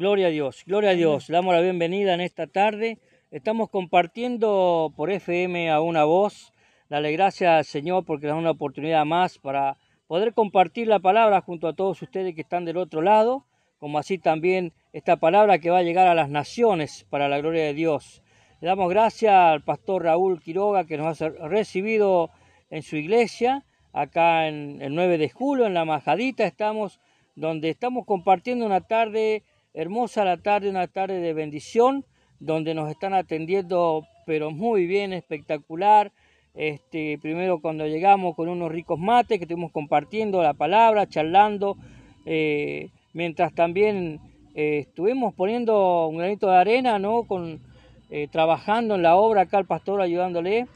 Gloria a Dios, gloria a Dios. Le damos la bienvenida en esta tarde. Estamos compartiendo por FM a una voz. Dale gracias al Señor porque nos da una oportunidad más para poder compartir la palabra junto a todos ustedes que están del otro lado, como así también esta palabra que va a llegar a las naciones para la gloria de Dios. Le damos gracias al pastor Raúl Quiroga que nos ha recibido en su iglesia, acá en el 9 de julio, en la Majadita estamos, donde estamos compartiendo una tarde hermosa la tarde, una tarde de bendición, donde nos están atendiendo, pero muy bien, espectacular. Este, primero cuando llegamos con unos ricos mates que estuvimos compartiendo la palabra, charlando, eh, mientras también eh, estuvimos poniendo un granito de arena, ¿no? Con, eh, trabajando en la obra acá el pastor ayudándole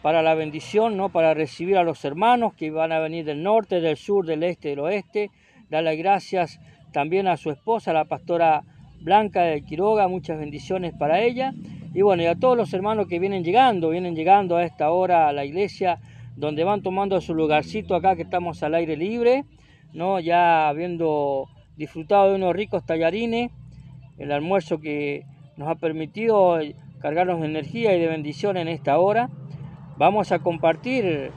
para la bendición, ¿no? Para recibir a los hermanos que van a venir del norte, del sur, del este, del oeste. Darle gracias también a su esposa, la pastora Blanca de Quiroga, muchas bendiciones para ella. Y bueno, y a todos los hermanos que vienen llegando, vienen llegando a esta hora a la iglesia, donde van tomando su lugarcito acá que estamos al aire libre, ¿no? Ya habiendo disfrutado de unos ricos tallarines, el almuerzo que nos ha permitido cargarnos de energía y de bendición en esta hora. Vamos a compartir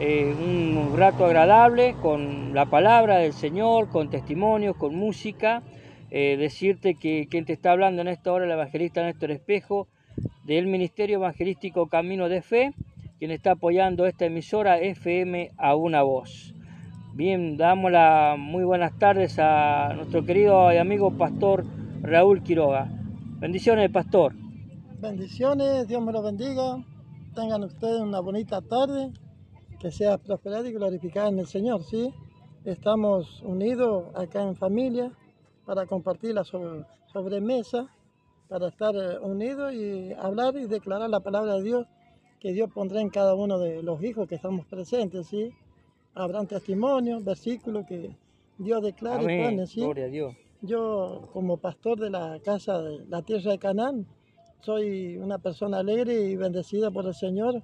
eh, un rato agradable con la palabra del Señor, con testimonios, con música. Eh, decirte que quien te está hablando en esta hora el evangelista Néstor Espejo del Ministerio Evangelístico Camino de Fe, quien está apoyando esta emisora FM a una voz. Bien, damos las muy buenas tardes a nuestro querido y amigo pastor Raúl Quiroga. Bendiciones, pastor. Bendiciones, Dios me lo bendiga. Tengan ustedes una bonita tarde que sea prosperada y glorificada en el Señor, ¿sí? Estamos unidos acá en familia para compartir la sobremesa, para estar eh, unidos y hablar y declarar la palabra de Dios que Dios pondrá en cada uno de los hijos que estamos presentes, ¿sí? Habrán testimonios, versículos que Dios declara y pone, ¿sí? Gloria a Dios. Yo, como pastor de la casa de la tierra de Canaán, soy una persona alegre y bendecida por el Señor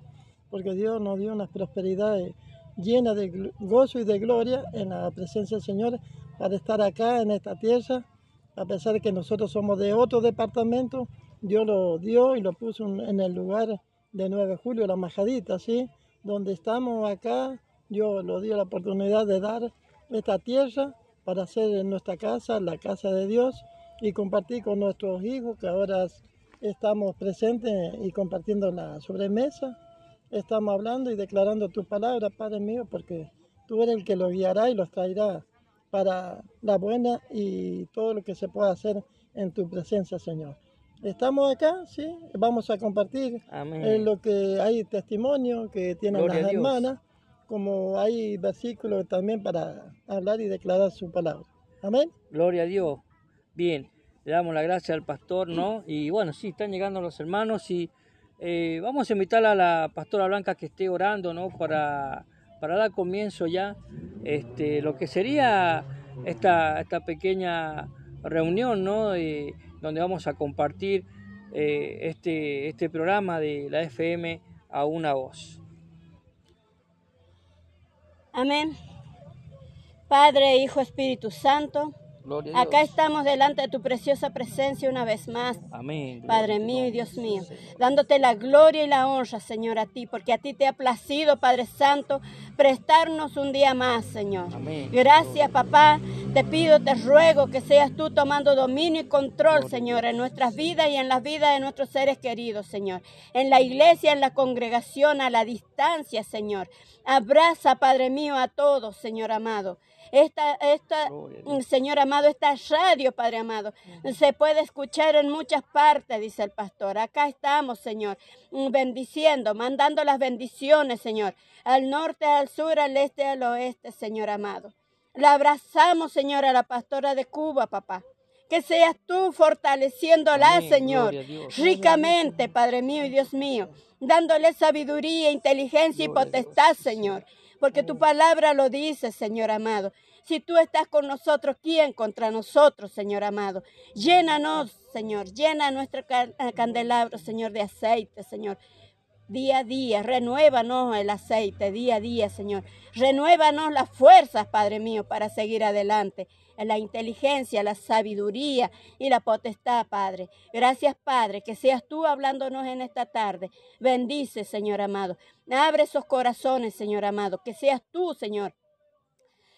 porque Dios nos dio una prosperidad llena de gozo y de gloria en la presencia del Señor para estar acá en esta tierra, a pesar de que nosotros somos de otro departamento, Dios lo dio y lo puso en el lugar de 9 de julio, la Majadita, ¿sí? Donde estamos acá, Dios lo dio la oportunidad de dar esta tierra para hacer nuestra casa, la casa de Dios, y compartir con nuestros hijos que ahora estamos presentes y compartiendo la sobremesa estamos hablando y declarando tu palabra, Padre mío, porque tú eres el que los guiará y los traerá para la buena y todo lo que se pueda hacer en tu presencia, Señor. Estamos acá, sí, vamos a compartir en lo que hay testimonio que tienen las hermanas, como hay versículos también para hablar y declarar su palabra. Amén. Gloria a Dios. Bien, le damos la gracia al pastor, ¿no? Y bueno, sí, están llegando los hermanos y eh, vamos a invitar a la pastora Blanca que esté orando, ¿no? Para, para dar comienzo ya este, lo que sería esta, esta pequeña reunión, ¿no? donde vamos a compartir eh, este, este programa de la FM a una voz. Amén. Padre, Hijo, Espíritu Santo. Acá estamos delante de tu preciosa presencia una vez más. Amén. Padre mío y Dios mío, dándote la gloria y la honra, Señor, a ti, porque a ti te ha placido, Padre Santo, prestarnos un día más, Señor. Amén. Gracias, papá. Te pido, te ruego que seas tú tomando dominio y control, Señor, en nuestras vidas y en las vidas de nuestros seres queridos, Señor. En la iglesia, en la congregación, a la distancia, Señor. Abraza, Padre mío, a todos, Señor amado. Esta, esta mm, Señor amado, esta radio, Padre amado, se puede escuchar en muchas partes, dice el pastor. Acá estamos, Señor, mm, bendiciendo, mandando las bendiciones, Señor, al norte, al sur, al este, al oeste, Señor amado. La abrazamos, Señor, a la pastora de Cuba, papá. Que seas tú fortaleciéndola, Señor, ricamente, Padre mío y Dios mío, dándole sabiduría, inteligencia y potestad, Señor porque tu palabra lo dice, Señor amado. Si tú estás con nosotros, ¿quién contra nosotros, Señor amado? Llénanos, Señor, llena nuestro eh, candelabro, Señor, de aceite, Señor. Día a día, renuévanos el aceite, día a día, Señor. Renuévanos las fuerzas, Padre mío, para seguir adelante. la inteligencia, la sabiduría y la potestad, Padre. Gracias, Padre, que seas tú hablándonos en esta tarde. Bendice, Señor amado. Abre esos corazones, Señor amado. Que seas tú, Señor,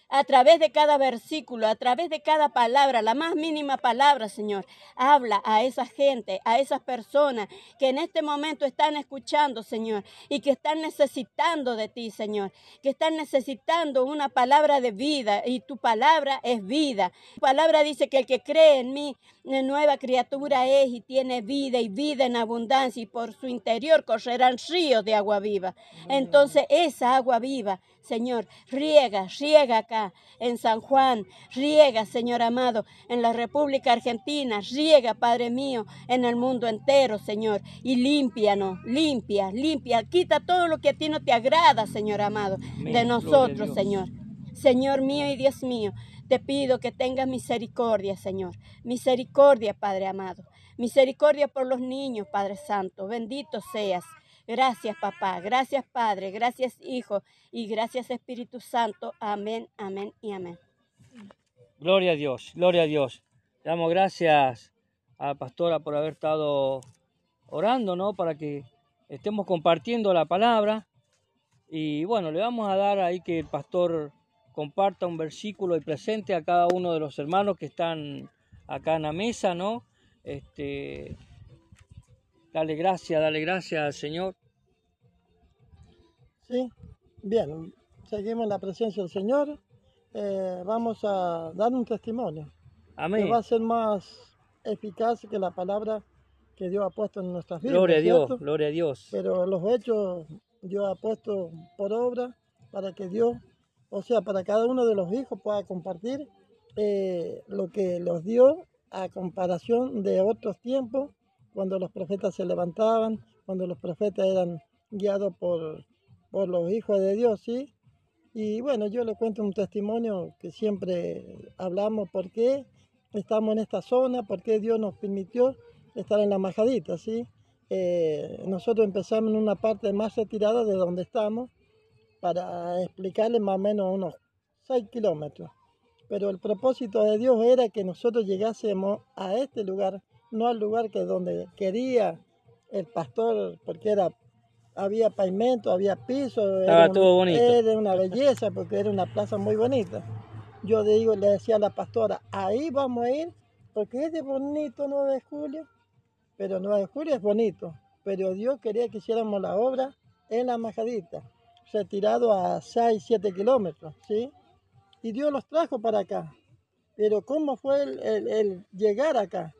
a través de cada versículo, a través de cada palabra, la más mínima palabra, Señor. Habla a esa gente, a esas personas que en este momento están escuchando, Señor, y que están necesitando de ti, Señor, que están necesitando una palabra de vida y tu palabra es vida. Tu palabra dice que el que cree en mí, nueva criatura es y tiene vida y vida en abundancia y por su interior correrán ríos de agua viva. Entonces esa agua viva, Señor, riega, riega acá en San Juan, riega, Señor amado, en la República Argentina, riega, Padre mío, en el mundo entero, Señor, y límpianos, limpia, limpia, quita todo lo que a ti no te agrada, Señor amado, de nosotros, Señor. Señor mío y Dios mío, te pido que tengas misericordia, Señor. Misericordia, Padre amado. Misericordia por los niños, Padre Santo. Bendito seas. Gracias, papá. Gracias, Padre. Gracias, Hijo. Y gracias, Espíritu Santo. Amén, amén y amén. Gloria a Dios, gloria a Dios. Damos gracias a la pastora por haber estado orando, ¿no? Para que estemos compartiendo la palabra. Y bueno, le vamos a dar ahí que el pastor comparta un versículo y presente a cada uno de los hermanos que están acá en la mesa, ¿no? Este, dale gracias, dale gracias al Señor. Sí, bien, seguimos en la presencia del Señor. Eh, vamos a dar un testimonio Amén. que va a ser más eficaz que la palabra que Dios ha puesto en nuestras vidas. Gloria a Dios, ¿cierto? gloria a Dios. Pero los hechos Dios ha puesto por obra para que Dios, o sea, para cada uno de los hijos pueda compartir eh, lo que los dio a comparación de otros tiempos, cuando los profetas se levantaban, cuando los profetas eran guiados por, por los hijos de Dios, ¿sí? Y bueno, yo le cuento un testimonio que siempre hablamos, por qué estamos en esta zona, por qué Dios nos permitió estar en la majadita, ¿sí? Eh, nosotros empezamos en una parte más retirada de donde estamos para explicarle más o menos unos 6 kilómetros. Pero el propósito de Dios era que nosotros llegásemos a este lugar, no al lugar que donde quería el pastor, porque era había pavimento, había piso, Estaba era, todo bonito. era una belleza, porque era una plaza muy bonita. Yo le digo, le decía a la pastora, ahí vamos a ir, porque es de bonito 9 de julio, pero 9 de julio es bonito, pero Dios quería que hiciéramos la obra en la majadita, retirado a 6, 7 kilómetros, ¿sí? Y Dios los trajo para acá. Pero ¿cómo fue el, el- el llegar acá?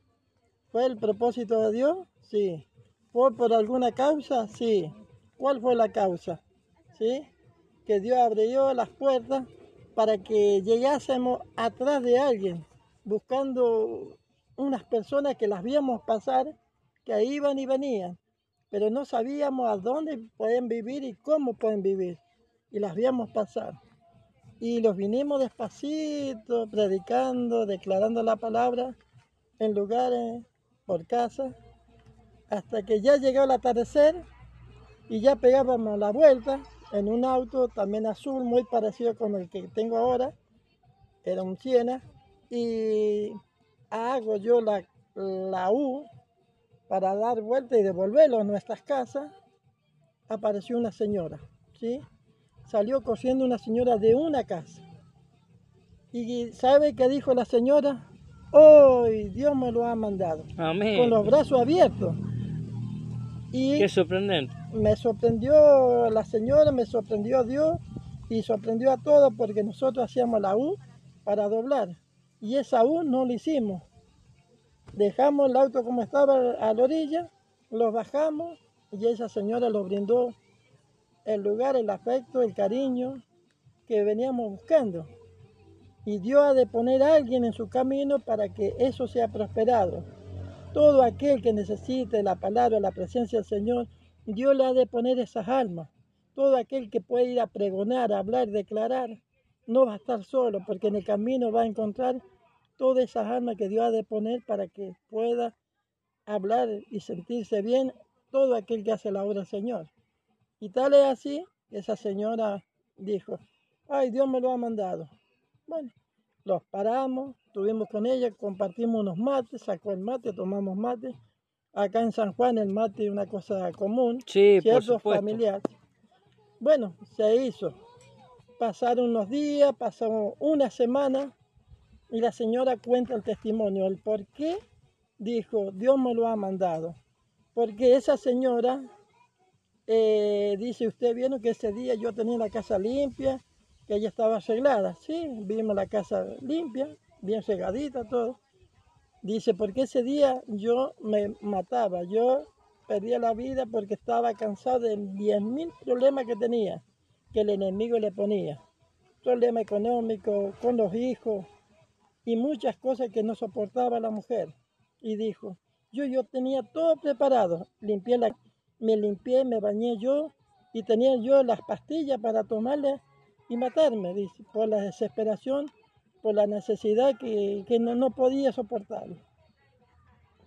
¿Fue el propósito de Dios? Sí. ¿Fue por alguna causa? Sí. ¿Cuál fue la causa? ¿Sí? Que Dios abrió las puertas para que llegásemos atrás de alguien, buscando unas personas que las víamos pasar, que iban y venían, pero no sabíamos a dónde pueden vivir y cómo pueden vivir. Y las víamos pasar. Y los vinimos despacito, predicando, declarando la palabra en lugares, por casa, hasta que ya llegó el atardecer y ya pegábamos la vuelta en un auto también azul, muy parecido con el que tengo ahora, era un Siena, y hago yo la, la U para dar vuelta y devolverlo a nuestras casas, apareció una señora, ¿sí? Salió corriendo una señora de una casa. ¿Y sabe qué dijo la señora? Hoy Dios me lo ha mandado, Amén. con los brazos abiertos. Y Qué sorprendente. me sorprendió la señora, me sorprendió Dios y sorprendió a todos porque nosotros hacíamos la U para doblar y esa U no la hicimos. Dejamos el auto como estaba a la orilla, lo bajamos y esa señora nos brindó el lugar, el afecto, el cariño que veníamos buscando. Y Dios ha de poner a alguien en su camino para que eso sea prosperado. Todo aquel que necesite la palabra, la presencia del Señor, Dios le ha de poner esas almas. Todo aquel que puede ir a pregonar, a hablar, declarar, no va a estar solo, porque en el camino va a encontrar todas esas almas que Dios ha de poner para que pueda hablar y sentirse bien todo aquel que hace la obra del Señor. Y tal es así, esa señora dijo, ay, Dios me lo ha mandado. Bueno, los paramos, estuvimos con ella, compartimos unos mates, sacó el mate, tomamos mate. Acá en San Juan el mate es una cosa común, Sí, ¿cierto? Familiar. Bueno, se hizo. Pasaron unos días, pasó una semana y la señora cuenta el testimonio, el por qué dijo, Dios me lo ha mandado. Porque esa señora, eh, dice usted, vieron que ese día yo tenía la casa limpia, que ella estaba arreglada, sí, vimos la casa limpia, bien regadita, todo. Dice, porque ese día yo me mataba, yo perdía la vida porque estaba cansado de 10.000 problemas que tenía, que el enemigo le ponía. Problema económico, con los hijos y muchas cosas que no soportaba la mujer. Y dijo, yo, yo tenía todo preparado, limpié la, me limpié, me bañé yo y tenía yo las pastillas para tomarle y matarme, por la desesperación, por la necesidad que, que no, no podía soportar.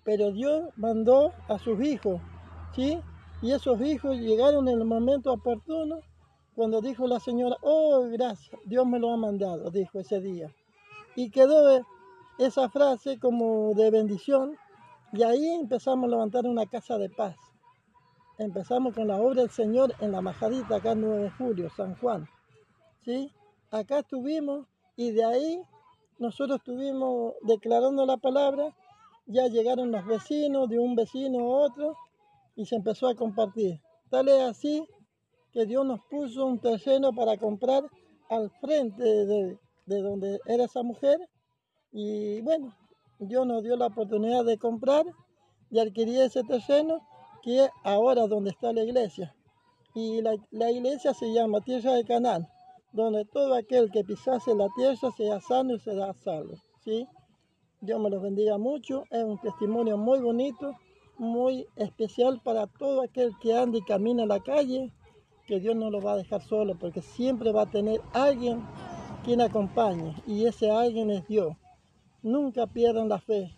Pero Dios mandó a sus hijos, ¿sí? Y esos hijos llegaron en el momento oportuno, cuando dijo la señora, oh, gracias, Dios me lo ha mandado, dijo ese día. Y quedó esa frase como de bendición, y ahí empezamos a levantar una casa de paz. Empezamos con la obra del Señor en la Majadita, acá en 9 de julio, San Juan. ¿sí? Acá estuvimos y de ahí nosotros estuvimos declarando la palabra, ya llegaron los vecinos, de un vecino a otro, y se empezó a compartir. Tal es así que Dios nos puso un terreno para comprar al frente de, de donde era esa mujer, y bueno, Dios nos dio la oportunidad de comprar y adquirir ese terreno, que es ahora donde está la iglesia. Y la, la iglesia se llama Tierra de Canaán donde todo aquel que pisase la tierra sea sano y será salvo. ¿sí? Dios me los bendiga mucho. Es un testimonio muy bonito, muy especial para todo aquel que anda y camina la calle, que Dios no lo va a dejar solo, porque siempre va a tener alguien quien acompañe, y ese alguien es Dios. Nunca pierdan la fe,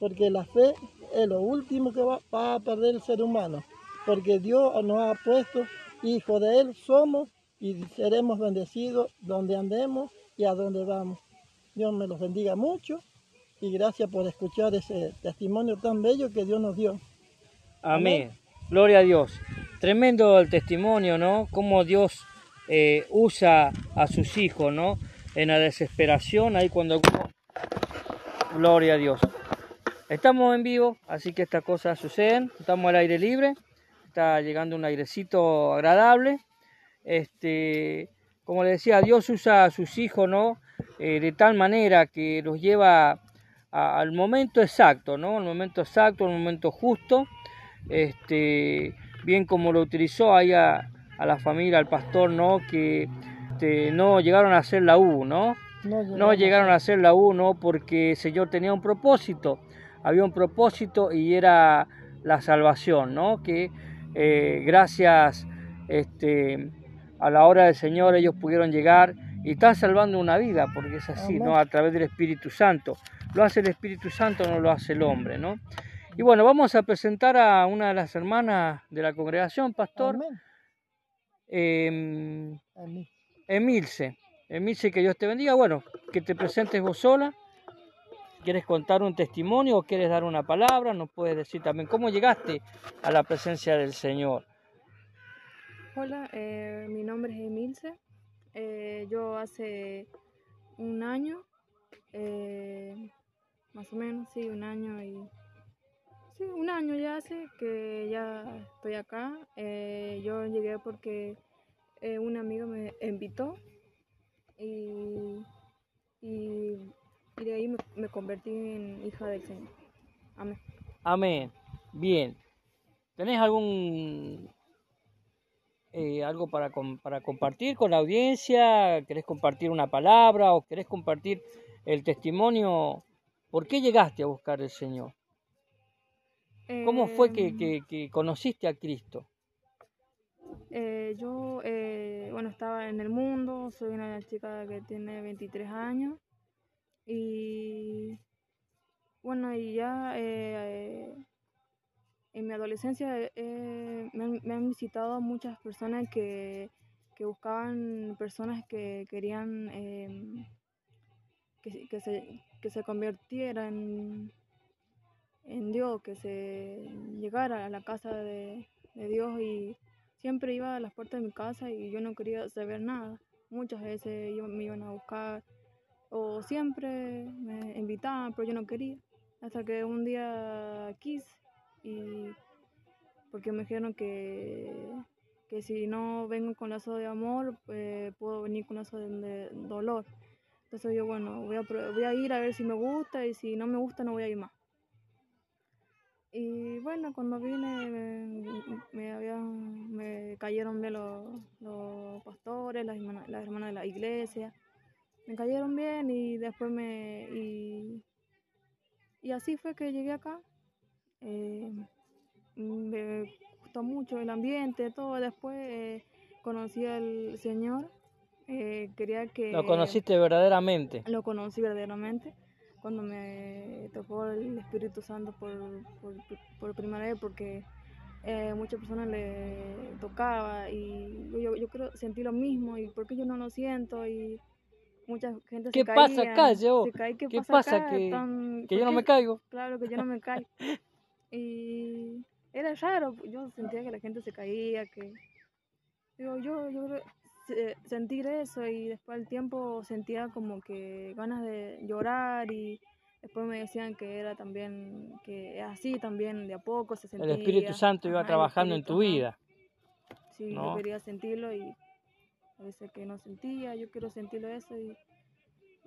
porque la fe es lo último que va, a perder el ser humano, porque Dios nos ha puesto hijos de Él, somos y seremos bendecidos donde andemos y a donde vamos. Dios me los bendiga mucho y gracias por escuchar ese testimonio tan bello que Dios nos dio. Amén. Gloria a Dios. Tremendo el testimonio, ¿no? Cómo Dios eh, usa a sus hijos, ¿no? En la desesperación, ahí cuando... Gloria a Dios. Estamos en vivo, así que estas cosas suceden. Estamos al aire libre. Está llegando un airecito agradable. Este, como le decía, Dios usa a sus hijos, ¿no? Eh, de tal manera que los lleva al momento exacto, ¿no? Al momento exacto, al momento justo. Este, bien como lo utilizó ahí a, a la familia, al pastor, ¿no? Que este, no llegaron a hacer la U, ¿no? No, No llegaron a hacer la U, ¿no? Porque el Señor tenía un propósito. Había un propósito y era la salvación, ¿no? Que eh, gracias este, a la hora del Señor ellos pudieron llegar y están salvando una vida, porque es así, Amén. ¿no? A través del Espíritu Santo. Lo hace el Espíritu Santo, no lo hace el hombre, ¿no? Y bueno, vamos a presentar a una de las hermanas de la congregación, pastor, Amén. em, Amén. Emilce. Emilce, que Dios te bendiga. Bueno, que te presentes vos sola. ¿Quieres contar un testimonio o quieres dar una palabra? Nos puedes decir también cómo llegaste a la presencia del Señor. Hola, eh, mi nombre es Emilce. Eh, yo hace un año, eh, más o menos, sí, un año y... Sí, un año ya hace que ya estoy acá. Yo llegué porque eh, un amigo me invitó y, y, y de ahí me, me convertí en hija del Señor. Amén. Amén. Bien. ¿Tenés algún eh, algo para, com- para compartir con la audiencia? ¿Querés compartir una palabra o querés compartir el testimonio? ¿Por qué llegaste a buscar al Señor? ¿Cómo fue que, Em, que- que conociste a Cristo? Eh, yo, eh, bueno, estaba en el mundo, soy una chica que tiene 23 años y bueno, y ya eh, eh, en mi adolescencia eh, me, han, me han visitado muchas personas que, que buscaban personas que querían que, que se, que se convirtiera en, en Dios, que se llegara a la casa de, de Dios y siempre iba a las puertas de mi casa y yo no quería saber nada. Muchas veces me iban a buscar o siempre me invitaban, pero yo no quería. Hasta que un día quise y porque me dijeron que, que si no vengo con lazo de amor, eh, puedo venir con lazo de, de dolor. Entonces yo, bueno, voy a, voy a ir a ver si me gusta y si no me gusta no voy a ir más. Y bueno, cuando vine me, me habían, me cayeron bien los, los pastores, las hermanas, las hermanas de la iglesia. Me cayeron bien y después me... Y, y así fue que llegué acá. Eh, me gustó mucho el ambiente, todo. Después eh, conocí al Señor. eh, quería que... Lo conociste verdaderamente. Lo conocí verdaderamente cuando me tocó el Espíritu Santo por, por, por primera vez porque eh, muchas personas le tocaba y yo, yo creo sentí lo mismo y porque yo no lo siento y mucha gente ¿Qué se pasa caía, acá, yo? se cae, ¿qué, ¿Qué pasa, pasa acá? que- Tan- Que yo ¿por no me caigo. Claro que yo no me caigo. y era raro, yo sentía que la gente se caía, que... Digo, yo, yo creo, sentir eso y después al tiempo sentía como que ganas de llorar y después me decían que era también, que así también de a poco se sentía. El Espíritu Santo iba Ajá, trabajando en Espíritu, tu ajá. vida. Sí, ¿no? yo quería sentirlo y a veces que no sentía, yo quiero sentirlo eso y,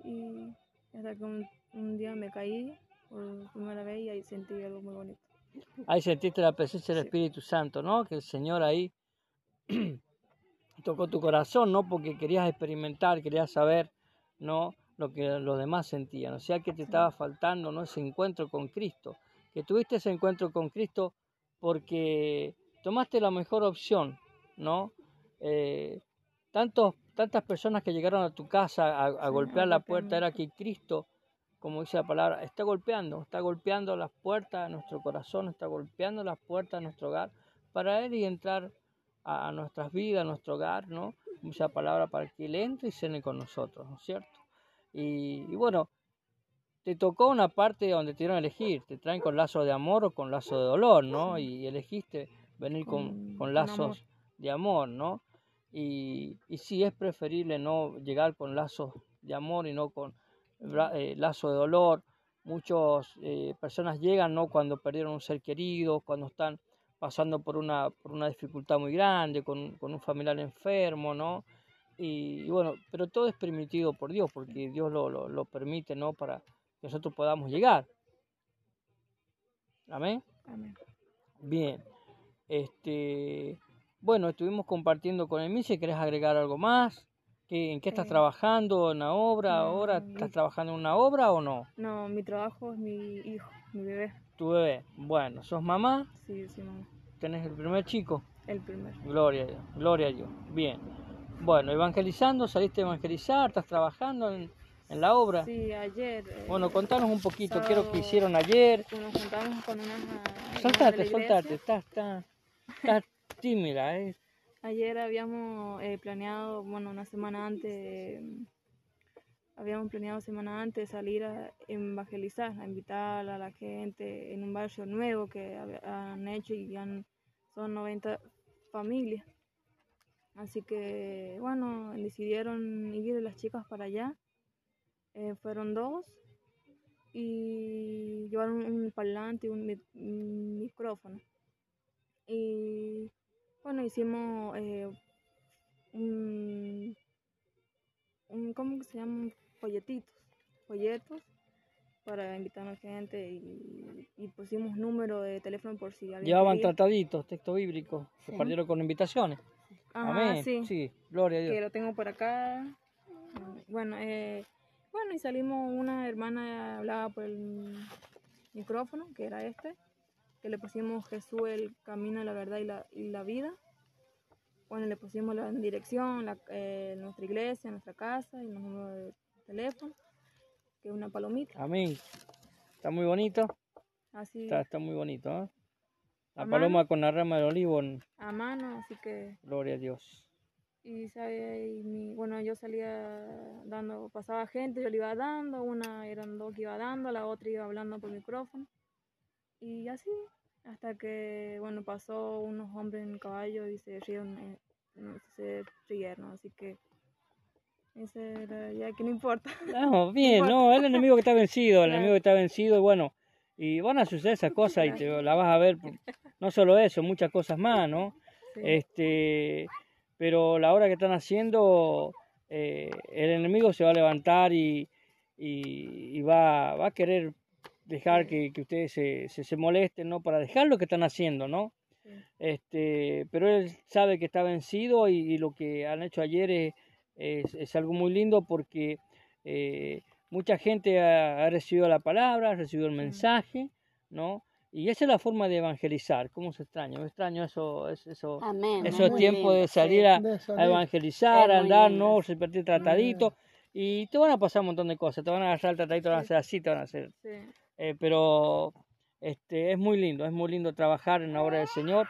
y hasta que un, un día me caí por primera vez y ahí sentí algo muy bonito. Ahí sentiste la presencia del Sí. Espíritu Santo, ¿no? Que el Señor ahí tocó tu corazón, ¿no? Porque querías experimentar, querías saber, ¿no? Lo que los demás sentían. O sea que te estaba faltando, ¿no? Ese encuentro con Cristo. Que tuviste ese encuentro con Cristo porque tomaste la mejor opción, ¿no? Eh, tantos, tantas personas que llegaron a tu casa a, a golpear la puerta era que Cristo, como dice la palabra, está golpeando, está golpeando las puertas de nuestro corazón, está golpeando las puertas de nuestro hogar para Él y entrar a, a nuestras vidas, a nuestro hogar, ¿no? La palabra, para que Él entre y cene con nosotros, ¿no es cierto? Y, y bueno, te tocó una parte donde te dieron a elegir, te traen con lazo de amor o con lazo de dolor, ¿no? Y elegiste venir con, Con- lazos de amor, ¿no? Y, y sí es preferible no llegar con lazos de amor y no con eh, lazo de dolor. Muchas personas llegan ¿no? cuando perdieron un ser querido, cuando están pasando por una, por una dificultad muy grande, con, con un familiar enfermo, ¿no? Y, y bueno, pero todo es permitido por Dios, porque Dios lo, lo, lo permite, ¿no? Para que nosotros podamos llegar. Amén. Amén. Bien. Este, bueno, estuvimos compartiendo con el si ¿Querés agregar algo más? ¿Qué, ¿En qué estás Eh, trabajando? ¿En una obra? no, ¿Ahora mi- estás trabajando en una obra o no? No, mi trabajo es mi hijo, mi bebé. Tu bebé. Bueno, sos mamá, Sí, sí, mamá. tenés el primer chico. El primero. Gloria a Dios, gloria a Dios. Bien. Bueno, evangelizando, saliste a evangelizar, estás trabajando en, en la obra. Sí, ayer. eh, Bueno, contanos un poquito, qué es lo que sábado, hicieron ayer. Nos juntamos con unas. de Soltate, soltate, estás, estás, estás tímida, ¿eh? Ayer habíamos eh, planeado, bueno, una semana antes, eh, habíamos planeado semana antes salir a evangelizar, a invitar a la gente en un barrio nuevo que han hecho y han, son 90 familias. Así que, bueno, decidieron ir las chicas para allá. Eh, fueron dos y llevaron un parlante y un, mi- un micrófono. Y bueno, hicimos eh, un, un, ¿cómo se llaman? Folletitos, folletos para invitar a la gente y, y pusimos número de teléfono por si alguien Llevaban quería. trataditos, texto bíblico, se Sí. partieron con invitaciones. Ajá, Amén. sí, Sí, gloria a que Dios. lo tengo por acá. Bueno, eh, bueno, y salimos, una hermana hablaba por el micrófono, que era este, que le pusimos Jesús el camino, la verdad y la, y la vida. Bueno, le pusimos la dirección, la, eh, nuestra iglesia, nuestra casa y los números de teléfono, que es una palomita. Amén. Está muy bonito. Así Está, está muy bonito, ¿eh? La A paloma mano. con la rama del olivo, a mano, así que gloria a Dios. y, sabe, y mi, bueno, yo salía dando, pasaba gente, yo le iba dando, una eran dos que iba dando, la otra iba hablando por micrófono. Y así, hasta que, bueno, pasó unos hombres en caballo y se rieron, eh, se rieron, así que ese era, ya que no importa. No, bien, no, el enemigo que está vencido, el Claro. enemigo que está vencido, y bueno, y van a suceder esas cosas y te la vas a ver, no solo eso, muchas cosas más, ¿no? Sí, Este, pero la hora que están haciendo, eh, el enemigo se va a levantar y, y, y va, va a querer dejar que, que ustedes se, se, se molesten, ¿no? Para dejar lo que están haciendo, ¿no? sí, Este, pero él sabe que está vencido y, y lo que han hecho ayer es, es, es algo muy lindo porque eh, mucha gente ha, ha recibido la palabra, ha recibido el mensaje, ¿no? Y esa es la forma de evangelizar. ¿Cómo se extraña? Me extraño eso, es- eso, Amén. esos tiempos de salir a, De a evangelizar, a andar, ¿no? Repartir trataditos. Y te van a pasar un montón de cosas. Te van a agarrar el tratadito, te van a hacer así, te van a hacer sí. eh, pero este, es muy lindo, es muy lindo trabajar en la obra del Señor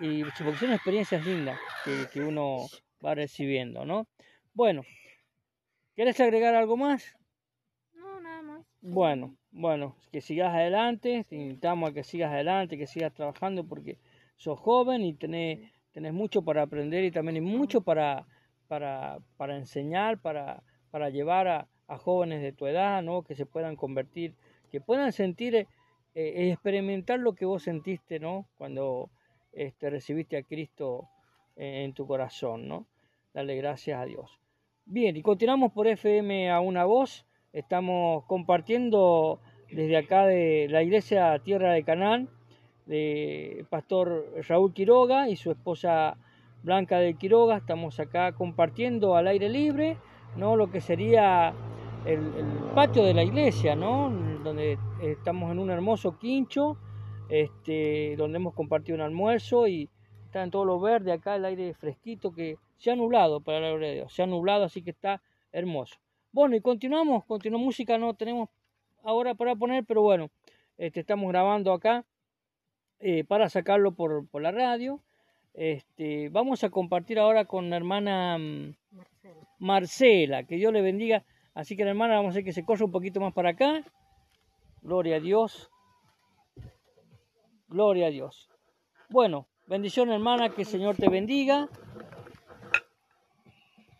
y porque son experiencias lindas que, que uno va recibiendo, ¿no? Bueno, ¿quieres agregar algo más? No, nada más. Bueno, bueno, que sigas adelante, te invitamos a que sigas adelante, que sigas trabajando porque sos joven y tenés, tenés mucho para aprender y también hay mucho para, para, para enseñar, para, para llevar a, a jóvenes de tu edad, ¿no? Que se puedan convertir, que puedan sentir eh, eh, experimentar lo que vos sentiste, ¿no? Cuando este, recibiste a Cristo en, en tu corazón, ¿no? Dale gracias a Dios. Bien, y continuamos por FM a una voz. Estamos compartiendo desde acá de la iglesia Tierra de Canaán, de pastor Raúl Quiroga y su esposa Blanca de Quiroga. Estamos acá compartiendo al aire libre, ¿no? Lo que sería el, el patio de la iglesia, ¿no? Donde estamos en un hermoso quincho, este, donde hemos compartido un almuerzo y está en todo lo verde acá, el aire fresquito que se ha nublado, para la gloria de Dios, se ha nublado, así que está hermoso. Bueno, y continuamos, continuamos música, no tenemos ahora para poner, pero bueno, este, estamos grabando acá eh, para sacarlo por, por la radio. Este, vamos a compartir ahora con la hermana mm, Marcela, que Dios le bendiga. Así que la hermana vamos a hacer que se corra un poquito más para acá. Gloria a Dios. Gloria a Dios. Bueno, bendición hermana, que el Señor te bendiga.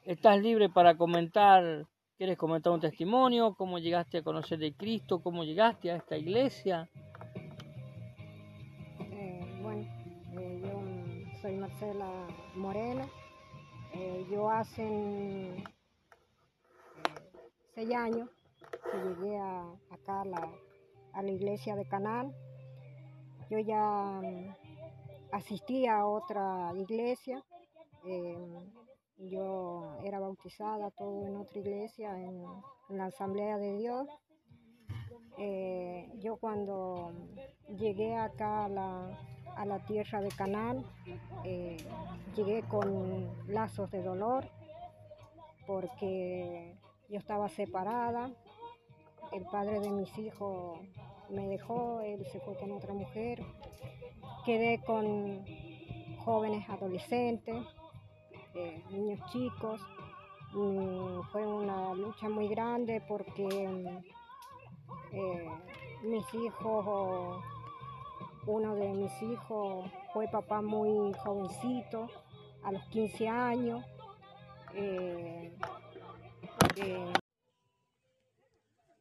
Estás libre para comentar, ¿quieres comentar un testimonio? ¿Cómo llegaste a conocer de Cristo? ¿Cómo llegaste a esta iglesia? Eh, bueno, eh, yo soy Marcela Moreno. Eh, yo hace eh, seis años que llegué acá a la, iglesia de Canal. Yo ya mm, asistí a otra iglesia. Yo era bautizada todo en otra iglesia, en, la Asamblea de Dios. Eh, yo cuando llegué acá a la, a la tierra de Canaán, eh, llegué con lazos de dolor porque yo estaba separada, el padre de mis hijos me dejó, él se fue con otra mujer, quedé con jóvenes adolescentes, eh, niños chicos, Mm, fue una lucha muy grande porque mm, eh, mis hijos, uno de mis hijos fue papá muy jovencito, a los 15 años. eh,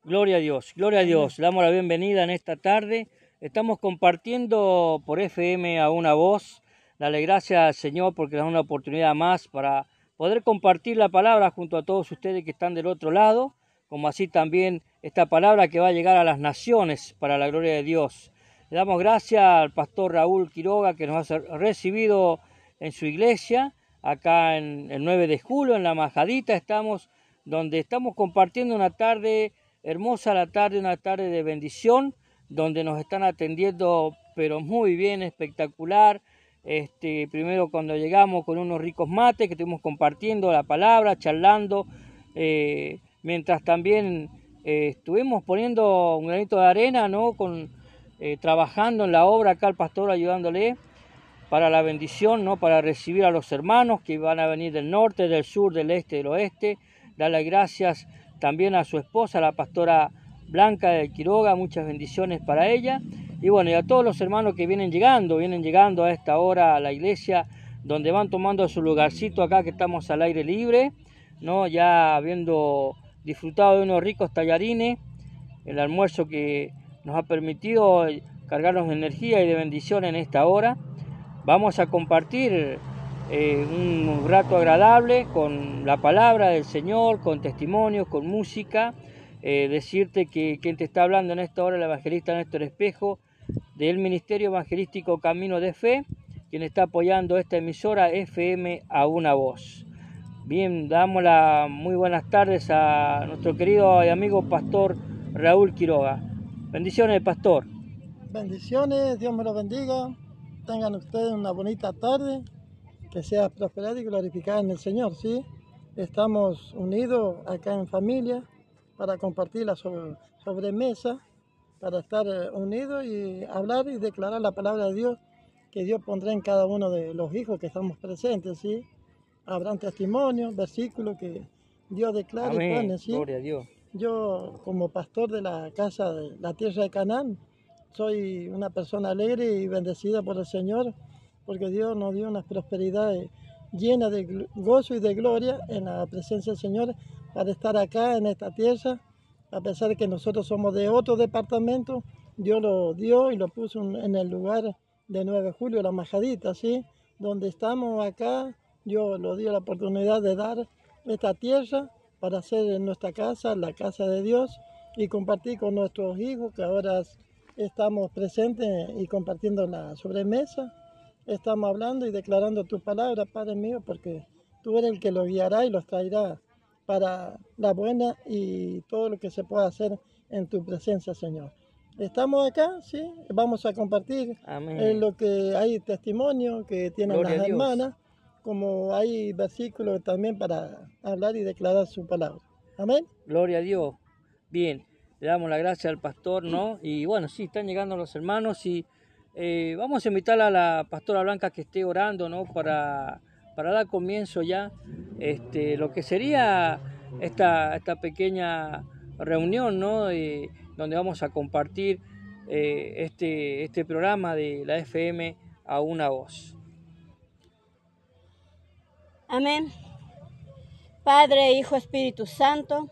Gloria a Dios, gloria a Dios. Damos la bienvenida en esta tarde. Estamos compartiendo por FM a una voz. Dale gracias al Señor porque nos da una oportunidad más para poder compartir la palabra junto a todos ustedes que están del otro lado, como así también esta palabra que va a llegar a las naciones para la gloria de Dios. Le damos gracias al pastor Raúl Quiroga que nos ha recibido en su iglesia, acá en el 9 de julio, en la Majadita estamos, donde estamos compartiendo una tarde hermosa, la tarde, una tarde de bendición, donde nos están atendiendo, pero muy bien, espectacular. Este, primero cuando llegamos con unos ricos mates que estuvimos compartiendo la palabra, charlando, eh, mientras también eh, estuvimos poniendo un granito de arena, ¿no? Con, eh, trabajando en la obra acá el pastor ayudándole. para la bendición, ¿no? Para recibir a los hermanos que van a venir del norte, del sur, del este, del oeste. Darle gracias también a su esposa, la pastora Blanca de Quiroga, muchas bendiciones para ella. Y bueno, y a todos los hermanos que vienen llegando, vienen llegando a esta hora a la iglesia, donde van tomando su lugarcito acá que estamos al aire libre, ¿no? Ya habiendo disfrutado de unos ricos tallarines, el almuerzo que nos ha permitido cargarnos de energía y de bendición en esta hora. Vamos a compartir eh, un rato agradable con la palabra del Señor, con testimonios, con música eh, decirte que quien te está hablando en esta hora, el evangelista Néstor Espejo, del Ministerio Evangelístico Camino de Fe, quien está apoyando esta emisora FM a una voz. Bien, damos las muy buenas tardes a nuestro querido y amigo pastor Raúl Quiroga. Bendiciones, pastor. Bendiciones, Dios me lo bendiga. Tengan ustedes una bonita tarde, que sea prosperada y glorificada en el Señor, ¿sí? Estamos unidos acá en familia para compartir la sobremesa, para estar eh, unidos y hablar y declarar la palabra de Dios que Dios pondrá en cada uno de los hijos que estamos presentes, ¿sí? Habrán testimonios, versículos que Dios declara y pone, ¿sí? Gloria a Dios. Yo, como pastor de la casa de la tierra de Canaán, soy una persona alegre y bendecida por el Señor, porque Dios nos dio una prosperidad llena de gozo y de gloria en la presencia del Señor para estar acá en esta tierra, a pesar de que nosotros somos de otro departamento, Dios lo dio y lo puso en el lugar de 9 de julio, la Majadita, ¿sí? Donde estamos acá, Dios lo dio la oportunidad de dar esta tierra para hacer en nuestra casa, la casa de Dios, y compartir con nuestros hijos, que ahora estamos presentes y compartiendo la sobremesa. Estamos hablando y declarando tu palabra, Padre mío, porque tú eres el que los guiará y los traerá para la buena y todo lo que se pueda hacer en tu presencia, Señor. Estamos acá, sí, vamos a compartir en lo que hay testimonio que tienen las hermanas, como hay versículos también para hablar y declarar su palabra. Amén. Gloria a Dios. Bien, le damos la gracia al pastor, ¿no? Y bueno, sí, están llegando los hermanos y eh, vamos a invitar a la pastora Blanca que esté orando, ¿no? Para para dar comienzo ya este, lo que sería esta, esta pequeña reunión, ¿no? donde vamos a compartir eh, este, este programa de la FM a una voz. Amén. Padre, Hijo, Espíritu Santo.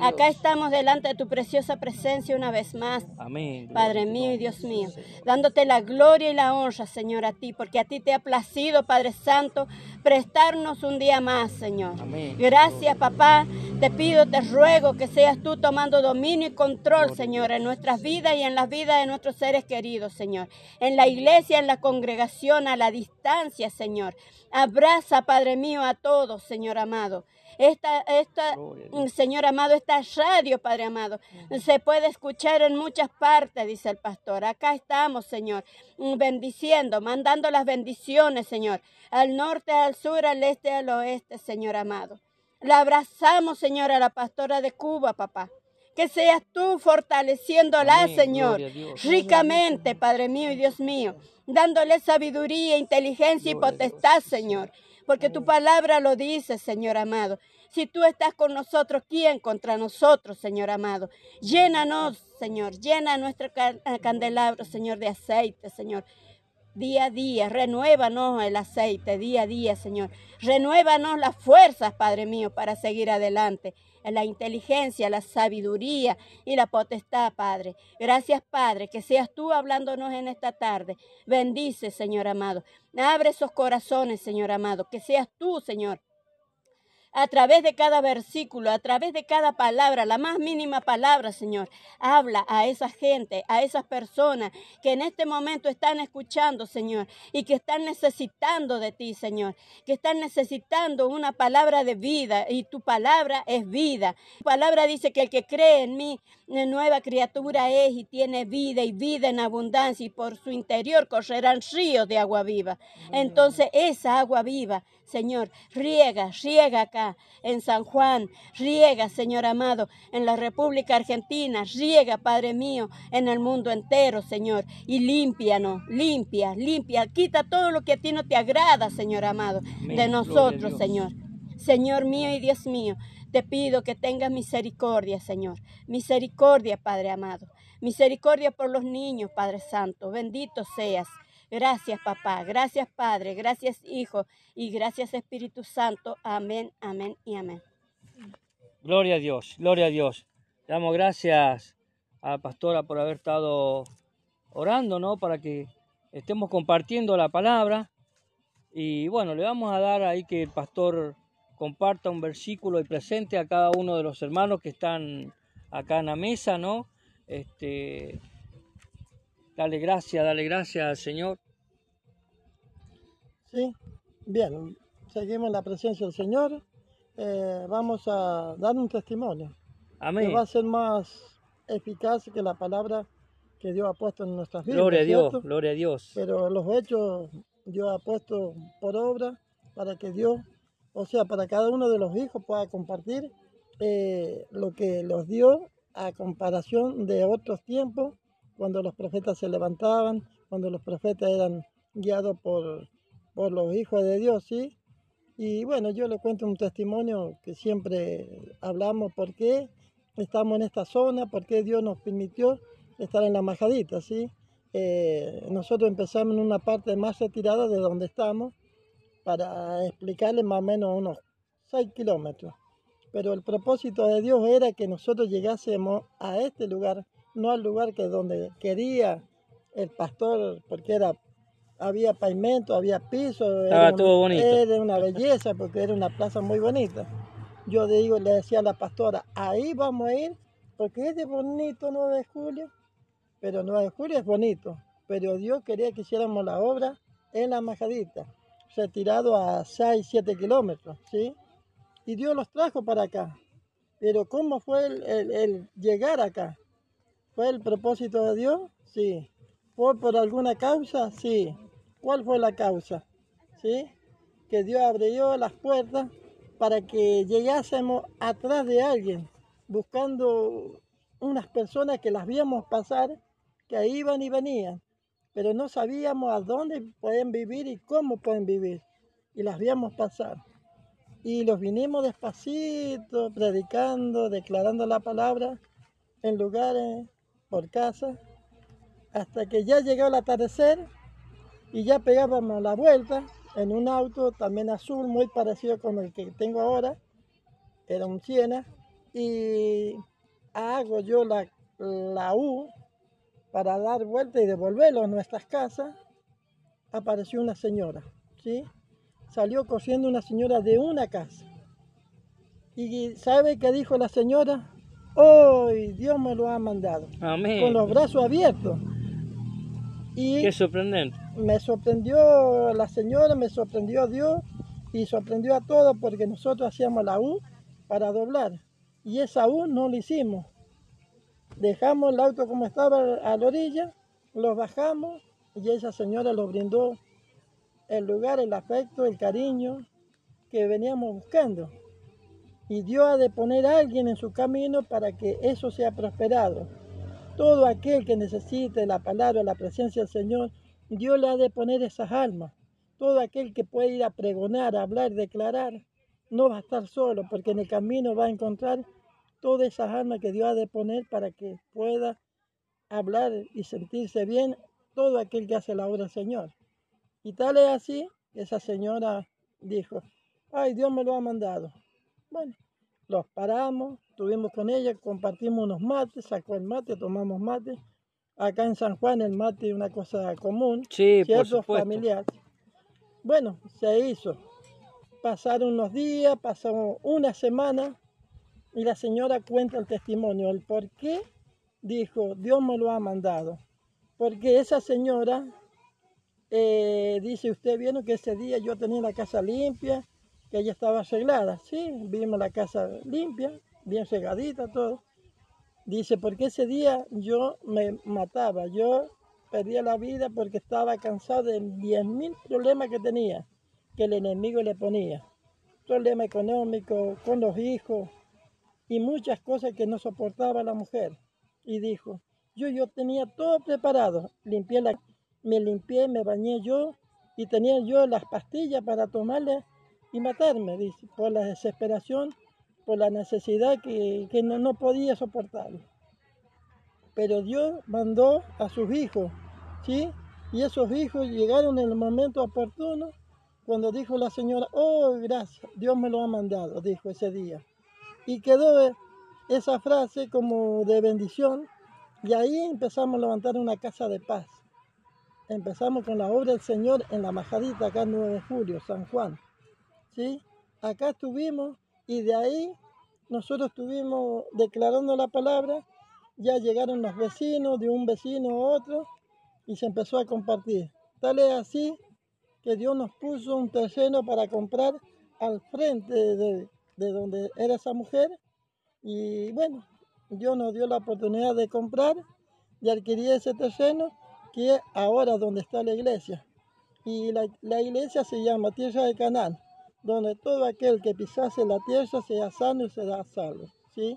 Acá estamos delante de tu preciosa presencia una vez más. Amén. Padre mío y Dios mío, dándote la gloria y la honra, Señor, a ti, porque a ti te ha placido, Padre Santo, prestarnos un día más, Señor. Amén. Gracias, papá. Te pido, te ruego que seas tú tomando dominio y control, Señor, en nuestras vidas y en las vidas de nuestros seres queridos, Señor. En la iglesia, en la congregación, a la distancia, Señor. Abraza, Padre mío, a todos, Señor amado. Esta, esta mm, Señor amado, esta radio, Padre amado, se puede escuchar en muchas partes, dice el pastor. Acá estamos, Señor, mm, bendiciendo, mandando las bendiciones, Señor, al norte, al sur, al este, al oeste, Señor amado. La abrazamos, Señor, a la pastora de Cuba, papá. Que seas tú fortaleciéndola, Señor, ricamente, Padre mío y Dios mío, dándole sabiduría, inteligencia y potestad, Señor porque tu palabra lo dice, Señor amado. Si tú estás con nosotros, ¿quién contra nosotros, Señor amado? Llénanos, Señor, llena nuestro eh, candelabro, Señor, de aceite, Señor. Día a día, renuévanos el aceite, día a día, Señor. Renuévanos las fuerzas, Padre mío, para seguir adelante la inteligencia, la sabiduría y la potestad, Padre. Gracias, Padre, que seas tú hablándonos en esta tarde. Bendice, Señor amado. Abre esos corazones, Señor amado. Que seas tú, Señor a través de cada versículo, a través de cada palabra, la más mínima palabra, Señor. Habla a esa gente, a esas personas que en este momento están escuchando, Señor, y que están necesitando de ti, Señor, que están necesitando una palabra de vida y tu palabra es vida. Tu palabra dice que el que cree en mí, nueva criatura es y tiene vida y vida en abundancia y por su interior correrán ríos de agua viva. Entonces esa agua viva Señor, riega, riega acá en San Juan, riega, Señor amado, en la República Argentina, riega, Padre mío, en el mundo entero, Señor, y límpianos, limpia, limpia, quita todo lo que a ti no te agrada, Señor amado, Amén. de nosotros. Señor. Señor mío y Dios mío, te pido que tengas misericordia, Señor. Misericordia, Padre amado. Misericordia por los niños, Padre Santo. Bendito seas. Gracias, papá. Gracias, Padre. Gracias, Hijo. Y gracias, Espíritu Santo. Amén, amén y amén. Gloria a Dios, gloria a Dios. Damos gracias a la pastora por haber estado orando, ¿no? Para que estemos compartiendo la palabra. Y bueno, le vamos a dar ahí que el pastor comparta un versículo y presente a cada uno de los hermanos que están acá en la mesa, ¿no? Este, dale gracias, dale gracias al Señor. Sí, bien, seguimos en la presencia del Señor. Eh, vamos a dar un testimonio que Amén. va a ser más eficaz que la palabra que Dios ha puesto en nuestras vidas. Gloria a Dios, ¿cierto? gloria a Dios. Pero los hechos Dios ha puesto por obra para que Dios, o sea, para cada uno de los hijos pueda compartir eh, lo que los dio a comparación de otros tiempos, cuando los profetas se levantaban, cuando los profetas eran guiados por, por los hijos de Dios, ¿sí? Y bueno, yo le cuento un testimonio que siempre hablamos, por qué estamos en esta zona, por qué Dios nos permitió estar en la majadita, ¿sí? Eh, nosotros empezamos en una parte más retirada de donde estamos para explicarles más o menos unos 6 kilómetros. Pero el propósito de Dios era que nosotros llegásemos a este lugar, no al lugar que donde quería el pastor, porque era había pavimento, había piso, Estaba era, todo bonito. era una belleza, porque era una plaza muy bonita. Yo le digo, le decía a la pastora, ahí vamos a ir, porque es de bonito 9 de julio, pero 9 de julio es bonito, pero Dios quería que hiciéramos la obra en la majadita, retirado a 6, 7 kilómetros, ¿sí? Y Dios los trajo para acá. Pero ¿cómo fue el, el- el llegar acá? ¿Fue el propósito de Dios? Sí. ¿Fue por alguna causa? Sí. ¿Cuál fue la causa? ¿Sí? Que Dios abrió las puertas para que llegásemos atrás de alguien, buscando unas personas que las víamos pasar, que iban y venían, pero no sabíamos a dónde pueden vivir y cómo pueden vivir, y las víamos pasar. Y los vinimos despacito, predicando, declarando la palabra en lugares, por casa, hasta que ya llegó el atardecer y ya pegábamos la vuelta en un auto también azul, muy parecido con el que tengo ahora, era un Siena, y hago yo la, la U para dar vuelta y devolverlo a nuestras casas, apareció una señora, ¿sí? Salió corriendo una señora de una casa. ¿Y sabe qué dijo la señora? Hoy Dios me lo ha mandado, Amén. con los brazos abiertos. Y Qué sorprendente. me sorprendió la señora, me sorprendió Dios y sorprendió a todos porque nosotros hacíamos la U para doblar y esa U no la hicimos. Dejamos el auto como estaba a la orilla, lo bajamos y esa señora nos brindó el lugar, el afecto, el cariño que veníamos buscando. Y Dios ha de poner a alguien en su camino para que eso sea prosperado. Todo aquel que necesite la palabra, la presencia del Señor, Dios le ha de poner esas almas. Todo aquel que puede ir a pregonar, a hablar, declarar, no va a estar solo, porque en el camino va a encontrar todas esas almas que Dios ha de poner para que pueda hablar y sentirse bien todo aquel que hace la obra del Señor. Y tal es así, esa señora dijo, ay, Dios me lo ha mandado. Bueno, los paramos, estuvimos con ella, compartimos unos mates, sacó el mate, tomamos mate. Acá en San Juan el mate es una cosa común, Sí, ¿cierto? Familiar. Bueno, se hizo. Pasaron unos días, pasó una semana y la señora cuenta el testimonio, el por qué dijo, Dios me lo ha mandado. Porque esa señora eh, dice, usted vieron que ese día yo tenía la casa limpia, que ella estaba arreglada. Sí, vimos la casa limpia, bien regadita, todo. Dice, porque ese día yo me mataba, yo perdía la vida porque estaba cansado de 10.000 problemas que tenía. que el enemigo le ponía. Problema económico, con los hijos y muchas cosas que no soportaba la mujer. Y dijo, yo, yo tenía todo preparado, limpié la, me limpié, me bañé yo y tenía yo las pastillas para tomarle y matarme, dice, por la desesperación, por la necesidad que, que no, no podía soportar. Pero Dios mandó a sus hijos, ¿sí? Y esos hijos llegaron en el momento oportuno, cuando dijo la señora, oh, gracias, Dios me lo ha mandado, dijo ese día. Y quedó esa frase como de bendición, y ahí empezamos a levantar una casa de paz. Empezamos con la obra del Señor en la Majadita, acá en 9 de julio, San Juan. ¿Sí? Acá estuvimos y de ahí nosotros estuvimos declarando la palabra, ya llegaron los vecinos, de un vecino a otro, y se empezó a compartir. Tal es así que Dios nos puso un terreno para comprar al frente de, de donde era esa mujer, y bueno, Dios nos dio la oportunidad de comprar y adquirir ese terreno, que es ahora donde está la iglesia. Y la, la iglesia se llama Tierra de Canaán donde todo aquel que pisase la tierra sea sano y será salvo. ¿sí?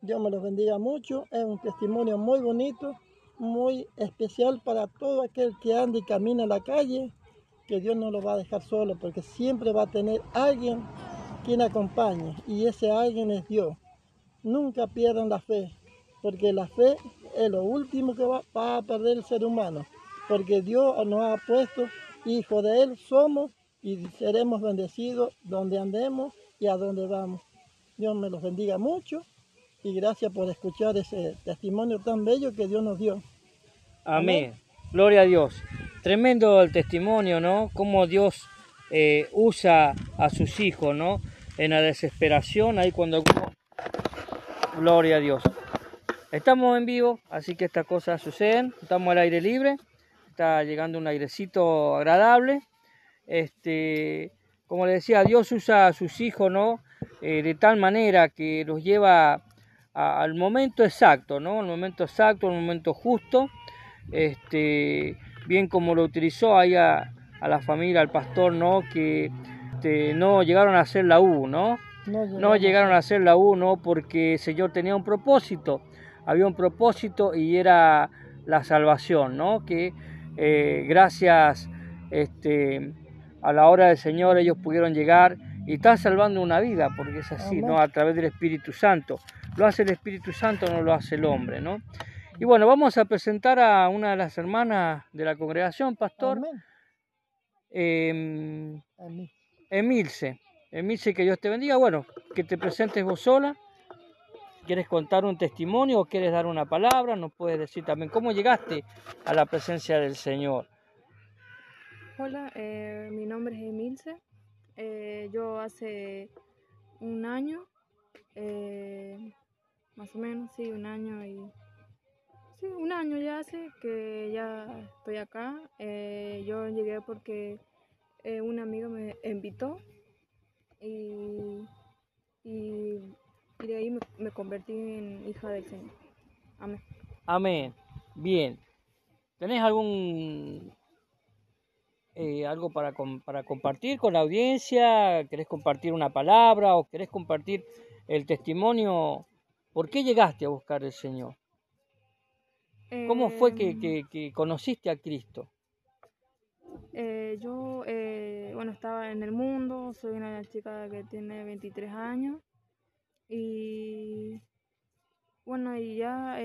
Dios me los bendiga mucho, es un testimonio muy bonito, muy especial para todo aquel que anda y camina en la calle, que Dios no lo va a dejar solo, porque siempre va a tener alguien quien acompañe, y ese alguien es Dios. Nunca pierdan la fe, porque la fe es lo último que va, va a perder el ser humano, porque Dios nos ha puesto hijo de Él, somos y seremos bendecidos donde andemos y a donde vamos. Dios me los bendiga mucho y gracias por escuchar ese testimonio tan bello que Dios nos dio. Amén. Gloria a Dios. Tremendo el testimonio, ¿no? Cómo Dios eh, usa a sus hijos, ¿no? En la desesperación, ahí cuando... Gloria a Dios. Estamos en vivo, así que estas cosas suceden. Estamos al aire libre. Está llegando un airecito agradable este, como le decía, Dios usa a sus hijos, ¿no? Eh, de tal manera que los lleva al momento exacto, ¿no? Al momento exacto, al momento justo, este, bien como lo utilizó ahí a, la familia, al pastor, ¿no? Que este, no llegaron a hacer la U, ¿no? No, llegaron a hacer la U, ¿no? Porque el Señor tenía un propósito, había un propósito y era la salvación, ¿no? Que eh, gracias, este, a la hora del Señor ellos pudieron llegar y están salvando una vida, porque es así, ¿no? A través del Espíritu Santo. Lo hace el Espíritu Santo, no lo hace el hombre, ¿no? Y bueno, vamos a presentar a una de las hermanas de la congregación, pastor. Eh, Emilce. Emilce, que Dios te bendiga. Bueno, que te presentes vos sola. ¿Quieres contar un testimonio o quieres dar una palabra? Nos puedes decir también cómo llegaste a la presencia del Señor. Hola, eh, mi nombre es Emilce. Eh, yo hace un año, eh, más o menos, sí, un año y... Sí, un año ya hace que ya estoy acá. yo llegué porque un amigo me invitó y, y, de ahí me, me convertí en hija del Señor. Amén. Amén. Bien. ¿Tenés algún eh, algo para, para compartir con la audiencia? ¿Querés compartir una palabra o querés compartir el testimonio? ¿Por qué llegaste a buscar al Señor? ¿Cómo fue que, em. que, conociste a Cristo? Eh, yo, eh, bueno, estaba en el mundo, soy una chica que tiene 23 años y bueno, y ya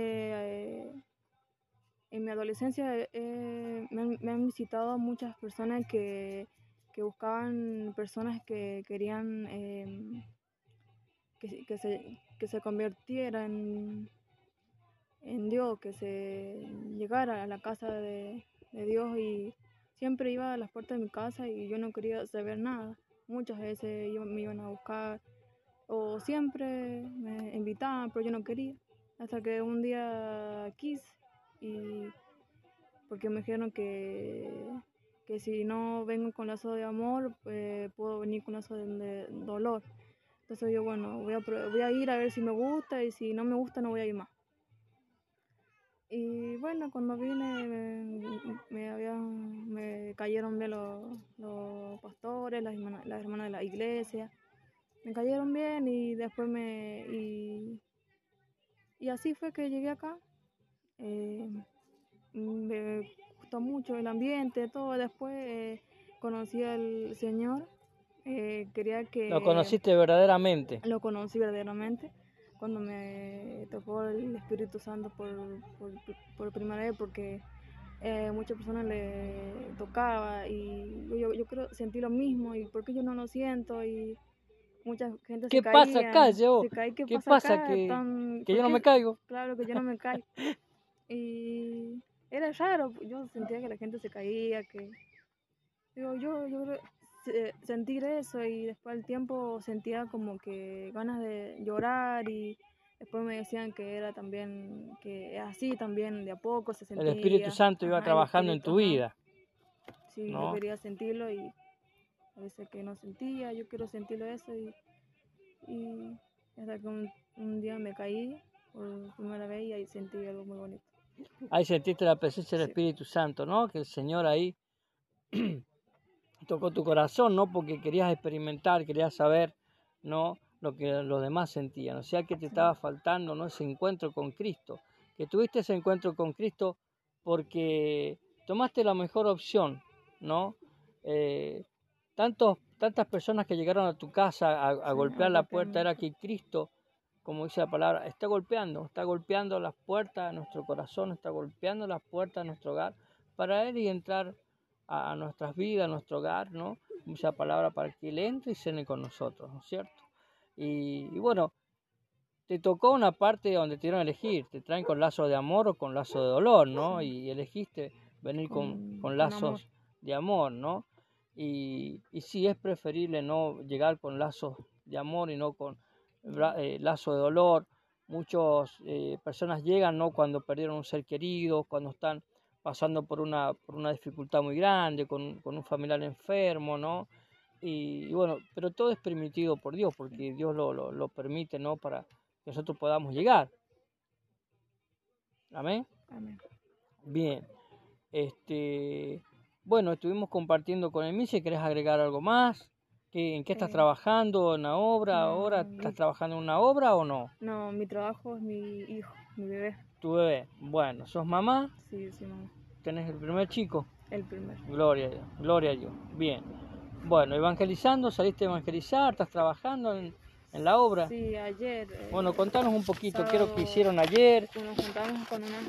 en mi adolescencia eh, me, han, visitado muchas personas que, buscaban personas que querían em, que, se, que se convirtieran en Dios, que se llegara a la casa de, Dios y siempre iba a las puertas de mi casa y yo no quería saber nada. Muchas veces me iban a buscar o siempre me invitaban, pero yo no quería. Hasta que un día quise y porque me dijeron que, que si no vengo con lazo de amor, pues puedo venir con lazo de, dolor. Entonces yo, bueno, voy a, voy a ir a ver si me gusta y si no me gusta no voy a ir más. Y bueno, cuando vine me, me, me cayeron bien los, los pastores, las hermanas, las hermanas de la iglesia. Me cayeron bien y después me... Y, y así fue que llegué acá. Eh, me gustó mucho el ambiente, todo. Después eh, conocí al Señor. eh, quería que... Lo conociste verdaderamente. Lo conocí verdaderamente cuando me tocó el Espíritu Santo por, por, por primera vez porque eh, muchas personas le tocaba y yo, yo creo sentí lo mismo y porque yo no lo siento y mucha gente ¿Qué se pasa caía, acá, yo? se cae, ¿qué, ¿Qué pasa, acá? que- Tan- Que yo no ¿por me caigo. Claro que yo no me caigo. y era raro, yo sentía que la gente se caía, que... Digo, yo, yo sentir eso y después al tiempo sentía como que ganas de llorar y después me decían que era también, que así también de a poco se sentía. El Espíritu Santo iba ajá, trabajando en tu vida. Sí, ¿no? yo quería sentirlo y a veces que no sentía, yo quiero sentirlo eso y, y hasta que un, un día me caí por primera vez y ahí sentí algo muy bonito. Ahí sentiste la presencia del. Espíritu Santo, ¿no? Que el Señor ahí tocó tu corazón, ¿no? Porque querías experimentar, querías saber, ¿no? Lo que los demás sentían. O sea que te estaba faltando, ¿no? Ese encuentro con Cristo. Que tuviste ese encuentro con Cristo porque tomaste la mejor opción, ¿no? Eh, tantos, tantas personas que llegaron a tu casa a, a Sí, golpear la puerta era que Cristo, como dice la palabra, está golpeando, está golpeando las puertas de nuestro corazón, está golpeando las puertas de nuestro hogar para Él y entrar a, nuestras vidas, a nuestro hogar, ¿no? Esa palabra para que Él entre y cene con nosotros, ¿no es cierto? Y, y bueno, te tocó una parte donde te dieron a elegir, te traen con lazo de amor o con lazo de dolor, ¿no? Y elegiste venir con, Con- con lazos de amor, ¿no? Y, y sí es preferible no llegar con lazos de amor y no con eh, lazo de dolor. Muchas personas llegan ¿no? cuando perdieron un ser querido, cuando están pasando por una, por una dificultad muy grande, con, con un familiar enfermo, ¿no? Y, y bueno, pero todo es permitido por Dios, porque Dios lo, lo, lo permite, ¿no? Para que nosotros podamos llegar. Amén. Amén. Bien. Este, bueno, estuvimos compartiendo con Emilia. ¿Querés agregar algo más? ¿Qué, ¿En qué estás Eh, trabajando? ¿En una obra? no, ¿Ahora estás trabajando en una obra o no? No, mi trabajo es mi hijo, mi bebé. Tu bebé. Bueno, sos mamá, Sí, sí, mamá. tenés el primer chico. El primero. Gloria a Dios. Gloria a Dios. Bien. Bueno, evangelizando, saliste a evangelizar, estás trabajando en, en la obra. Sí, ayer. eh, Bueno, contanos un poquito, qué es lo que hicieron ayer. Nos juntamos con unas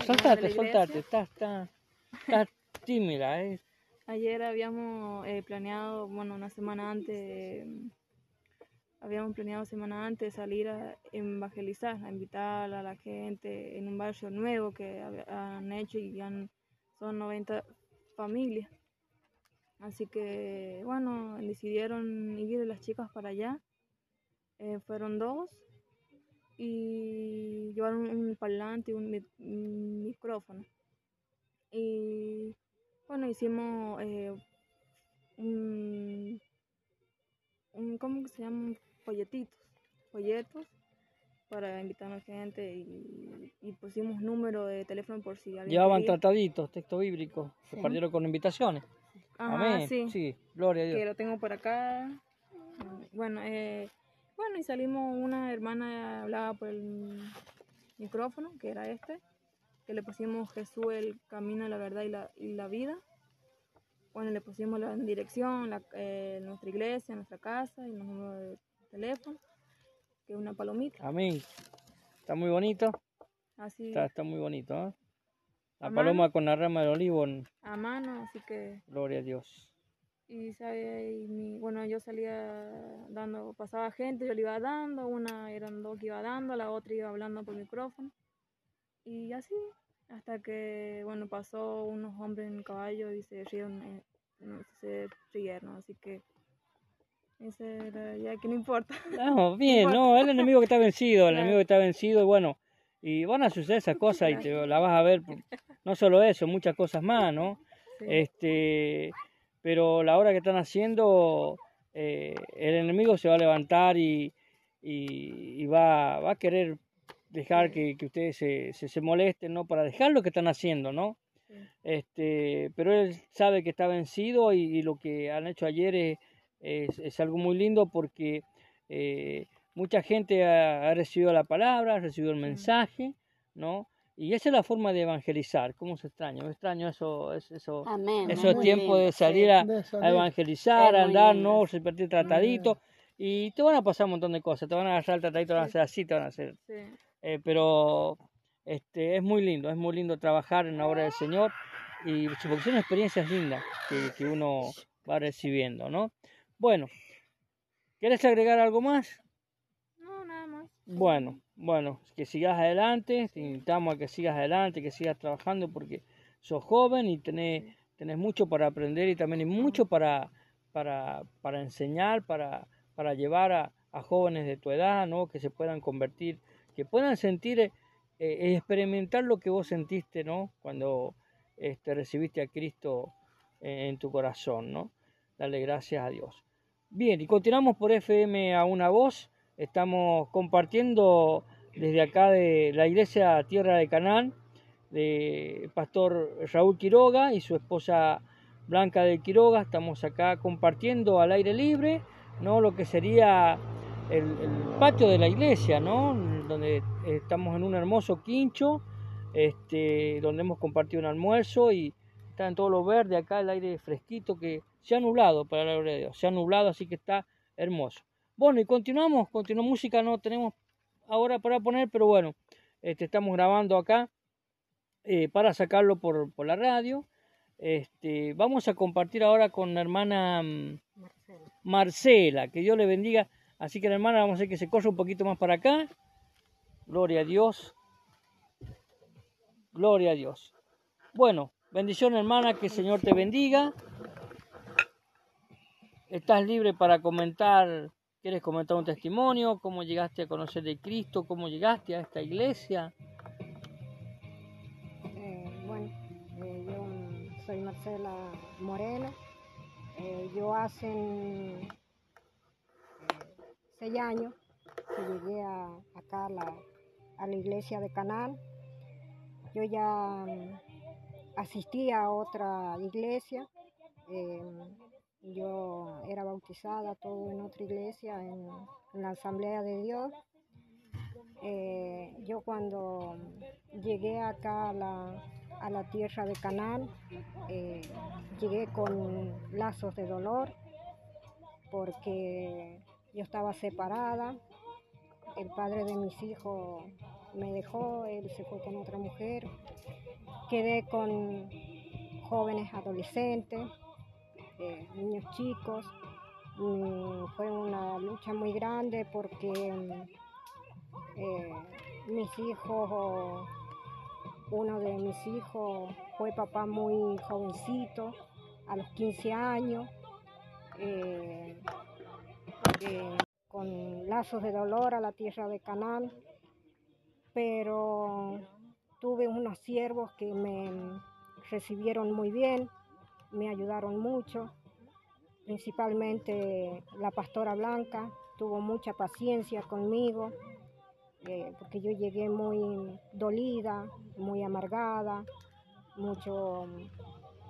de Soltate, soltate, estás, estás, estás tímida, ¿eh? Ayer habíamos eh, planeado, bueno, una semana antes, habíamos planeado semana antes salir a evangelizar, a invitar a la gente en un barrio nuevo que han hecho y han, son 90 familias. Así que, bueno, decidieron ir las chicas para allá. Eh, fueron dos y llevaron un parlante y un micrófono. Y bueno, hicimos eh, un, un, ¿cómo que se llaman? Folletitos, folletos para invitar a la gente y, y pusimos número de teléfono por si alguien Llevaban quería. trataditos, texto bíblico, se Sí. partieron con invitaciones. Ajá, Amén. sí, gloria a que Dios. lo tengo por acá. Bueno, eh, bueno, y salimos, una hermana hablaba por el micrófono, que era este, que le pusimos Jesús el camino, la verdad y la, y la vida. Bueno, le pusimos la dirección, la, eh, nuestra iglesia, nuestra casa y los números de teléfono, que es una palomita. Amén. Está muy bonito, Así está, está muy bonito, ¿eh? La A paloma mano. con la rama del olivo, a mano, así que gloria a Dios. y, sabe, y mi- bueno yo salía dando pasaba gente yo le iba dando una eran dos que iba dando la otra iba hablando por micrófono y así hasta que bueno pasó unos hombres en caballo y se rieron eh, se rieron así que ese era ya que no importa No, bien, no, el enemigo que está vencido, el Claro. enemigo que está vencido, y bueno, y van a suceder esas cosas y te la vas a ver, no solo eso, muchas cosas más, ¿no? Sí. Este, pero la hora que están haciendo, eh, el enemigo se va a levantar y, y, y va, va a querer dejar Sí. que, que ustedes se, se, se molesten, ¿no? Para dejar lo que están haciendo, ¿no? Sí. Este, pero él sabe que está vencido y, y lo que han hecho ayer es, es, es algo muy lindo porque eh, mucha gente ha, ha recibido la palabra, ha recibido el mensaje, ¿no? Y esa es la forma de evangelizar. ¿Cómo se extraña? Yo extraño eso, es- eso, Amén. esos tiempos de salir a, De a salir. evangelizar, a andar. ¿no? Repartir trataditos. Y te van a pasar un montón de cosas. Te van a agarrar el tratadito, te van a hacer así, te van a hacer Sí. Eh, pero este, es muy lindo, es muy lindo trabajar en la obra del Señor y porque son experiencias lindas que, que uno va recibiendo, ¿no? Bueno, ¿quieres agregar algo más? No, nada más. Bueno, bueno, que sigas adelante, te invitamos a que sigas adelante, que sigas trabajando porque sos joven y tenés, tenés mucho para aprender y también hay mucho para, para, para enseñar, para, para llevar a, a jóvenes de tu edad, ¿no? Que se puedan convertir, que puedan sentir eh, eh, experimentar lo que vos sentiste, ¿no? Cuando este, recibiste a Cristo en, en tu corazón, ¿no? Dale gracias a Dios. Bien, y continuamos por FM a una voz. Estamos compartiendo desde acá de la iglesia Tierra de Canaán, de pastor Raúl Quiroga y su esposa Blanca de Quiroga. Estamos acá compartiendo al aire libre, ¿no? Lo que sería el, el patio de la iglesia, ¿no? Donde estamos en un hermoso quincho, este, donde hemos compartido un almuerzo y está en todo lo verde acá, el aire fresquito que se ha nublado, para la gloria de Dios, se ha nublado, así que está hermoso. Bueno, y continuamos, continuamos música, no tenemos ahora para poner, pero bueno, este, estamos grabando acá eh, para sacarlo por, por la radio. Este, vamos a compartir ahora con la hermana mm, Marcela. Marcela, que Dios le bendiga. Así que la hermana vamos a hacer que se corra un poquito más para acá. Gloria a Dios. Gloria a Dios. Bueno, bendición hermana, que el Señor te bendiga. Estás libre para comentar, ¿quieres comentar un testimonio? ¿Cómo llegaste a conocer de Cristo? ¿Cómo llegaste a esta iglesia? Eh, bueno, eh, yo soy Marcela Moreno. Eh, yo hace seis años que llegué acá a la, iglesia de Canal. Yo ya mm, asistí a otra iglesia. eh, yo era bautizada todo en otra iglesia, en, la Asamblea de Dios. Eh, yo cuando llegué acá a la, a la tierra de Canaán, eh, llegué con lazos de dolor porque yo estaba separada, el padre de mis hijos me dejó, él se fue con otra mujer, quedé con jóvenes adolescentes, eh, niños chicos, fue una lucha muy grande porque eh, mis hijos, uno de mis hijos fue papá muy jovencito, a los 15 años, eh, eh, con lazos de dolor a la tierra de Canaán, pero tuve unos siervos que me recibieron muy bien, me ayudaron mucho, principalmente la pastora Blanca, tuvo mucha paciencia conmigo, eh, porque yo llegué muy dolida, muy amargada, mucho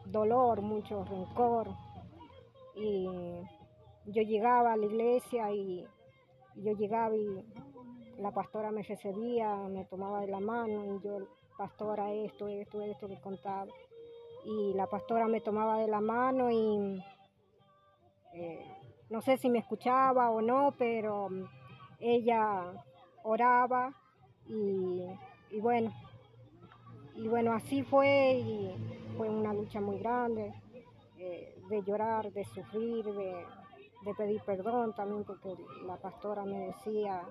dolor, mucho rencor. Y yo llegaba a la iglesia y yo llegaba y la pastora me recibía, me tomaba de la mano y yo, pastora, esto, esto, esto, le contaba. Y la pastora me tomaba de la mano y eh, no sé si me escuchaba o no, pero mm, ella oraba y, y bueno, y bueno, así fue y fue una lucha muy grande eh, de llorar, de sufrir, de, de pedir perdón también porque la pastora me decía,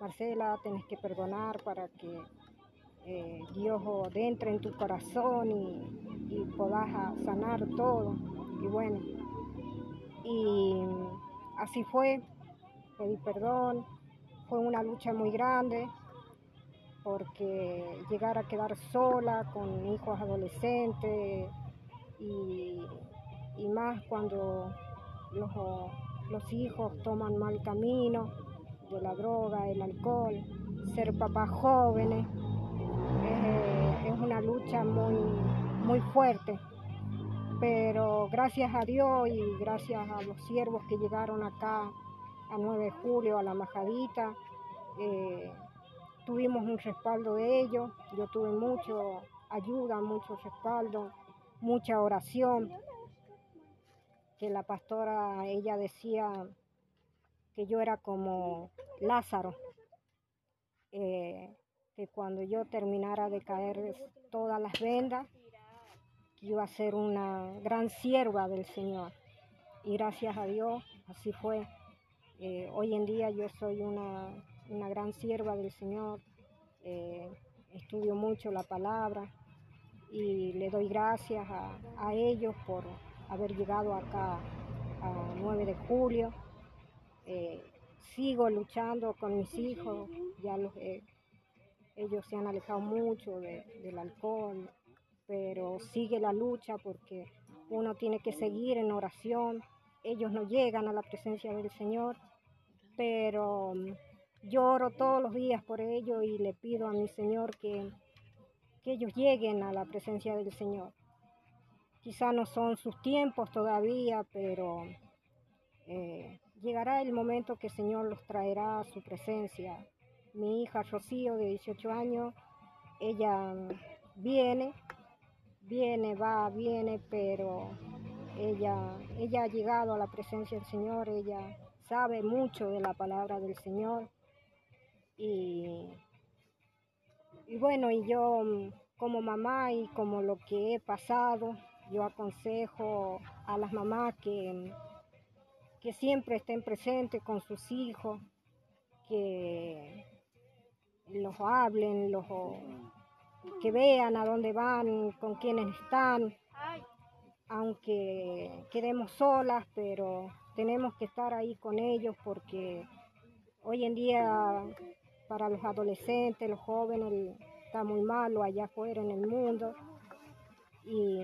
Marcela, tenés que perdonar para que eh, Dios entre en tu corazón y, y a- sanar todo. Y bueno, y así fue, pedí perdón, fue una lucha muy grande porque llegar a quedar sola con hijos adolescentes y, y más cuando los, los hijos toman mal camino de la droga, el alcohol, ser papás jóvenes. Es, es una lucha muy, muy fuerte pero gracias a Dios y gracias a los siervos que llegaron acá a 9 de julio, a la majadita, eh, tuvimos un respaldo de ellos, yo tuve mucho ayuda, mucho respaldo, mucha oración, que la pastora, ella decía que yo era como Lázaro, eh, que cuando yo terminara de caer todas las vendas, iba a ser una gran sierva del Señor. Y gracias a Dios, así fue. Eh, hoy en día yo soy una, una gran sierva del Señor. Eh, estudio mucho la palabra y le doy gracias a, a, ellos por haber llegado acá a 9 de julio. Eh, sigo luchando con mis hijos, ya los, ellos se han alejado mucho de, del alcohol, pero sigue la lucha porque uno tiene que seguir en oración. Ellos no llegan a la presencia del Señor, pero mm, lloro todos los días por ellos y le pido a mi Señor que, que ellos lleguen a la presencia del Señor. Quizá no son sus tiempos todavía, pero eh, llegará el momento que el Señor los traerá a su presencia. Mi hija Rocío, de 18 años, ella mm, viene viene, va, viene, pero ella, ella ha llegado a la presencia del Señor, ella sabe mucho de la palabra del Señor. Y, y bueno, y yo como mamá y como lo que he pasado, yo aconsejo a las mamás que, que siempre estén presentes con sus hijos, que los hablen, los que vean a dónde van, con quiénes están, aunque quedemos solas, pero tenemos que estar ahí con ellos porque hoy en día para los adolescentes, los jóvenes, está muy malo allá afuera en el mundo. Y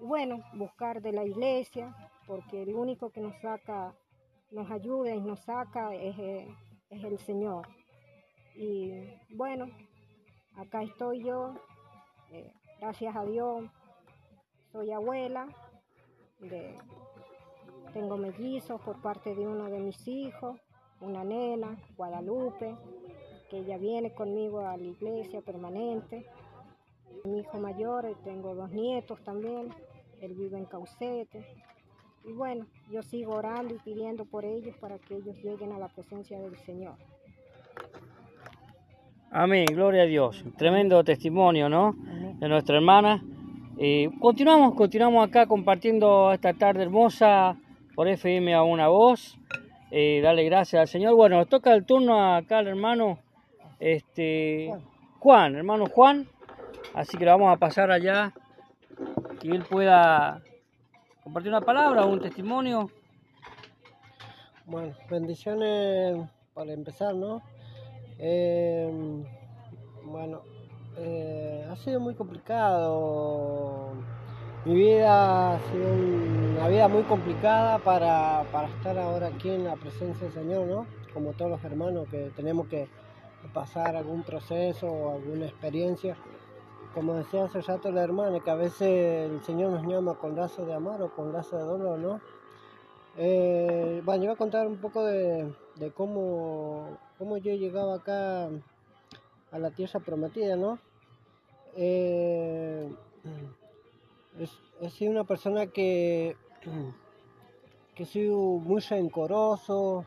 bueno, buscar de la iglesia, porque el único que nos saca, nos ayuda y nos saca es, es el Señor. Y bueno, acá estoy yo, eh, gracias a Dios, soy abuela, tengo mellizos por parte de uno de mis hijos, una nena, Guadalupe, que ella viene conmigo a la iglesia permanente. Mi hijo mayor, eh, tengo dos nietos también, él vive en Caucete. Y bueno, yo sigo orando y pidiendo por ellos para que ellos lleguen a la presencia del Señor. Amén, gloria a Dios. Tremendo testimonio, ¿no? De nuestra hermana. Eh, continuamos, continuamos acá compartiendo esta tarde hermosa por FM a una voz. Eh, dale gracias al Señor. Bueno, nos toca el turno acá al hermano este, Juan, hermano Juan. Así que lo vamos a pasar allá que él pueda compartir una palabra un testimonio. Bueno, bendiciones para empezar, ¿no? Eh, bueno, eh, ha sido muy complicado. Mi vida ha sido una vida muy complicada para, para, estar ahora aquí en la presencia del Señor, ¿no? Como todos los hermanos que tenemos que pasar algún proceso o alguna experiencia. Como decía hace rato la hermana, que a veces el Señor nos llama con lazo de amor o con lazo de dolor, ¿no? Eh, bueno, yo voy a contar un poco de, cómo cómo yo llegaba acá a la tierra prometida, ¿no? Eh, he sido una persona que, que he sido muy rencoroso,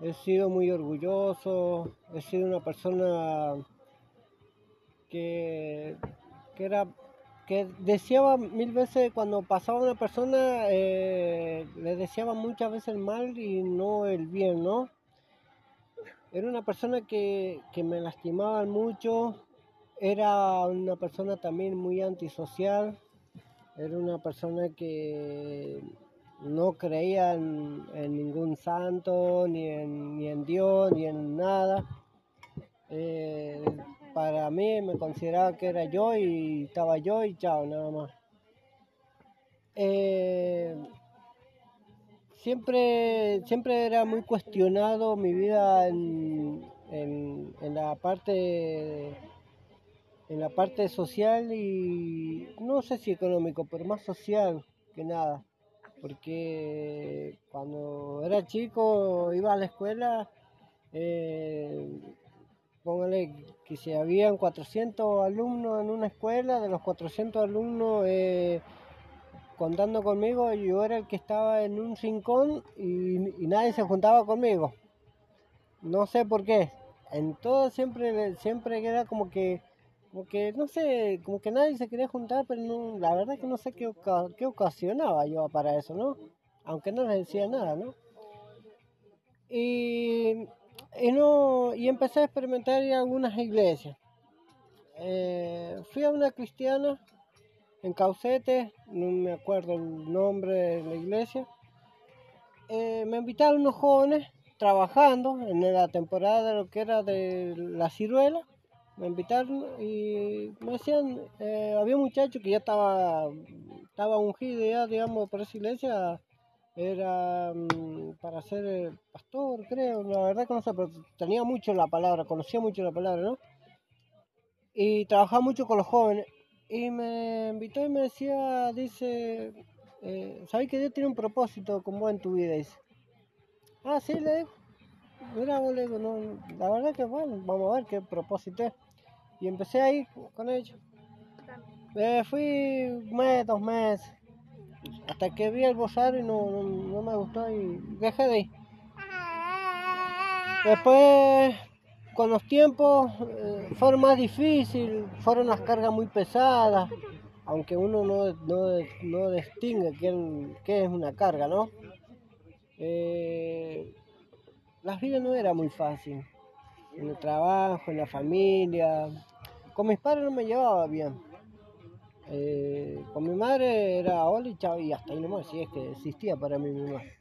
he sido muy orgulloso, he sido una persona que, que era que deseaba mil veces cuando pasaba una persona eh, le deseaba muchas veces el mal y no el bien, ¿no? Era una persona que, me lastimaba mucho, era una persona también muy antisocial, era una persona que no creía en, ningún santo, ni en, ni en, Dios, ni en nada. Eh, para mí me consideraba que era yo y estaba yo y chao, nada más. Eh, siempre, siempre era muy cuestionado mi vida en, en, la parte en la parte social y no sé si económico, pero más social que nada. Porque cuando era chico iba a la escuela, eh, póngale que si habían 400 alumnos en una escuela, de los 400 alumnos eh, contando conmigo, yo era el que estaba en un rincón y, nadie se juntaba conmigo. No sé por qué. En todo siempre, siempre era como que como que no sé, como que nadie se quería juntar, pero la verdad que no sé qué, qué ocasionaba yo para eso, ¿no? Aunque no les decía nada, ¿no? Y, y no, y empecé a experimentar en algunas iglesias. Eh, fui a una cristiana en Caucete, no me acuerdo el nombre de la iglesia. Eh, me invitaron unos jóvenes trabajando en la temporada de lo que era de la ciruela me invitaron y me decían, eh, había un muchacho que ya estaba, estaba ungido ya, digamos, por esa iglesia, era mm, para ser pastor, creo, la verdad que no sé, pero tenía mucho la palabra, conocía mucho la palabra, ¿no? Y trabajaba mucho con los jóvenes. Y me invitó y me decía, dice, eh, ¿sabes que Dios tiene un propósito con vos en tu vida? Dice. Ah, sí, le digo. Mira, vos le digo, no, la verdad que bueno, vamos a ver qué propósito es. Y empecé ahí con ellos. Eh, fui un mes, dos meses, hasta que vi el rosario y no, no, no me gustó y dejé de ir. Después, con los tiempos, eh, fueron más difíciles, fueron las cargas muy pesadas, aunque uno no, no, no distingue qué, qué es una carga, ¿no? Eh, la vida no era muy fácil. En el trabajo, en la familia. Con mis padres no me llevaba bien. Eh, con mi madre era hola y y hasta ahí nomás, si es que existía para mí mi madre.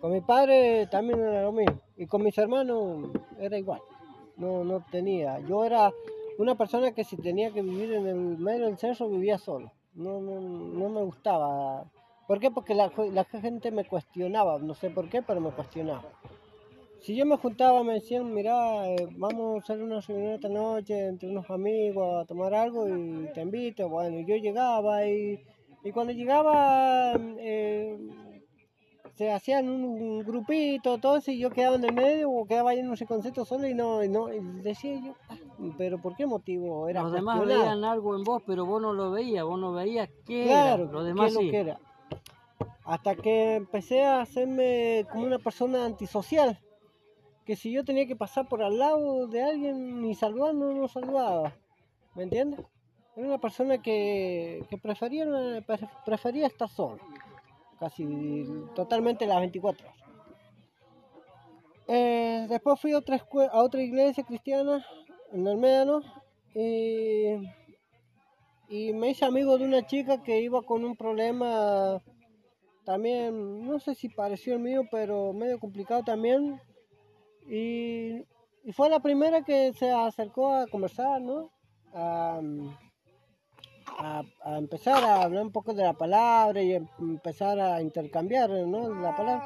Con mi padre también era lo mismo. Y con mis hermanos era igual. No, no tenía. Yo era una persona que si tenía que vivir en el medio del cerro vivía solo. No, no, no me gustaba. ¿Por qué? Porque la, la gente me cuestionaba. No sé por qué, pero me cuestionaba. Si yo me juntaba, me decían, mira, eh, vamos a hacer una reunión esta noche entre unos amigos a tomar algo y te invito. Bueno, y yo llegaba y, y cuando llegaba eh, se hacían un grupito, todo eso, y yo quedaba en el medio o quedaba ahí en un concepto solo y no, y no y decía yo, "Ah, pero ¿por qué motivo? Era Los demás cuestionado". veían algo en vos, pero vos no lo veías, vos no veías qué Claro, era. Los qué demás es lo que era. Hasta que empecé a hacerme como una persona antisocial. Que si yo tenía que pasar por al lado de alguien ni saludar, no lo saludaba. ¿Me entiendes? Era una persona que, que prefería, pre- prefería estar solo. Casi totalmente las 24 horas. Eh, después fui a otra, a otra iglesia cristiana en el Médano. Y y me hice amigo de una chica que iba con un problema también, no sé si pareció el mío, pero medio complicado también. Y, fue la primera que se acercó a conversar, ¿no? A, a- empezar a hablar un poco de la palabra y em- empezar a intercambiar, ¿no? La palabra.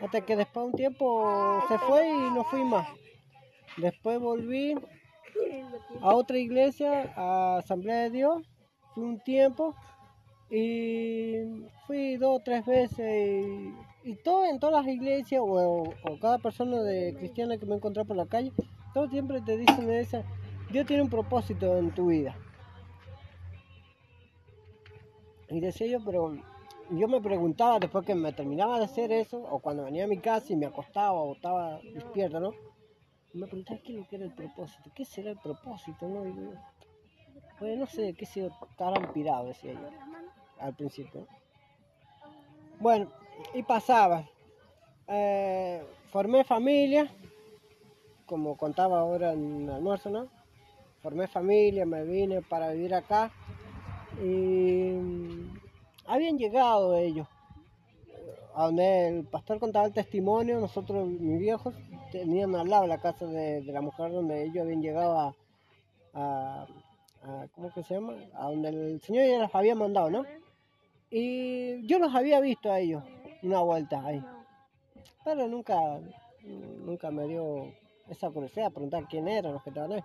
Hasta que después de un tiempo se fue y no fui más. Después volví a otra iglesia, a Asamblea de Dios, fui un tiempo y fui dos o tres veces y, y todo en todas las iglesias o, o cada persona de cristiana que me encontré por la calle, todos siempre te dicen esa, Dios tiene un propósito en tu vida. Y decía yo, pero yo me preguntaba después que me terminaba de hacer eso, o cuando venía a mi casa y me acostaba o estaba despierto, ¿no? me preguntaba qué era el propósito, qué será el propósito, ¿no? Y yo, pues no sé, qué sé yo, estarán pirados, decía yo, al principio. Bueno, y pasaba. Eh, formé familia, como contaba ahora en el almuerzo, ¿no? Formé familia, me vine para vivir acá y mm, habían llegado ellos a donde el pastor contaba el testimonio, nosotros, mis viejos, tenían al lado la casa de, de la mujer donde ellos habían llegado a, a- ¿cómo que se llama? A donde el Señor ya los había mandado, ¿no? Y yo los había visto a ellos una vuelta ahí, pero nunca, nunca me dio esa curiosidad, preguntar quién eran los que estaban ahí.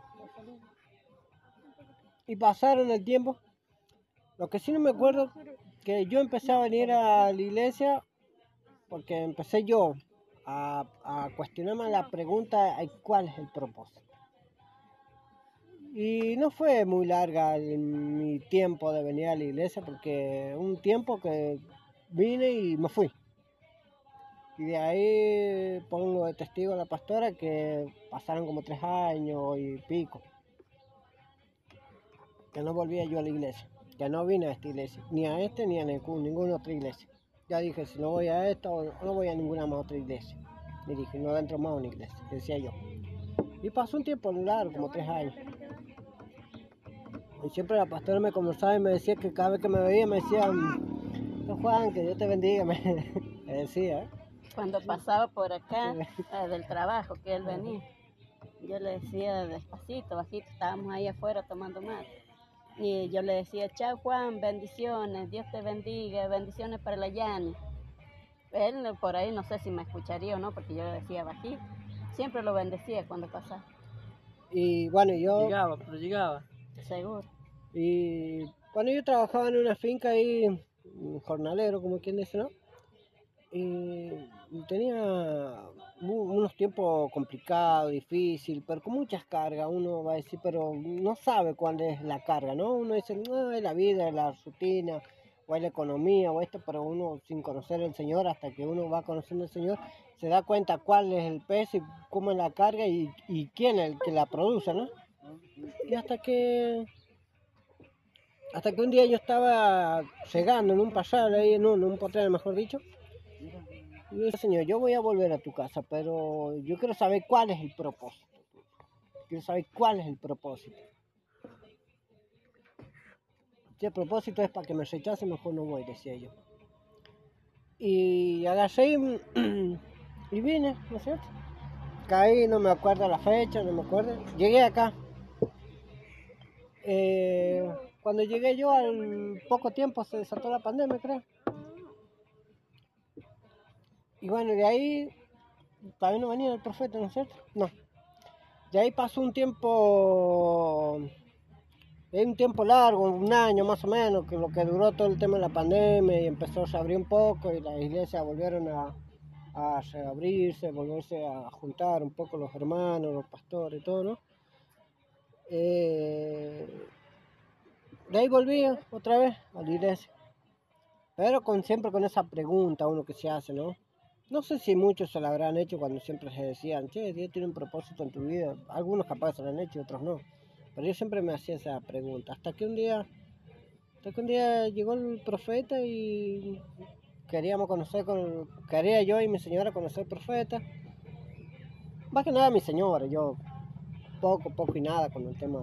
Y pasaron el tiempo. Lo que sí no me acuerdo, que yo empecé a venir a la iglesia porque empecé yo a, a cuestionarme la pregunta cuál es el propósito. Y no fue muy larga mi tiempo de venir a la iglesia porque un tiempo que vine y me fui. Y de ahí pongo de testigo a la pastora que pasaron como tres años y pico. Que no volvía yo a la iglesia. Que no vine a esta iglesia. Ni a este ni a ningún- ninguna otra iglesia. Ya dije, si no voy a esta, no voy a ninguna más otra iglesia. Y dije, no entro más a una iglesia, decía yo. Y pasó un tiempo largo, como tres años. Y siempre la pastora me conversaba y me decía que cada vez que me veía me decía, "Don Juan, que Dios te bendiga, me, decía. Cuando pasaba por acá eh, del trabajo que él venía, yo le decía despacito, bajito, estábamos ahí afuera tomando mate. Y yo le decía, chao Juan, bendiciones, Dios te bendiga, bendiciones para la Yani. Él por ahí no sé si me escucharía o no, porque yo le decía bajito. Siempre lo bendecía cuando pasaba, Y bueno, yo, Llegaba, pero llegaba. seguro. y cuando yo trabajaba en una finca ahí, un jornalero, como quien dice, ¿no? Y tenía unos tiempos complicados, difíciles, pero con muchas cargas. Uno va a decir, pero no sabe cuál es la carga, ¿no? Uno dice, no, es la vida, es la rutina, o es la economía, o esto, pero uno sin conocer al Señor, hasta que uno va conociendo al Señor, se da cuenta cuál es el peso y cómo es la carga y, y quién es el que la produce, ¿no? Y hasta que hasta que un día yo estaba llegando en un pasar ahí, en un, en un potrero, mejor dicho. Señor, yo voy a volver a tu casa, pero yo quiero saber cuál es el propósito. Quiero saber cuál es el propósito. Si el propósito es para que me rechace, mejor no voy, decía yo. Y agarré y, y vine, ¿no es cierto? Caí, no me acuerdo la fecha, no me acuerdo. Llegué acá. Eh, cuando llegué yo, al poco tiempo se desató la pandemia, creo. Y bueno, de ahí todavía no venía el profeta, ¿no es cierto? No. De ahí pasó un tiempo, un tiempo largo, un año más o menos, que lo que duró todo el tema de la pandemia y empezó a abrir un poco y las iglesias volvieron a, a reabrirse, volverse a juntar un poco los hermanos, los pastores y todo, ¿no? Eh, de ahí volví otra vez a la iglesia. Pero con, siempre con esa pregunta uno que se hace, ¿no? No sé si muchos se la habrán hecho cuando siempre se decían, che, Dios tiene un propósito en tu vida. Algunos capaz se lo han hecho otros no. Pero yo siempre me hacía esa pregunta. Hasta que un día, hasta que un día llegó el profeta y queríamos conocer, con, quería yo y mi señora conocer al profeta. Más que nada mi señora, yo poco, poco y nada con el tema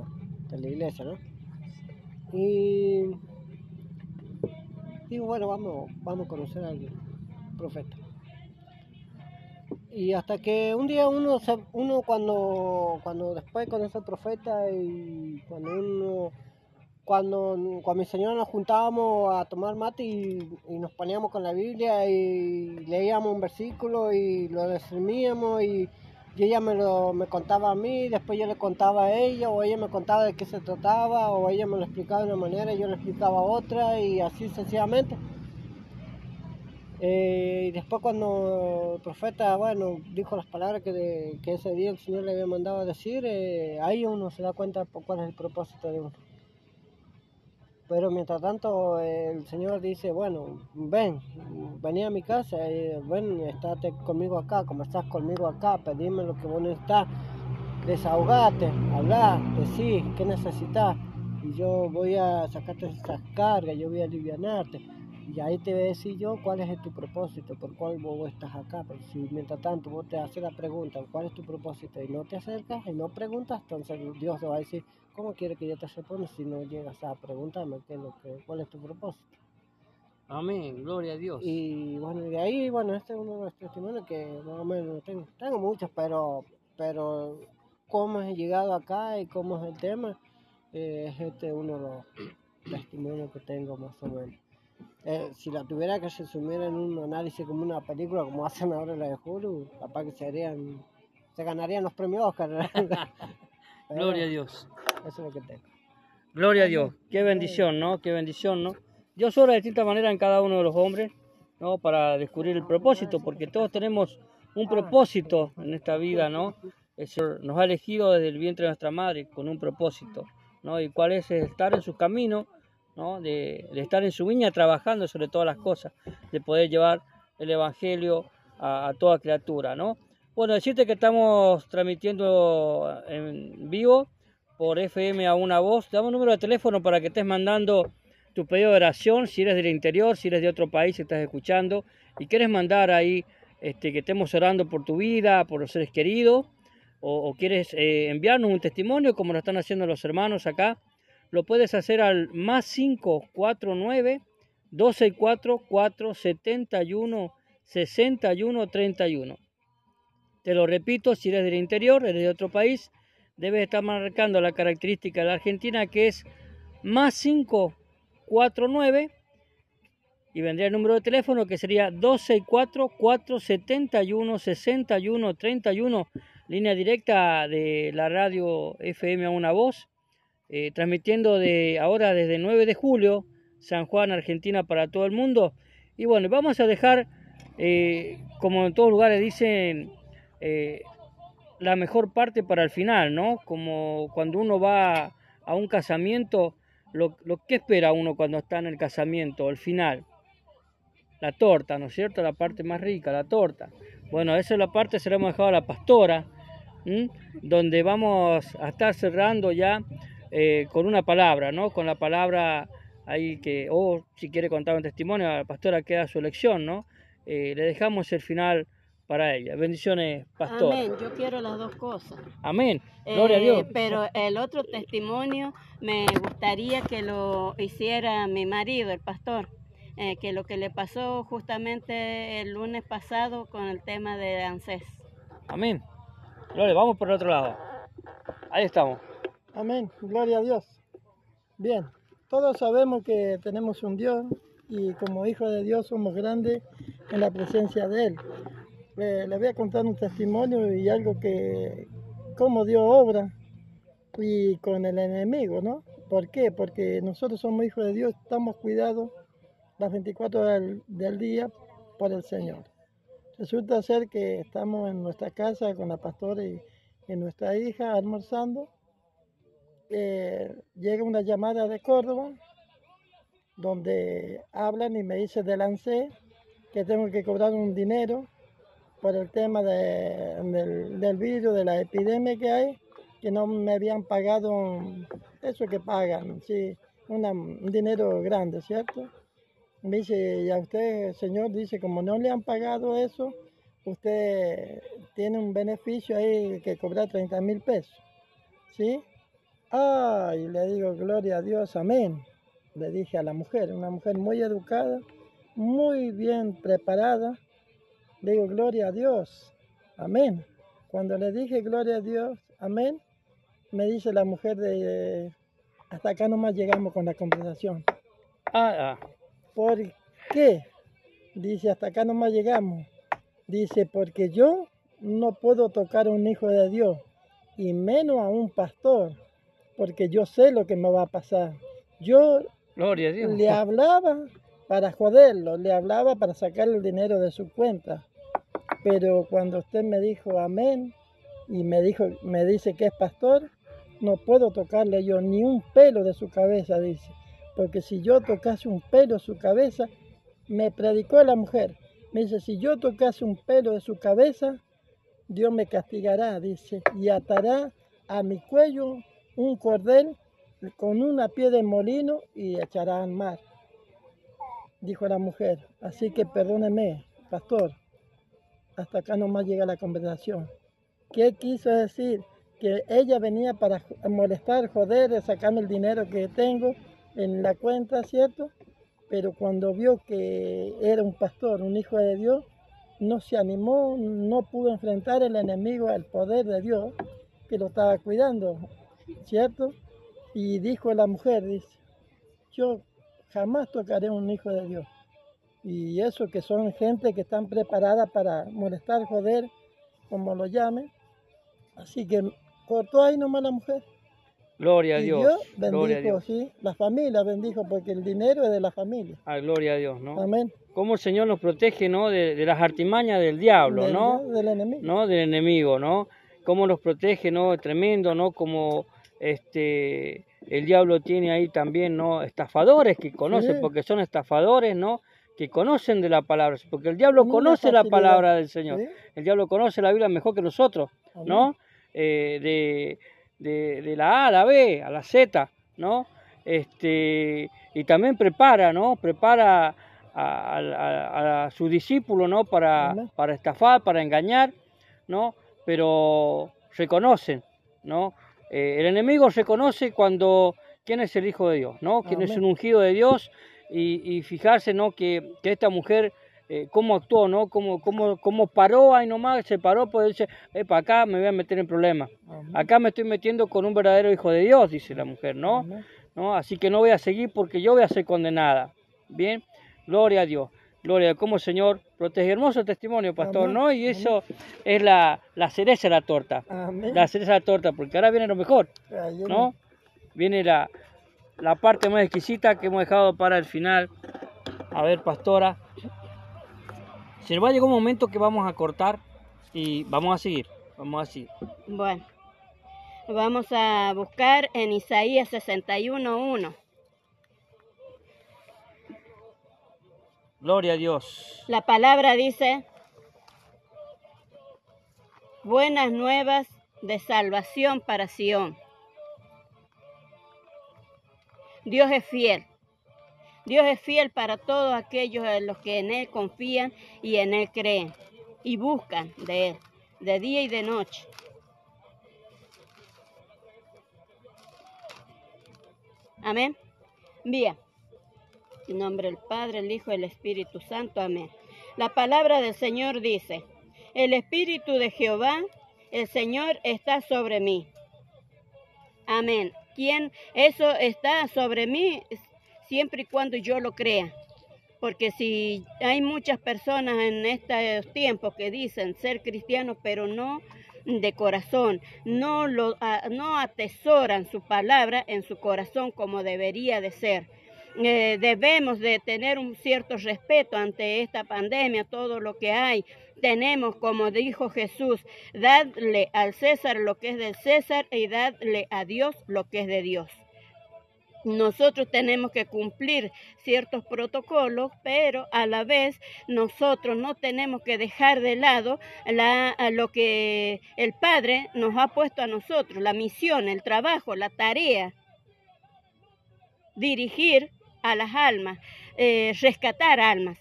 de la iglesia, ¿no? Y digo, bueno, vamos, vamos a conocer al profeta. Y hasta que un día uno, se- uno cuando, cuando después conoce al profeta y cuando uno, cuando con mi señora nos juntábamos a tomar mate y, y nos poníamos con la Biblia y leíamos un versículo y lo discerníamos y, ella me lo me contaba a mí, después yo le contaba a ella, o ella me contaba de qué se trataba, o ella me lo explicaba de una manera y yo le explicaba otra, y así sucesivamente. Eh, y después cuando el profeta, bueno, dijo las palabras que, que ese día el Señor le había mandado a decir, eh, ahí uno se da cuenta cuál es el propósito de uno. Pero mientras tanto el Señor dice, bueno, ven, vení a mi casa, ven, estate conmigo acá, conversás conmigo acá, pedime lo que vos necesitas, desahogate, hablar, decir qué necesitas, y yo voy a sacarte esas cargas, yo voy a alivianarte. Y ahí te voy a decir yo cuál es tu propósito, por cuál vos estás acá. Pero si mientras tanto vos te haces la pregunta, ¿cuál es tu propósito? Y no te acercas y no preguntas, entonces Dios te va a decir, ¿cómo quiere que yo te responda si no llegas a preguntarme qué es lo que, cuál es tu propósito? Amén, gloria a Dios. Y bueno, de ahí, bueno, este es uno de los testimonios que más o menos tengo. Tengo muchos, pero, pero cómo he llegado acá y cómo es el tema, eh, es este uno de los testimonios que tengo más o menos. Eh, si la tuviera que resumir en un análisis como una película, como hacen ahora la de Hulu, capaz que serían se ganarían los premios Oscar. Gloria a Dios. Eso es lo que tengo. Gloria a Dios. Qué bendición, ¿no? Qué bendición, ¿no? Dios obra de distinta manera en cada uno de los hombres, ¿no? Para descubrir el propósito, porque todos tenemos un propósito en esta vida, ¿no? Eso nos ha elegido desde el vientre de nuestra madre con un propósito, ¿no? Y cuál es estar en su camino, ¿no? De, estar en su viña trabajando sobre todas las cosas, de poder llevar el Evangelio a, toda criatura, ¿no? Bueno, decirte que estamos transmitiendo en vivo por FM a una voz. Dame un número de teléfono para que estés mandando tu pedido de oración, si eres del interior, si eres de otro país, si estás escuchando y quieres mandar ahí este, que estemos orando por tu vida, por los seres queridos, o, o quieres eh, enviarnos un testimonio como lo están haciendo los hermanos acá, lo puedes hacer al más 549 264 471 6131. Te lo repito, si eres del interior, eres de otro país, debes estar marcando la característica de la Argentina que es más 549 y vendría el número de teléfono que sería 264-471-6131, línea directa de la radio FM a una voz, eh, transmitiendo de ahora desde 9 de julio, San Juan, Argentina, para todo el mundo. Y bueno, vamos a dejar, eh, como en todos lugares dicen, eh, la mejor parte para el final, ¿no? Como cuando uno va a un casamiento, lo, lo que espera uno cuando está en el casamiento, el final la torta, ¿no es cierto? La parte más rica, la torta. Bueno, esa es la parte se la hemos dejado a la pastora, donde vamos a estar cerrando ya eh, con una palabra, ¿no? Con la palabra ahí que, o si quiere contar un testimonio, a la pastora queda su elección, ¿no? Eh, le dejamos el final para ella. Bendiciones, pastora. Amén, yo quiero las dos cosas. Amén. Gloria a Eh, Dios. Pero el otro testimonio me gustaría que lo hiciera mi marido, el pastor, eh, que lo que le pasó justamente el lunes pasado con el tema de ANSES. Amén. Gloria, vamos por el otro lado. Ahí estamos. Amén, gloria a Dios. Bien, todos sabemos que tenemos un Dios y como hijos de Dios somos grandes en la presencia de Él. Eh, le voy a contar un testimonio y algo que, cómo Dios obra y con el enemigo, ¿no? ¿Por qué? Porque nosotros somos hijos de Dios, estamos cuidados las 24 horas del, día por el Señor. Resulta ser que estamos en nuestra casa con la pastora y nuestra hija almorzando eh, llega una llamada de Córdoba donde hablan y me dice del ANSE que tengo que cobrar un dinero por el tema de- del, del virus, de la epidemia que hay, que no me habían pagado eso que pagan, sí, un dinero grande, ¿cierto? Me dice, y a usted, señor, dice, como no le han pagado eso, usted tiene un beneficio ahí que cobrar 30 mil pesos, ¿sí? Ay, le digo, gloria a Dios, amén. Le dije a la mujer, una mujer muy educada, muy bien preparada. Le digo, gloria a Dios, amén. Cuando le dije, gloria a Dios, amén, me dice la mujer de, hasta acá nomás llegamos con la conversación. Ah, ah. ¿Por qué? Dice, hasta acá nomás llegamos. Dice, porque yo no puedo tocar a un hijo de Dios, y menos a un pastor, porque yo sé lo que me va a pasar. Yo Gloria a Dios. le hablaba para joderlo, le hablaba para sacar el dinero de su cuenta. Pero cuando usted me dijo amén y me dijo, me dice que es pastor, no puedo tocarle yo ni un pelo de su cabeza, dice. Porque si yo tocase un pelo de su cabeza, me predicó la mujer. Me dice, si yo tocase un pelo de su cabeza, Dios me castigará, dice, y atará a mi cuello un cordel con una pie de molino y echará al mar. Dijo la mujer, así que perdóneme, pastor, hasta acá nomás llega la conversación. ¿Qué quiso decir? Que ella venía para molestar, joder, sacarme el dinero que tengo en la cuenta, ¿cierto? Pero cuando vio que era un pastor, un hijo de Dios, no se animó, no pudo enfrentar el enemigo al poder de Dios que lo estaba cuidando, ¿cierto? Y dijo la mujer, dice, yo jamás tocaré a un hijo de Dios. Y eso que son gente que están preparadas para molestar, joder, como lo llamen, Así que cortó ahí nomás la mujer. Gloria a y Dios. Dios Gloria a bendijo, Dios. sí, la familia bendijo, porque el dinero es de la familia. Ah, gloria a Dios, ¿no? Amén. Cómo el Señor nos protege, ¿no? De, de las artimañas del diablo, Del- ¿no? Del enemigo. ¿no? Del enemigo, ¿no? Cómo los protege, ¿no? Tremendo, ¿no? Como este el diablo tiene ahí también, ¿no? Estafadores que conocen, Sí. porque son estafadores, ¿no? Que conocen de la palabra, porque el diablo Una conoce la palabra del Señor. El diablo conoce la Biblia mejor que nosotros, Amén. ¿no? Eh, de, de, de la A a la B, a la Z, ¿no? Este, y también prepara, ¿no? Prepara a, a- a- a su discípulo, ¿no? Para, para estafar, para engañar, ¿no? Pero reconocen, ¿no? Eh, el enemigo reconoce cuando quién es el Hijo de Dios, ¿no? Quién es un ungido de Dios y, y fijarse, ¿no? Que, que esta mujer, eh, cómo actuó, ¿no? Cómo, cómo, cómo paró ahí nomás, se paró, pues dice, para acá me voy a meter en problemas. Amén. Acá me estoy metiendo con un verdadero Hijo de Dios, dice la mujer, ¿no? Amén. ¿no? Así que no voy a seguir porque yo voy a ser condenada. Bien, gloria a Dios. Gloria el Señor protege. Hermoso testimonio, pastor, Amén. ¿no? Y eso es la, la cereza de la torta. Amén. La cereza de la torta, porque ahora viene lo mejor, Ahí ¿no? Viene la, la parte más exquisita que hemos dejado para el final. A ver, pastora. Se nos va a llegar un momento que vamos a cortar y vamos a seguir. Vamos a seguir. Bueno, vamos a buscar en Isaías 61.1. Gloria a Dios. La palabra dice, buenas nuevas de salvación para Sión. Dios es fiel. Dios es fiel para todos aquellos en los que en Él confían y en Él creen y buscan de Él, de día y de noche. Amén. Bien. En nombre del Padre, el Hijo y el Espíritu Santo. Amén. La palabra del Señor dice, el Espíritu de Jehová, el Señor está sobre mí. Amén. ¿Quién? Eso está sobre mí siempre y cuando yo lo crea. Porque si hay muchas personas en estos tiempos que dicen ser cristianos, pero no de corazón, no, lo, a- no atesoran su palabra en su corazón como debería de ser. Eh, debemos de tener un cierto respeto ante esta pandemia, todo lo que hay. Tenemos, como dijo Jesús, dadle al César lo que es del César y dadle a Dios lo que es de Dios. Nosotros tenemos que cumplir ciertos protocolos, pero a la vez nosotros no tenemos que dejar de lado la, a lo que el Padre nos ha puesto a nosotros, la misión, el trabajo, la tarea, dirigir a las almas, eh, rescatar almas.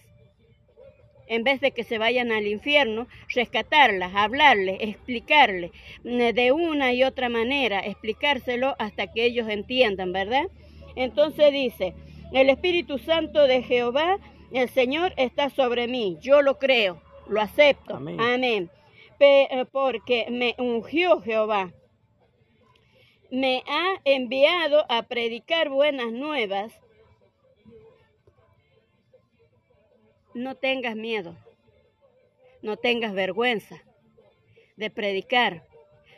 En vez de que se vayan al infierno, rescatarlas, hablarles, explicarles eh, de una y otra manera, explicárselo hasta que ellos entiendan, ¿verdad? Entonces dice, el Espíritu Santo de Jehová, el Señor está sobre mí, yo lo creo, lo acepto, Amén. eh, porque me ungió Jehová, me ha enviado a predicar buenas nuevas. No tengas miedo, no tengas vergüenza de predicar.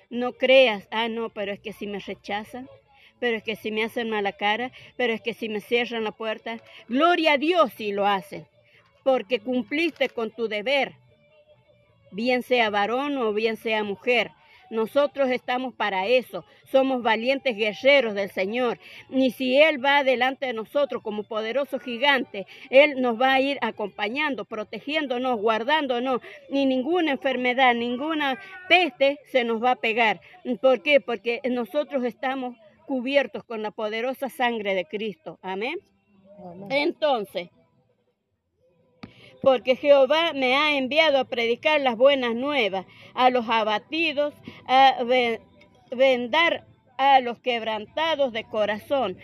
No creas, ah, no, pero es que si me rechazan, pero es que si me hacen mala cara, pero es que si me cierran la puerta, gloria a Dios si lo hacen, porque cumpliste con tu deber, bien sea varón o bien sea mujer. Nosotros estamos para eso, somos valientes guerreros del Señor. Y si Él va delante de nosotros como poderoso gigante, Él nos va a ir acompañando, protegiéndonos, guardándonos. Ni ninguna enfermedad, ninguna peste se nos va a pegar. ¿Por qué? Porque nosotros estamos cubiertos con la poderosa sangre de Cristo. Amén. Amén. Entonces, porque Jehová me ha enviado a predicar las buenas nuevas a los abatidos, a ve- vendar a los quebrantados de corazón.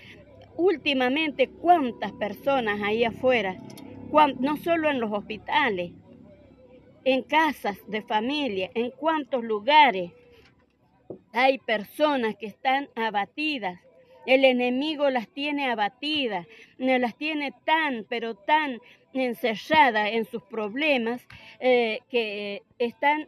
Últimamente, ¿cuántas personas ahí afuera? No solo en los hospitales, en casas de familia, en cuántos lugares hay personas que están abatidas. El enemigo las tiene abatidas, las tiene tan, pero tan encerradas en sus problemas eh, que están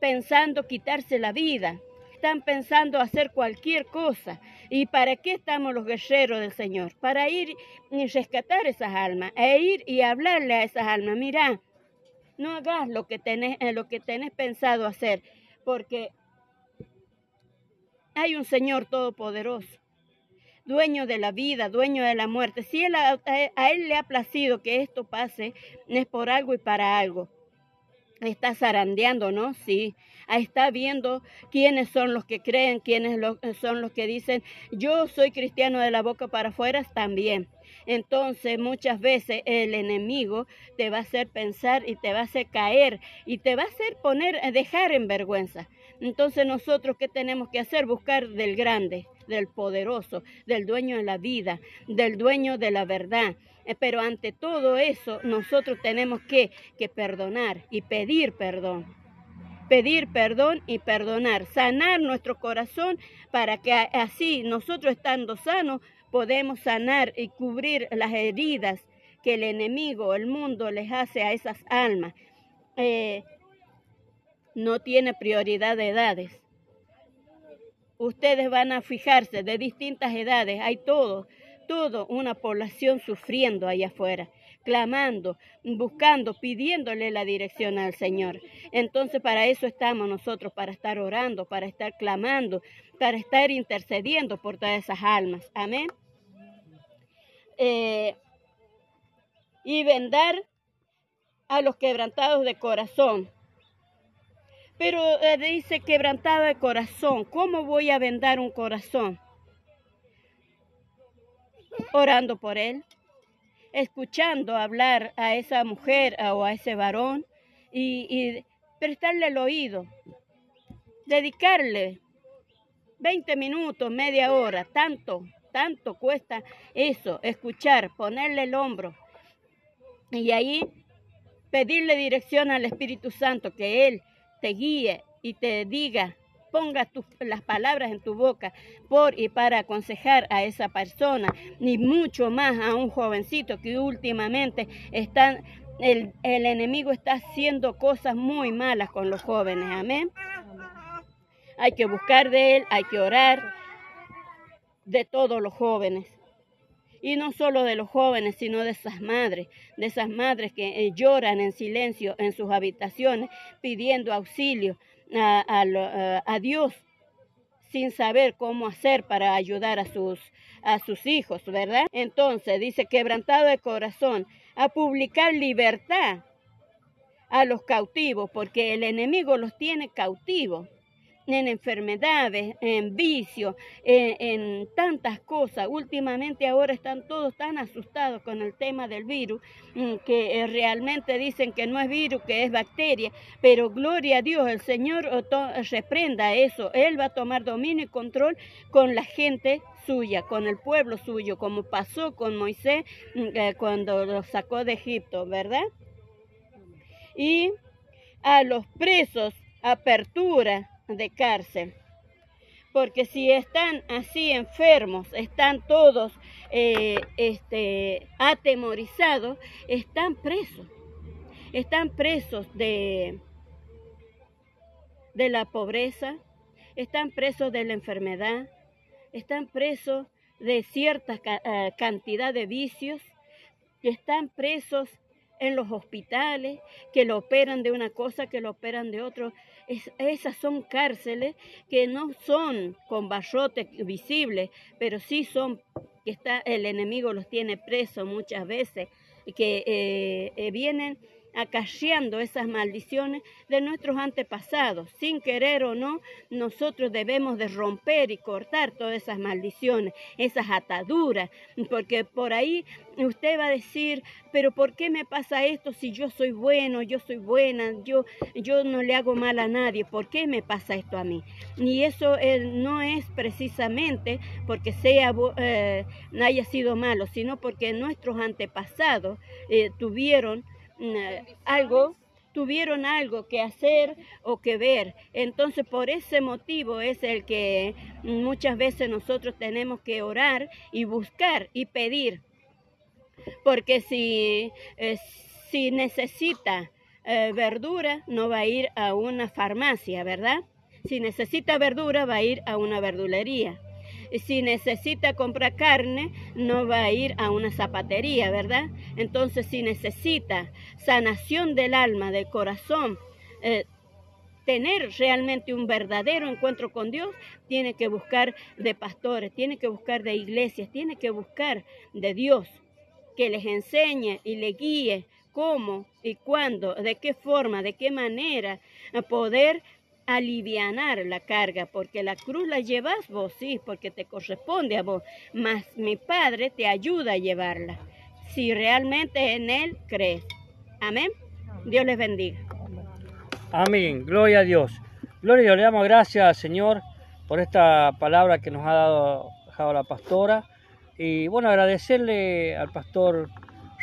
pensando quitarse la vida, están pensando hacer cualquier cosa. ¿Y para qué estamos los guerreros del Señor? Para ir y rescatar esas almas, e ir y hablarle a esas almas. Mira, no hagas lo que tenés, eh, lo que tenés pensado hacer, porque hay un Señor todopoderoso, dueño de la vida, dueño de la muerte. Si él, a, a Él le ha placido que esto pase, es por algo y para algo. Está zarandeando, ¿no? Sí. Está viendo quiénes son los que creen, quiénes lo- son los que dicen, yo soy cristiano de la boca para afuera también. Entonces muchas veces el enemigo te va a hacer pensar y te va a hacer caer y te va a hacer poner, dejar en vergüenza. Entonces nosotros qué tenemos que hacer? Buscar del grande, del poderoso, del dueño de la vida, del dueño de la verdad. Eh, Pero ante todo eso nosotros tenemos que, que perdonar y pedir perdón. Pedir perdón y perdonar, sanar nuestro corazón para que así nosotros estando sanos podemos sanar y cubrir las heridas que el enemigo, el mundo les hace a esas almas. Eh, no tiene prioridad de edades. Ustedes van a fijarse de distintas edades, hay todo, todo una población sufriendo allá afuera, clamando, buscando, pidiéndole la dirección al Señor. Entonces para eso estamos nosotros, para estar orando, para estar clamando, para estar intercediendo por todas esas almas. Amén. Eh, y vendar a los quebrantados de corazón. Pero eh, dice quebrantado de corazón. ¿Cómo voy a vendar un corazón? Orando por él, escuchando hablar a esa mujer o a ese varón y, y prestarle el oído, dedicarle 20 minutos, media hora, tanto, tanto cuesta eso, escuchar, ponerle el hombro y ahí pedirle dirección al Espíritu Santo, que Él te guíe y te diga, ponga las palabras en tu boca por y para aconsejar a esa persona, ni mucho más a un jovencito que últimamente están, el, el enemigo está haciendo cosas muy malas con los jóvenes, amén. Hay que buscar de Él, hay que orar de todos los jóvenes. Y no solo de los jóvenes, sino de esas madres, de esas madres que eh, lloran en silencio en sus habitaciones pidiendo auxilio a, a Dios sin saber cómo hacer para ayudar a sus, a sus hijos, ¿verdad? Entonces dice, quebrantado de corazón, a publicar libertad a los cautivos, porque el enemigo los tiene cautivos en enfermedades, en vicios, en, tantas cosas. Últimamente ahora están todos tan asustados con el tema del virus mm, que eh, realmente dicen que no es virus, que es bacteria, pero gloria a Dios, el Señor oh, reprenda eso. Él va a tomar dominio y control con la gente suya, con el pueblo suyo, como pasó con Moisés mm, eh, cuando lo sacó de Egipto, ¿verdad? Y a los presos apertura de cárcel. Porque si están así enfermos, están todos eh, este, atemorizados, están presos. Están presos de, de la pobreza, están presos de la enfermedad, están presos de cierta eh, cantidad de vicios, están presos en los hospitales, que lo operan de una cosa, que lo operan de otro. Es- esas son cárceles que no son con barrotes visibles, pero sí son que está, el enemigo los tiene presos muchas veces, que eh, eh, vienen acarreando esas maldiciones de nuestros antepasados. Sin querer o no, nosotros debemos de romper y cortar todas esas maldiciones, esas ataduras, porque por ahí usted va a decir, pero ¿por qué me pasa esto si yo soy bueno, yo soy buena, yo, yo no le hago mal a nadie? ¿Por qué me pasa esto a mí? Y eso eh, no es precisamente porque sea, eh, haya sido malo, sino porque nuestros antepasados eh, tuvieron algo tuvieron algo que hacer o que ver. Entonces, por ese motivo es el que muchas veces nosotros tenemos que orar y buscar y pedir porque si, eh, si necesita eh, verdura, no va a ir a una farmacia, ¿verdad? Si necesita verdura, va a ir a una verdulería. Si necesita comprar carne, no va a ir a una zapatería, ¿verdad? Entonces, si necesita sanación del alma, del corazón, eh, tener realmente un verdadero encuentro con Dios, tiene que buscar de pastores, tiene que buscar de iglesias, tiene que buscar de Dios, que les enseñe y le guíe cómo y cuándo, de qué forma, de qué manera poder alivianar la carga, porque la cruz la llevas vos, sí, porque te corresponde a vos, mas mi Padre te ayuda a llevarla, si realmente en Él crees. Amén. Dios les bendiga. Amén, gloria a Dios. Gloria a Dios, le damos gracias Señor por esta palabra que nos ha dado, dejado la pastora. Y bueno, agradecerle al pastor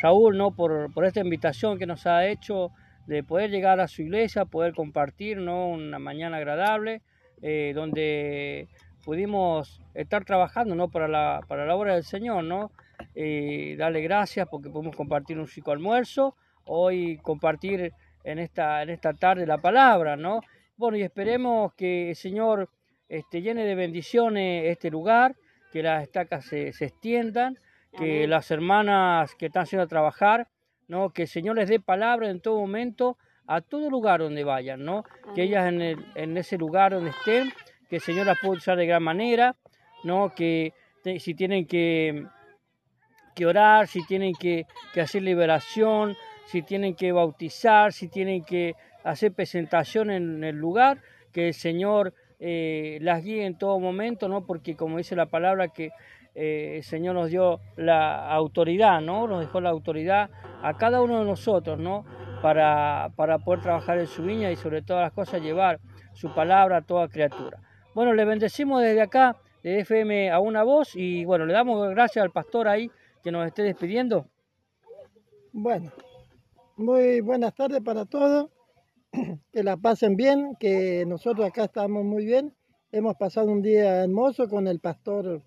Raúl ¿no? por, por esta invitación que nos ha hecho de poder llegar a su iglesia, poder compartir ¿no? una mañana agradable, eh, donde pudimos estar trabajando ¿no? para, la, para la obra del Señor, ¿no? Eh, darle gracias porque pudimos compartir un chico almuerzo, hoy compartir en esta, en esta tarde la palabra, ¿no? Bueno, y esperemos que el Señor este, llene de bendiciones este lugar, que las estacas se, se extiendan, que Amén. las hermanas que están haciendo a trabajar, ¿no? Que el Señor les dé palabra en todo momento a todo lugar donde vayan, ¿no? Que ellas en, el- en ese lugar donde estén, que el Señor las pueda usar de gran manera, ¿no? Que te- si tienen que, que orar, si tienen que, que hacer liberación, si tienen que bautizar, si tienen que hacer presentación en el lugar, que el Señor eh, las guíe en todo momento, ¿no? Porque como dice la palabra que eh, el Señor nos dio la autoridad, ¿no? Nos dejó la autoridad a cada uno de nosotros, ¿no? Para, para poder trabajar en su viña y sobre todas las cosas llevar su palabra a toda criatura. Bueno, le bendecimos desde acá, de FM a una voz, y bueno, le damos gracias al pastor ahí que nos esté despidiendo. Bueno, muy buenas tardes para todos. Que la pasen bien, que nosotros acá estamos muy bien. Hemos pasado un día hermoso con el pastor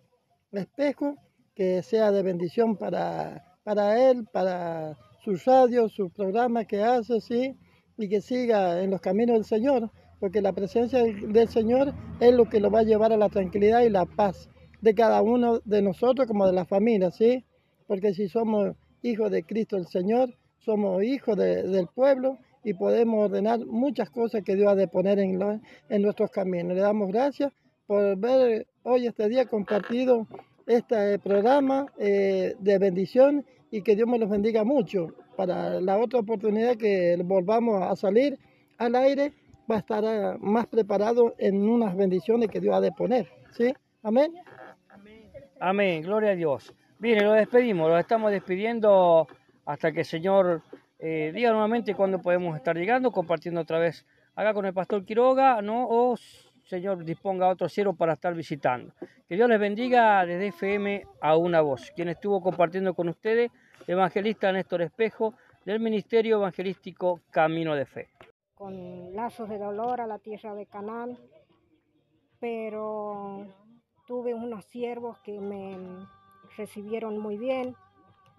Espejo, que sea de bendición para, para él, para su radio, su programa que hace, sí, y que siga en los caminos del Señor, porque la presencia del Señor es lo que lo va a llevar a la tranquilidad y la paz de cada uno de nosotros como de la familia, ¿sí? Porque si somos hijos de Cristo el Señor, somos hijos de- del pueblo y podemos ordenar muchas cosas que Dios ha de poner en, en nuestros caminos. Le damos gracias por ver hoy este día compartido este programa eh, de bendición y que Dios me los bendiga mucho. Para la otra oportunidad que volvamos a salir al aire, va a estar ah, más preparado en unas bendiciones que Dios ha de poner. ¿Sí? Amén. Amén, gloria a Dios. Bien, lo despedimos, lo estamos despidiendo hasta que el Señor eh, diga nuevamente cuándo podemos estar llegando, compartiendo otra vez acá con el pastor Quiroga, ¿no? O Señor disponga otro cielo para estar visitando. Que Dios les bendiga desde FM a una voz. Quien estuvo compartiendo con ustedes, el evangelista Néstor Espejo, del Ministerio Evangelístico Camino de Fe. con lazos de dolor a la tierra de Canaán, pero tuve unos siervos que me recibieron muy bien,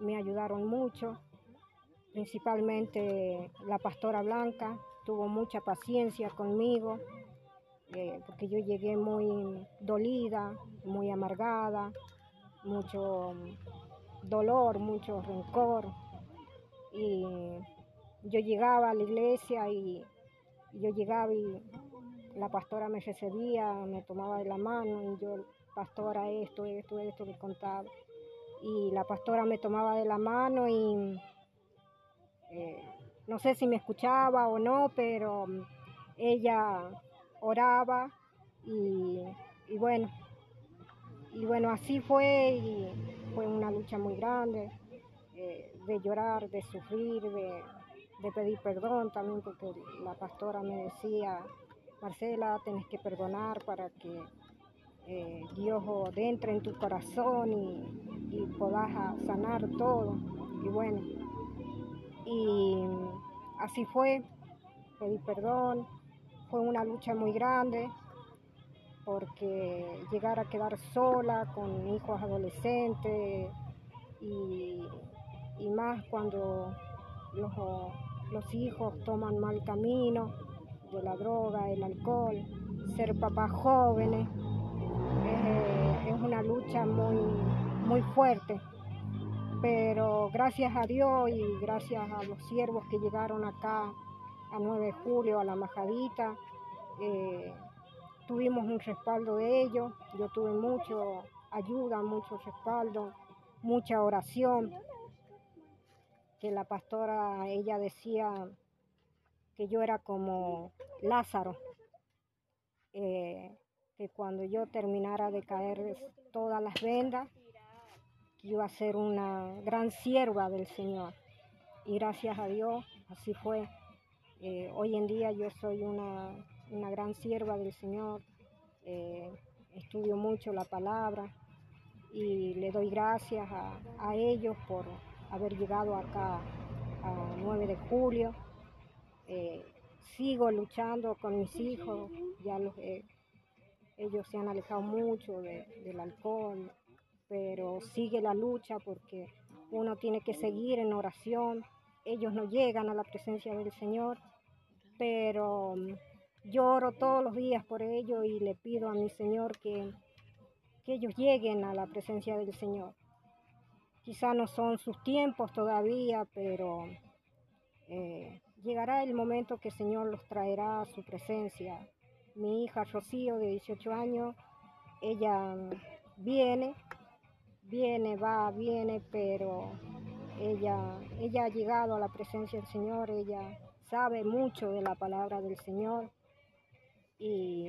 me ayudaron mucho, principalmente la pastora Blanca, tuvo mucha paciencia conmigo, eh, porque yo llegué muy dolida, muy amargada, mucho dolor, mucho rencor, y yo llegaba a la iglesia y yo llegaba y la pastora me recibía, me tomaba de la mano y yo, pastora, esto, esto, esto, le contaba. Y la pastora me tomaba de la mano y eh, no sé si me escuchaba o no, pero mm, ella oraba y, y bueno, y bueno, así fue y fue una lucha muy grande eh, de llorar, de sufrir, de, de pedir perdón también, porque la pastora me decía, Marcela, tenés que perdonar para que eh, Dios entre en tu corazón y, y a sanar todo. Y bueno, y así fue, pedí perdón, fue una lucha muy grande porque llegar a quedar sola con hijos adolescentes y, más cuando los los hijos toman mal camino de la droga, el alcohol, ser papás jóvenes. Eh, es una lucha muy, muy fuerte, pero gracias a Dios y gracias a los siervos que llegaron acá a 9 de julio, a la majadita, eh, tuvimos un respaldo de ellos, yo tuve mucho ayuda, mucho respaldo, mucha oración, que la pastora, ella decía que yo era como Lázaro, eh, que cuando yo terminara de caer todas las vendas, iba a ser una gran sierva del Señor. Y gracias a Dios, así fue. Eh, hoy en día yo soy una, una gran sierva del Señor, eh, estudio mucho la palabra y le doy gracias a, a ellos por haber llegado acá a 9 de julio. Eh, sigo luchando con mis hijos, ya los, ellos se han alejado mucho de- del alcohol, pero sigue la lucha porque uno tiene que seguir en oración. Ellos no llegan a la presencia del Señor, pero mm, yo oro todos los días por ellos y le pido a mi Señor que, que ellos lleguen a la presencia del Señor. Quizá no son sus tiempos todavía, pero eh, llegará el momento que el Señor los traerá a su presencia. Mi hija Rocío, de 18 años, ella viene, viene, va, viene, pero ella, ella ha llegado a la presencia del Señor, ella sabe mucho de la palabra del Señor. Y,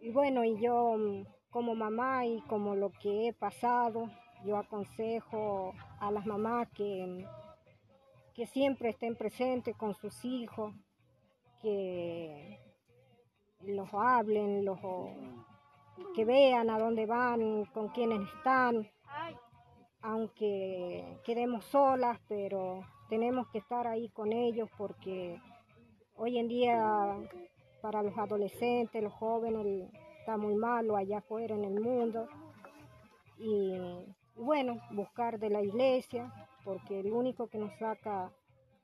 y bueno, y yo mm, como mamá y como lo que he pasado, yo aconsejo a las mamás que, que siempre estén presentes con sus hijos, que los hablen, los, que vean a dónde van, con quiénes están, aunque quedemos solas, pero tenemos que estar ahí con ellos porque hoy en día para los adolescentes, los jóvenes, está muy malo allá afuera en el mundo. Y bueno, buscar de la iglesia, porque el único que nos saca,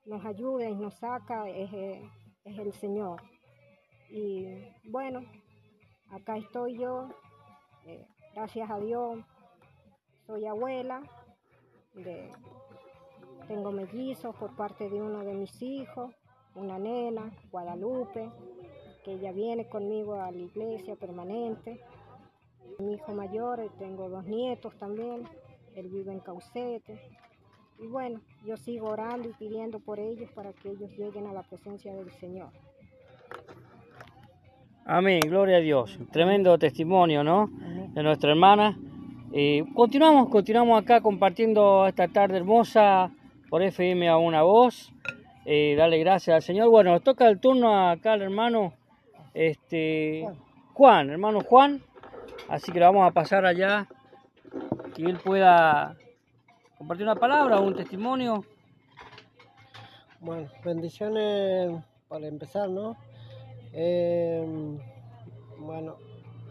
nos ayuda y nos saca es, eh, es el Señor. Y bueno, acá estoy yo, eh, gracias a Dios, soy abuela, de, tengo mellizos por parte de uno de mis hijos, una nena, Guadalupe, que ella viene conmigo a la iglesia permanente. Mi hijo mayor, eh, tengo dos nietos también, él vive en Caucete. Y bueno, yo sigo orando y pidiendo por ellos para que ellos lleguen a la presencia del Señor. Amén, gloria a Dios. Tremendo testimonio, ¿no? De nuestra hermana. Eh, continuamos, continuamos acá compartiendo esta tarde hermosa por FM a una voz. Eh, dale gracias al Señor. Bueno, toca el turno acá al hermano este, Juan, hermano Juan. Así que lo vamos a pasar allá, que él pueda compartir una palabra o un testimonio. Bueno, bendiciones para empezar, ¿no? Eh, bueno,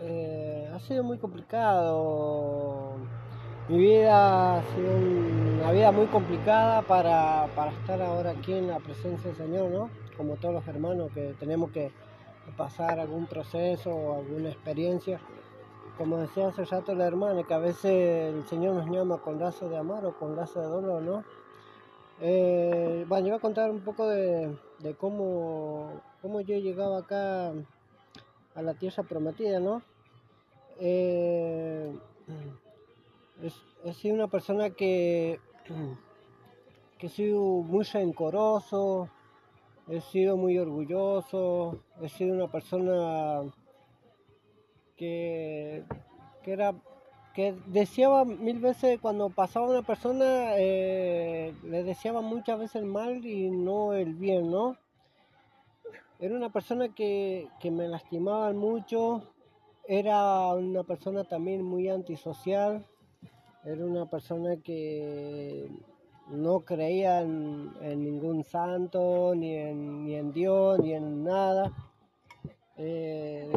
eh, ha sido muy complicado. Mi vida ha sido una vida muy complicada para, para estar ahora aquí en la presencia del Señor, ¿no? Como todos los hermanos que tenemos que pasar algún proceso o alguna experiencia. Como decía hace rato la hermana, que a veces el Señor nos llama con lazo de amor o con lazo de dolor, ¿no? Eh, bueno, yo voy a contar un poco de, de cómo, cómo yo llegaba acá a la tierra prometida, ¿no? Eh, he sido una persona que, que he sido muy rencoroso, he sido muy orgulloso, he sido una persona que, que era que deseaba mil veces cuando pasaba una persona eh, le deseaba muchas veces el mal y no el bien, ¿no? Era una persona que, que me lastimaba mucho, era una persona también muy antisocial, era una persona que no creía en, ningún santo, ni en, ni en Dios, ni en nada. Eh,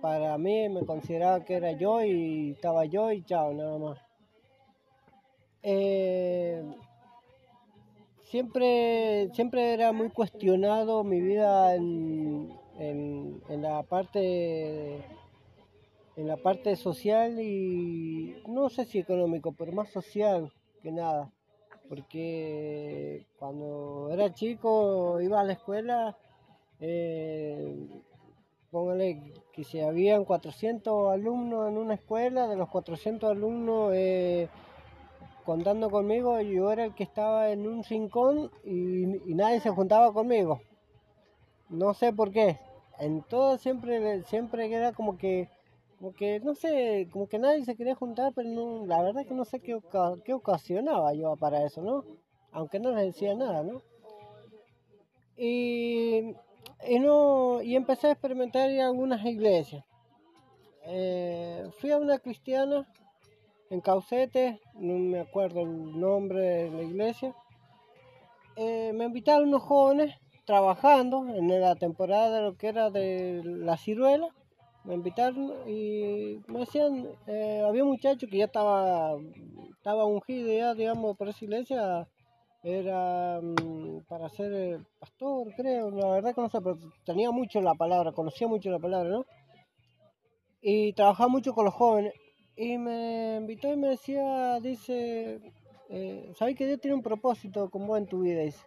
para mí me consideraba que era yo y estaba yo y chao, nada más. Eh, siempre, siempre era muy cuestionado mi vida en, en, en la parte en la parte social y no sé si económico, pero más social que nada. Porque cuando era chico iba a la escuela, eh, póngale que si habían 400 alumnos en una escuela, de los 400 alumnos eh, contando conmigo, yo era el que estaba en un rincón y, nadie se juntaba conmigo. No sé por qué. En todo siempre, siempre era como que como que no sé, como que nadie se quería juntar, pero la verdad que no sé qué, qué ocasionaba yo para eso, ¿no? Aunque no les decía nada, ¿no? Y, y no, y empecé a experimentar en algunas iglesias. Eh, fui a una cristiana en Caucete, no me acuerdo el nombre de la iglesia. Eh, me invitaron unos jóvenes trabajando en la temporada de lo que era de la ciruela me invitaron y me decían, eh, había un muchacho que ya estaba, estaba ungido ya, digamos, por esa iglesia, era mm, para ser eh, pastor, creo, la verdad que no sé, pero tenía mucho la palabra, conocía mucho la palabra, ¿no? Y trabajaba mucho con los jóvenes. Y me invitó y me decía, dice, eh, ¿sabes que Dios tiene un propósito con vos en tu vida? Dice.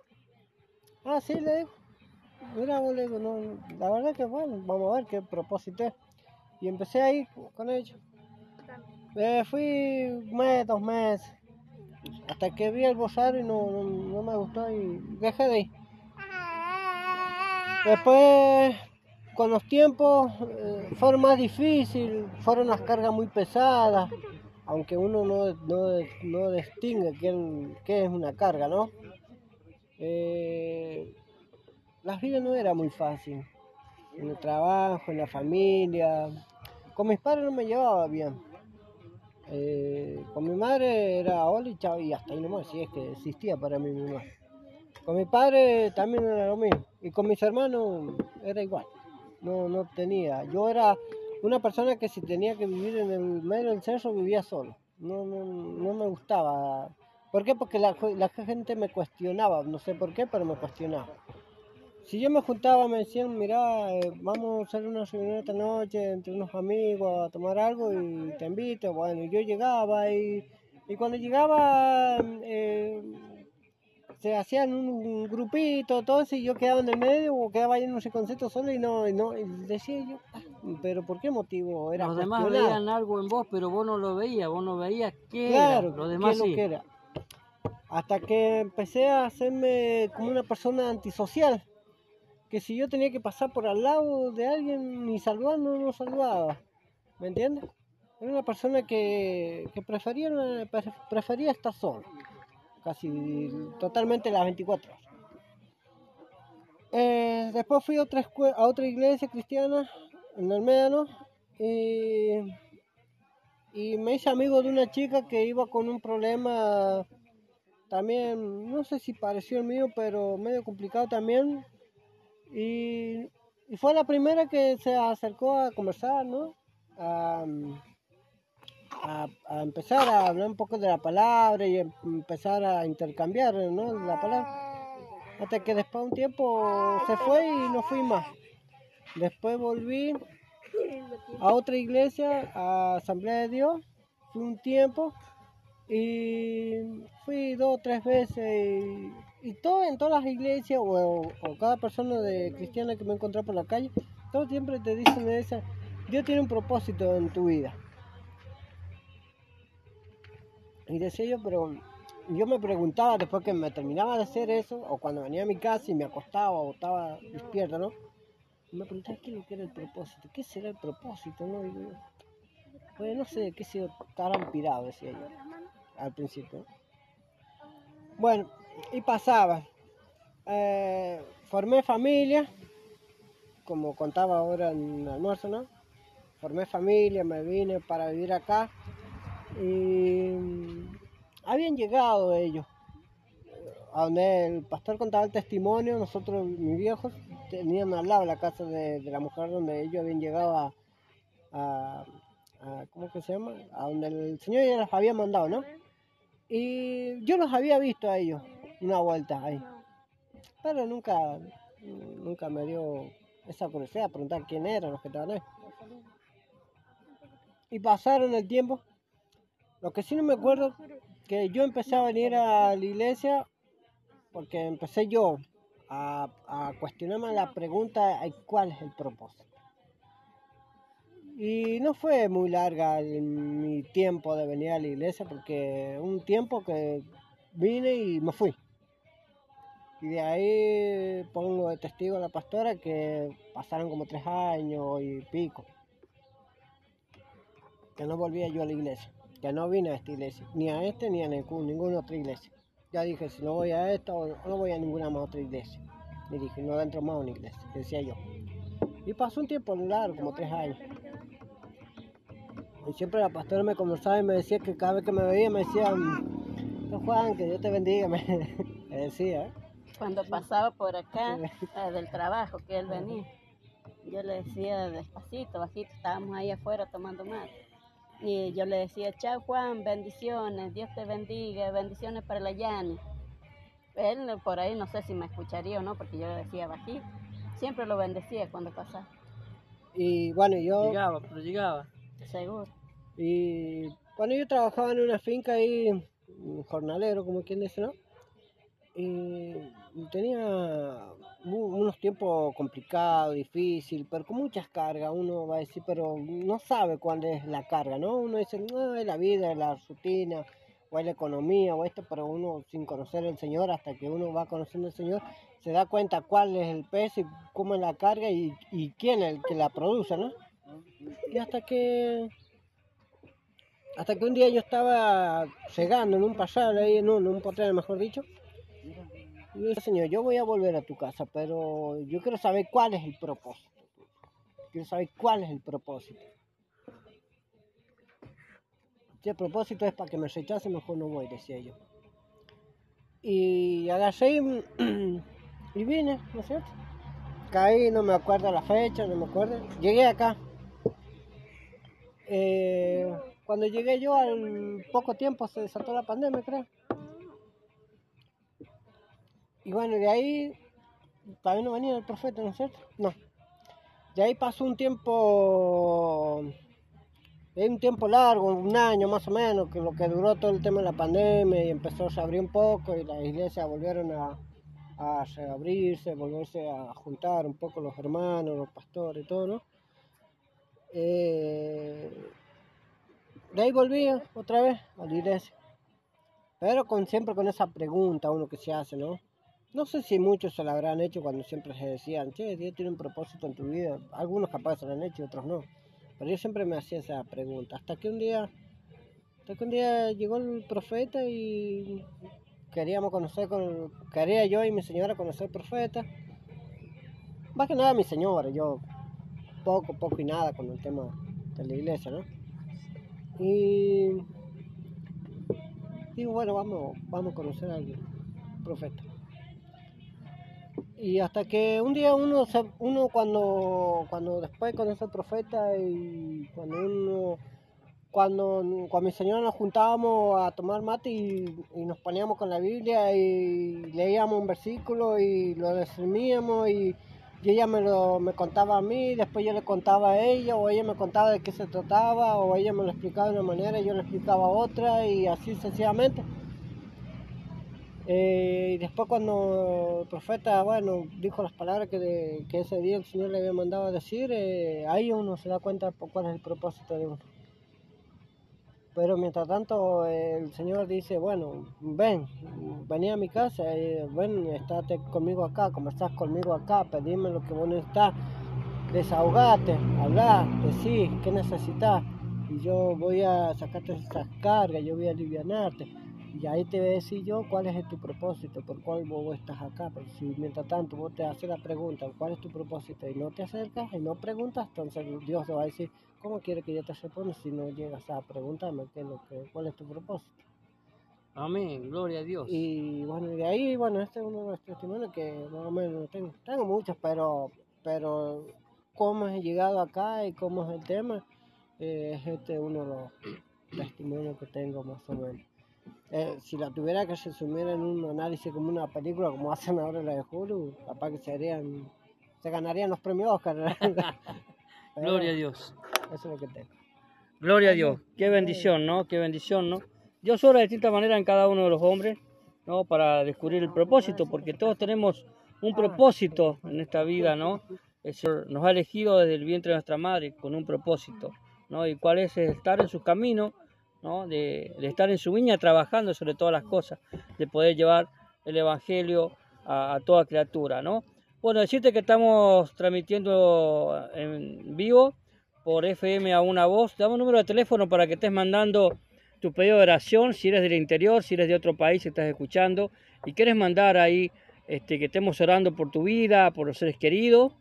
Ah, sí, le digo. Mira, vos, no, la verdad que bueno, vamos a ver qué propósito es. Y empecé ahí con ellos. Eh, fui un mes, dos meses, hasta que vi el rosario y no, no, no me gustó y dejé de ir. Después, con los tiempos, eh, fueron más difíciles, fueron las cargas muy pesadas, aunque uno no, no, no distingue qué, qué es una carga, ¿no? Eh, la vida no era muy fácil. En el trabajo, en la familia. Con mis padres no me llevaba bien. Eh, con mi madre era hola y chao y hasta ahí nomás, si es que existía para mí mi mamá. Con mi padre también era lo mismo. Y con mis hermanos era igual. No, no tenía. Yo era una persona que si tenía que vivir en el medio del cerro vivía solo. No, no, no me gustaba. ¿Por qué? Porque la, la gente me cuestionaba. No sé por qué, pero me cuestionaba. Si yo me juntaba, me decían, mira, eh, vamos a hacer una reunión esta noche entre unos amigos a tomar algo y te invito. Bueno, yo llegaba y, y cuando llegaba eh, se hacían un grupito, todo eso, y yo quedaba en el medio o quedaba ahí en un concepto solo y no, y no, y decía yo, "Ah, pero ¿por qué motivo era Los demás veían algo en vos, pero vos no lo veías, vos no veías qué Claro, era. Los qué demás es lo sí. que era. Hasta que empecé a hacerme como una persona antisocial. Que si yo tenía que pasar por al lado de alguien ni saludando, no saludaba. ¿Me entiendes? Era una persona que, prefería, pre- prefería estar solo. Casi totalmente las 24 horas. Eh, después fui a otra, escue- a otra iglesia cristiana en el Médano. Y y me hice amigo de una chica que iba con un problema también, no sé si pareció el mío, pero medio complicado también. Y, fue la primera que se acercó a conversar, ¿no? A, a- empezar a hablar un poco de la palabra y em- empezar a intercambiar, ¿no? La palabra. Hasta que después de un tiempo se fue y no fui más. Después volví a otra iglesia, a Asamblea de Dios, fui un tiempo y fui dos o tres veces y, y todo en todas las iglesias o, o cada persona de cristiana que me encontré por la calle, todos siempre te dicen esa, Dios tiene un propósito en tu vida. Y decía yo, pero yo me preguntaba después que me terminaba de hacer eso, o cuando venía a mi casa y me acostaba o estaba despierta, ¿no? me preguntaba qué es lo que era el propósito, qué será el propósito, ¿no? Digo yo, pues no sé, qué sé yo, estarán pirados, decía yo, al principio. Bueno, y pasaba. Eh, formé familia, como contaba ahora en el almuerzo, ¿no? Formé familia, me vine para vivir acá y mm, habían llegado ellos. A donde el pastor contaba el testimonio, nosotros, mis viejos, tenían al lado la casa de, la mujer donde ellos habían llegado a- ¿cómo que se llama? A donde el Señor ya los había mandado, ¿no? Y yo los había visto a ellos. Una vuelta ahí. Pero nunca, nunca me dio esa curiosidad preguntar quién eran los que estaban ahí. Y pasaron el tiempo. Lo que sí no me acuerdo, que yo empecé a venir a la iglesia porque empecé yo a, a cuestionarme la pregunta ¿y cuál es el propósito. Y no fue muy larga mi tiempo de venir a la iglesia porque un tiempo que vine y me fui. Y de ahí pongo de testigo a la pastora que pasaron como tres años y pico. Que no volvía yo a la iglesia. Que no vine a esta iglesia. Ni a este ni a ningún- ninguna otra iglesia. Ya dije, si no voy a esta, no voy a ninguna más otra iglesia. Y dije, no entro más a una iglesia, decía yo. Y pasó un tiempo largo, como tres años. Y siempre la pastora me conversaba y me decía que cada vez que me veía me decía, "No, Juan, que Dios te bendiga, me, decía. Cuando pasaba por acá eh, del trabajo que él venía, yo le decía despacito, bajito, estábamos ahí afuera tomando mate. Y yo le decía, chao Juan, bendiciones, Dios te bendiga, bendiciones para la Yani. Él por ahí no sé si me escucharía o no, porque yo le decía bajito. Siempre lo bendecía cuando pasaba, Y bueno, yo, Llegaba, pero llegaba. seguro. y cuando yo trabajaba en una finca ahí, un jornalero, como quien dice, ¿no? Y tenía unos tiempos complicados, difíciles, pero con muchas cargas. Uno va a decir, pero no sabe cuál es la carga, ¿no? Uno dice, no, es la vida, es la rutina, o es la economía, o esto, pero uno sin conocer al Señor, hasta que uno va conociendo al Señor, se da cuenta cuál es el peso y cómo es la carga y, quién es el que la produce, ¿no? Y hasta que hasta que un día yo estaba llegando en un pasar ahí, en un, en un potrero, mejor dicho. Yo señor, yo voy a volver a tu casa, pero yo quiero saber cuál es el propósito. Quiero saber cuál es el propósito. Si el propósito es para que me rechace, mejor no voy, decía yo. Y agarré y, y vine, ¿no es cierto? Caí, no me acuerdo la fecha, no me acuerdo. Llegué acá. Eh, cuando llegué yo, al poco tiempo se desató la pandemia, creo. Y bueno, de ahí todavía no venía el profeta, ¿no es cierto? No. De ahí pasó un tiempo, ahí un tiempo largo, un año más o menos, que lo que duró todo el tema de la pandemia y empezó a abrir un poco y las iglesias volvieron a, a reabrirse, volverse a juntar un poco los hermanos, los pastores y todo, ¿no? Eh, de ahí volví otra vez a la iglesia. Pero con, siempre con esa pregunta uno que se hace, ¿no? No sé si muchos se la habrán hecho cuando siempre se decían, che, Dios tiene un propósito en tu vida. Algunos capaz se lo han hecho otros no. Pero yo siempre me hacía esa pregunta. Hasta que un día, hasta que un día llegó el profeta y queríamos conocer, con, quería yo y mi señora conocer profeta. Más que nada mi señora, yo poco, poco y nada con el tema de la iglesia, ¿no? Y digo, bueno, vamos, vamos a conocer al profeta. Y hasta que un día uno, uno cuando, cuando después conoce al profeta y cuando uno, cuando con mi señora nos juntábamos a tomar mate y, y nos poníamos con la Biblia y leíamos un versículo y lo y, y ella me lo me contaba a mí, después yo le contaba a ella, o ella me contaba de qué se trataba, o ella me lo explicaba de una manera y yo le explicaba otra, y así sencillamente. Eh, y después cuando el profeta, bueno, dijo las palabras que, que ese día el Señor le había mandado a decir, eh, ahí uno se da cuenta cuál es el propósito de uno. Pero mientras tanto el Señor dice, bueno, ven, vení a mi casa, ven, estate conmigo acá, conversás conmigo acá, pedime lo que vos necesitas, desahogate, hablar, decir qué necesitas, y yo voy a sacarte esas cargas, yo voy a alivianarte. Y ahí te voy a decir yo cuál es tu propósito, por cuál vos estás acá. Porque si mientras tanto vos te haces la pregunta, cuál es tu propósito, y no te acercas y no preguntas, entonces Dios te va a decir, ¿cómo quiere que yo te responda si no llegas a preguntarme qué es lo que, cuál es tu propósito? Amén, gloria a Dios. Y bueno, de ahí, bueno, este es uno de los testimonios que más o menos tengo. Tengo muchos, pero, pero cómo he llegado acá y cómo es el tema, eh, es este uno de los testimonios que tengo más o menos. Eh, si la tuviera que resumir en un análisis como una película, como hacen ahora la de Hulu, capaz que serían, se ganarían los premios Oscar. Gloria a Dios. Eso es lo que tengo. Gloria a Dios. Qué bendición, ¿no? Qué bendición, ¿no? Dios obra de distinta manera en cada uno de los hombres, ¿no? Para descubrir el propósito, porque todos tenemos un propósito en esta vida, ¿no? El Señor nos ha elegido desde el vientre de nuestra madre con un propósito, ¿no? Y cuál es estar en sus caminos, ¿no? De, estar en su viña trabajando sobre todas las cosas, de poder llevar el Evangelio a, toda criatura, ¿no? Bueno, decirte que estamos transmitiendo en vivo por FM a una voz. Damos un número de teléfono para que estés mandando tu pedido de oración, si eres del interior, si eres de otro país, si estás escuchando y quieres mandar ahí este, que estemos orando por tu vida, por los seres queridos,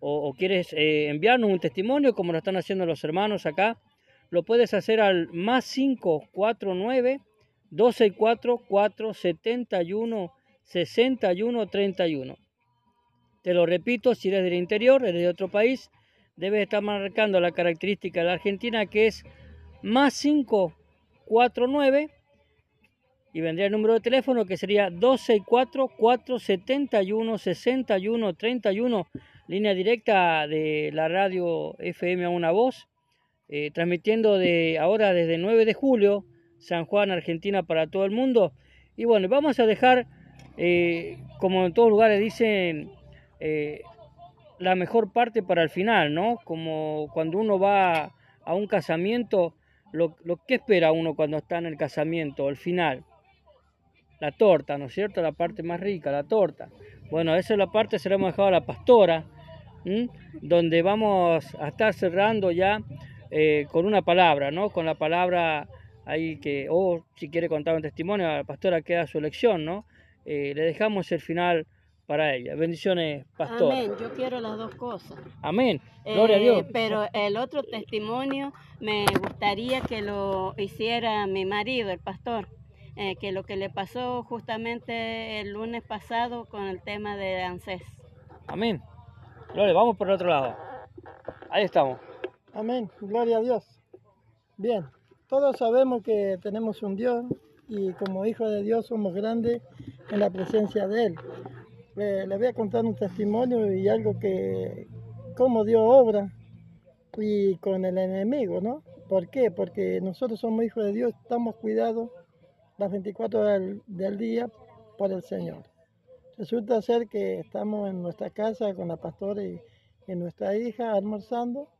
o, o quieres eh, enviarnos un testimonio como lo están haciendo los hermanos acá, lo puedes hacer al más 549 264 471 61 31. Te lo repito, si eres del interior, eres de otro país, debes estar marcando la característica de la Argentina que es más 549 y vendría el número de teléfono que sería 264-471-6131, línea directa de la radio FM a una voz, eh, transmitiendo de ahora desde 9 de julio, San Juan, Argentina, para todo el mundo. Y bueno, vamos a dejar, eh, como en todos lugares dicen, eh, la mejor parte para el final, ¿no? Como cuando uno va a un casamiento, lo, lo que espera uno cuando está en el casamiento, el final la torta, ¿no es cierto? La parte más rica, la torta. Bueno, esa es la parte se la hemos dejado a la pastora, donde vamos a estar cerrando ya eh, con una palabra, ¿no? Con la palabra ahí que, o si quiere contar un testimonio, a la pastora queda su elección, ¿no? Eh, le dejamos el final para ella. Bendiciones, pastora. Amén, yo quiero las dos cosas. Amén. Gloria a Eh, Dios. Pero el otro testimonio me gustaría que lo hiciera mi marido, el pastor, eh, que lo que le pasó justamente el lunes pasado con el tema de ANSES. Amén. Gloria, vamos por el otro lado. Ahí estamos. Amén, gloria a Dios. Bien, todos sabemos que tenemos un Dios y como hijos de Dios somos grandes en la presencia de Él. Eh, les voy a contar un testimonio y algo que, cómo Dios obra y con el enemigo, ¿no? ¿Por qué? Porque nosotros somos hijos de Dios, estamos cuidados las 24 horas del, día por el Señor. Resulta ser que estamos en nuestra casa con la pastora y nuestra hija almorzando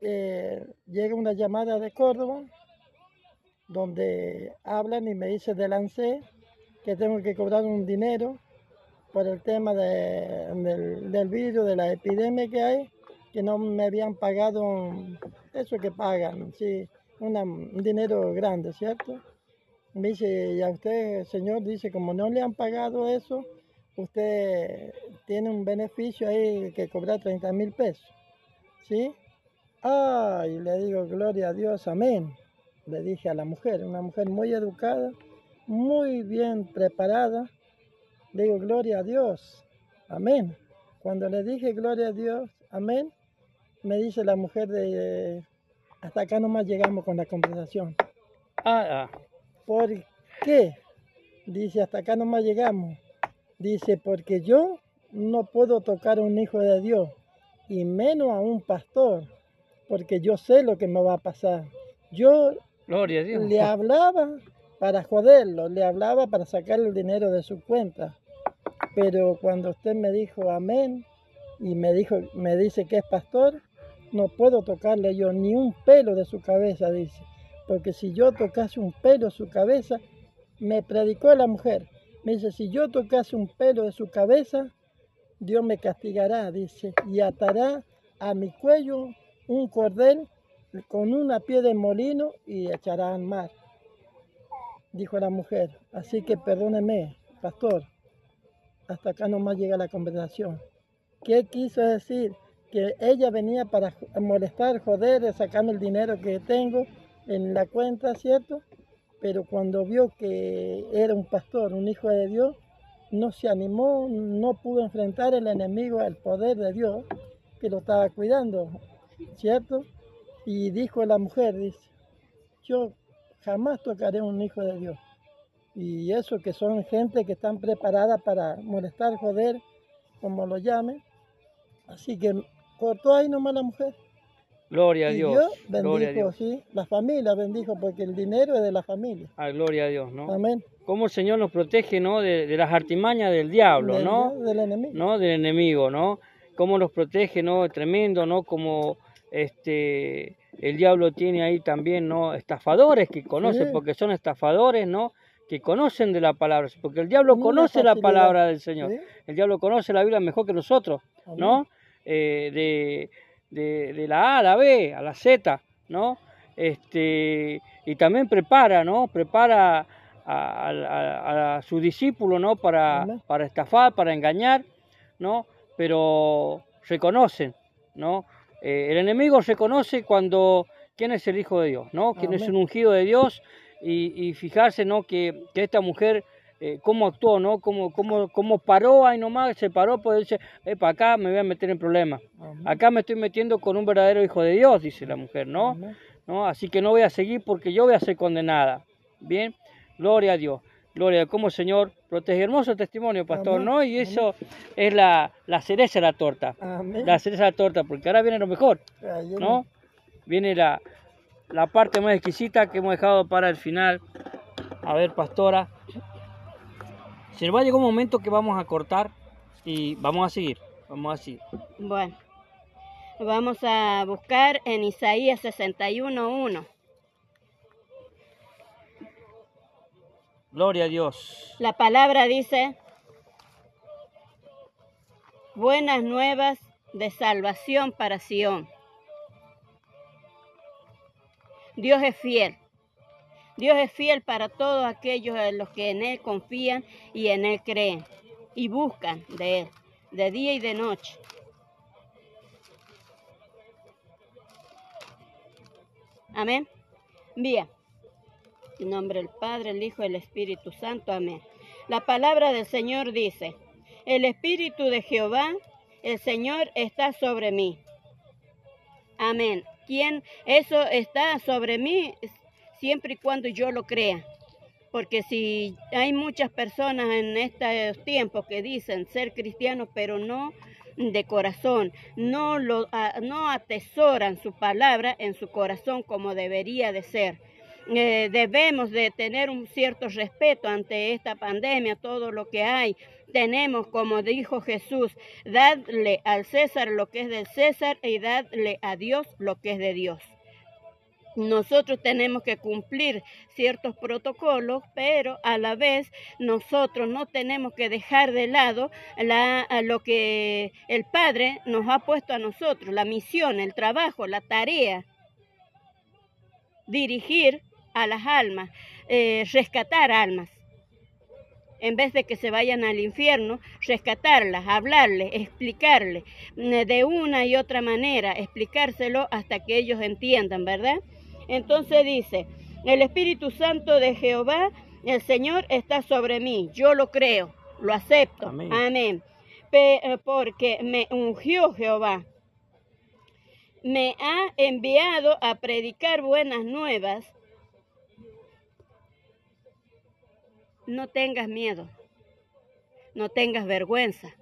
eh, llega una llamada de Córdoba donde hablan y me dice del ANSE que tengo que cobrar un dinero por el tema de- del, del virus, de la epidemia que hay, que no me habían pagado eso que pagan, sí, un dinero grande, ¿cierto? Me dice, y a usted, señor, dice, como no le han pagado eso, usted tiene un beneficio ahí que cobrar 30 mil pesos, ¿sí? Ay, le digo, gloria a Dios, amén. Le dije a la mujer, una mujer muy educada, muy bien preparada. Le digo, gloria a Dios, amén. Cuando le dije gloria a Dios, amén, me dice la mujer de, hasta acá nomás llegamos con la conversación. Ah, ah. ¿Por qué? Dice, hasta acá nomás llegamos. Dice, porque yo no puedo tocar a un hijo de Dios, y menos a un pastor, porque yo sé lo que me va a pasar. Yo Gloria a Dios. le hablaba para joderlo, le hablaba para sacar el dinero de su cuenta. Pero cuando usted me dijo amén y me dijo, me dice que es pastor, no puedo tocarle yo ni un pelo de su cabeza, dice. Porque si yo tocase un pelo de su cabeza, me predicó la mujer. Me dice, si yo tocase un pelo de su cabeza, Dios me castigará, dice, y atará a mi cuello un cordel con una pie de molino y echará al mar. Dijo la mujer, así que perdóneme, pastor, hasta acá nomás llega la conversación. ¿Qué quiso decir? Que ella venía para molestar, joder, sacarme el dinero que tengo en la cuenta, ¿cierto? Pero cuando vio que era un pastor, un hijo de Dios, no se animó, no pudo enfrentar el enemigo al poder de Dios que lo estaba cuidando, ¿cierto? Y dijo la mujer, dice, yo jamás tocaré a un hijo de Dios. Y eso que son gente que están preparada para molestar, joder, como lo llamen. Así que cortó ahí nomás la mujer. Gloria a Dios. Dios Gloria a bendijo, Dios. sí, la familia bendijo, porque el dinero es de la familia. Ah, gloria a Dios, ¿no? Amén. Cómo el Señor nos protege, ¿no? De, de las artimañas del diablo, Del- ¿no? Del enemigo. ¿no? Del enemigo, ¿no? Cómo nos protege, ¿no? Tremendo, ¿no? Como este el diablo tiene ahí también, ¿no? Estafadores que conocen, Sí. porque son estafadores, ¿no? Que conocen de la palabra, porque el diablo conoce la palabra del Señor. El diablo conoce la Biblia mejor que nosotros, Amén. ¿no? Eh, de, de, de la A a la B, a la Z, ¿no? Este, y también prepara, ¿no? Prepara a, a- a- a su discípulo, ¿no? Para, para estafar, para engañar, ¿no? Pero reconocen, ¿no? Eh, el enemigo reconoce cuando quién es el Hijo de Dios, ¿no? Quién es un ungido de Dios y, y fijarse, ¿no? Que, que esta mujer, eh, cómo actuó, ¿no? Cómo, cómo, cómo paró ahí nomás, se paró, pues dice, para acá me voy a meter en problemas. Amén. Acá me estoy metiendo con un verdadero Hijo de Dios, dice la mujer, ¿no? Amén. ¿no? Así que no voy a seguir porque yo voy a ser condenada. Bien, gloria a Dios. Gloria a como el Señor protege. Hermoso testimonio, pastor, Amén. ¿no? Y eso es la, la cereza de la torta. Amén. La cereza de la torta, porque ahora viene lo mejor, ¿no? Viene la, la parte más exquisita que hemos dejado para el final. A ver, pastora. Se nos va a llegar un momento que vamos a cortar y vamos a seguir. Vamos a seguir. Bueno, vamos a buscar en Isaías 61.1. Gloria a Dios. La palabra dice, buenas nuevas de salvación para Sión. Dios es fiel. Dios es fiel para todos aquellos en los que en Él confían y en Él creen y buscan de Él, de día y de noche. Amén. Bien. En nombre del Padre, el Hijo y el Espíritu Santo. Amén. La palabra del Señor dice, el Espíritu de Jehová, el Señor está sobre mí. Amén. ¿Quién? Eso está sobre mí siempre y cuando yo lo crea. Porque si hay muchas personas en estos tiempos que dicen ser cristianos, pero no de corazón, no, lo, no atesoran su palabra en su corazón como debería de ser. Eh, debemos de tener un cierto respeto ante esta pandemia, todo lo que hay. Tenemos, como dijo Jesús, dadle al César lo que es del César y dadle a Dios lo que es de Dios. Nosotros tenemos que cumplir ciertos protocolos, pero a la vez nosotros no tenemos que dejar de lado lo que el Padre nos ha puesto a nosotros, la misión, el trabajo, la tarea dirigir a las almas, eh, rescatar almas. En vez de que se vayan al infierno, rescatarlas, hablarles, explicarles mm, de una y otra manera, explicárselo hasta que ellos entiendan, ¿verdad? Entonces dice, el Espíritu Santo de Jehová, el Señor está sobre mí, yo lo creo, lo acepto, Amén. amén. Eh, porque me ungió Jehová, me ha enviado a predicar buenas nuevas. No tengas miedo, no tengas vergüenza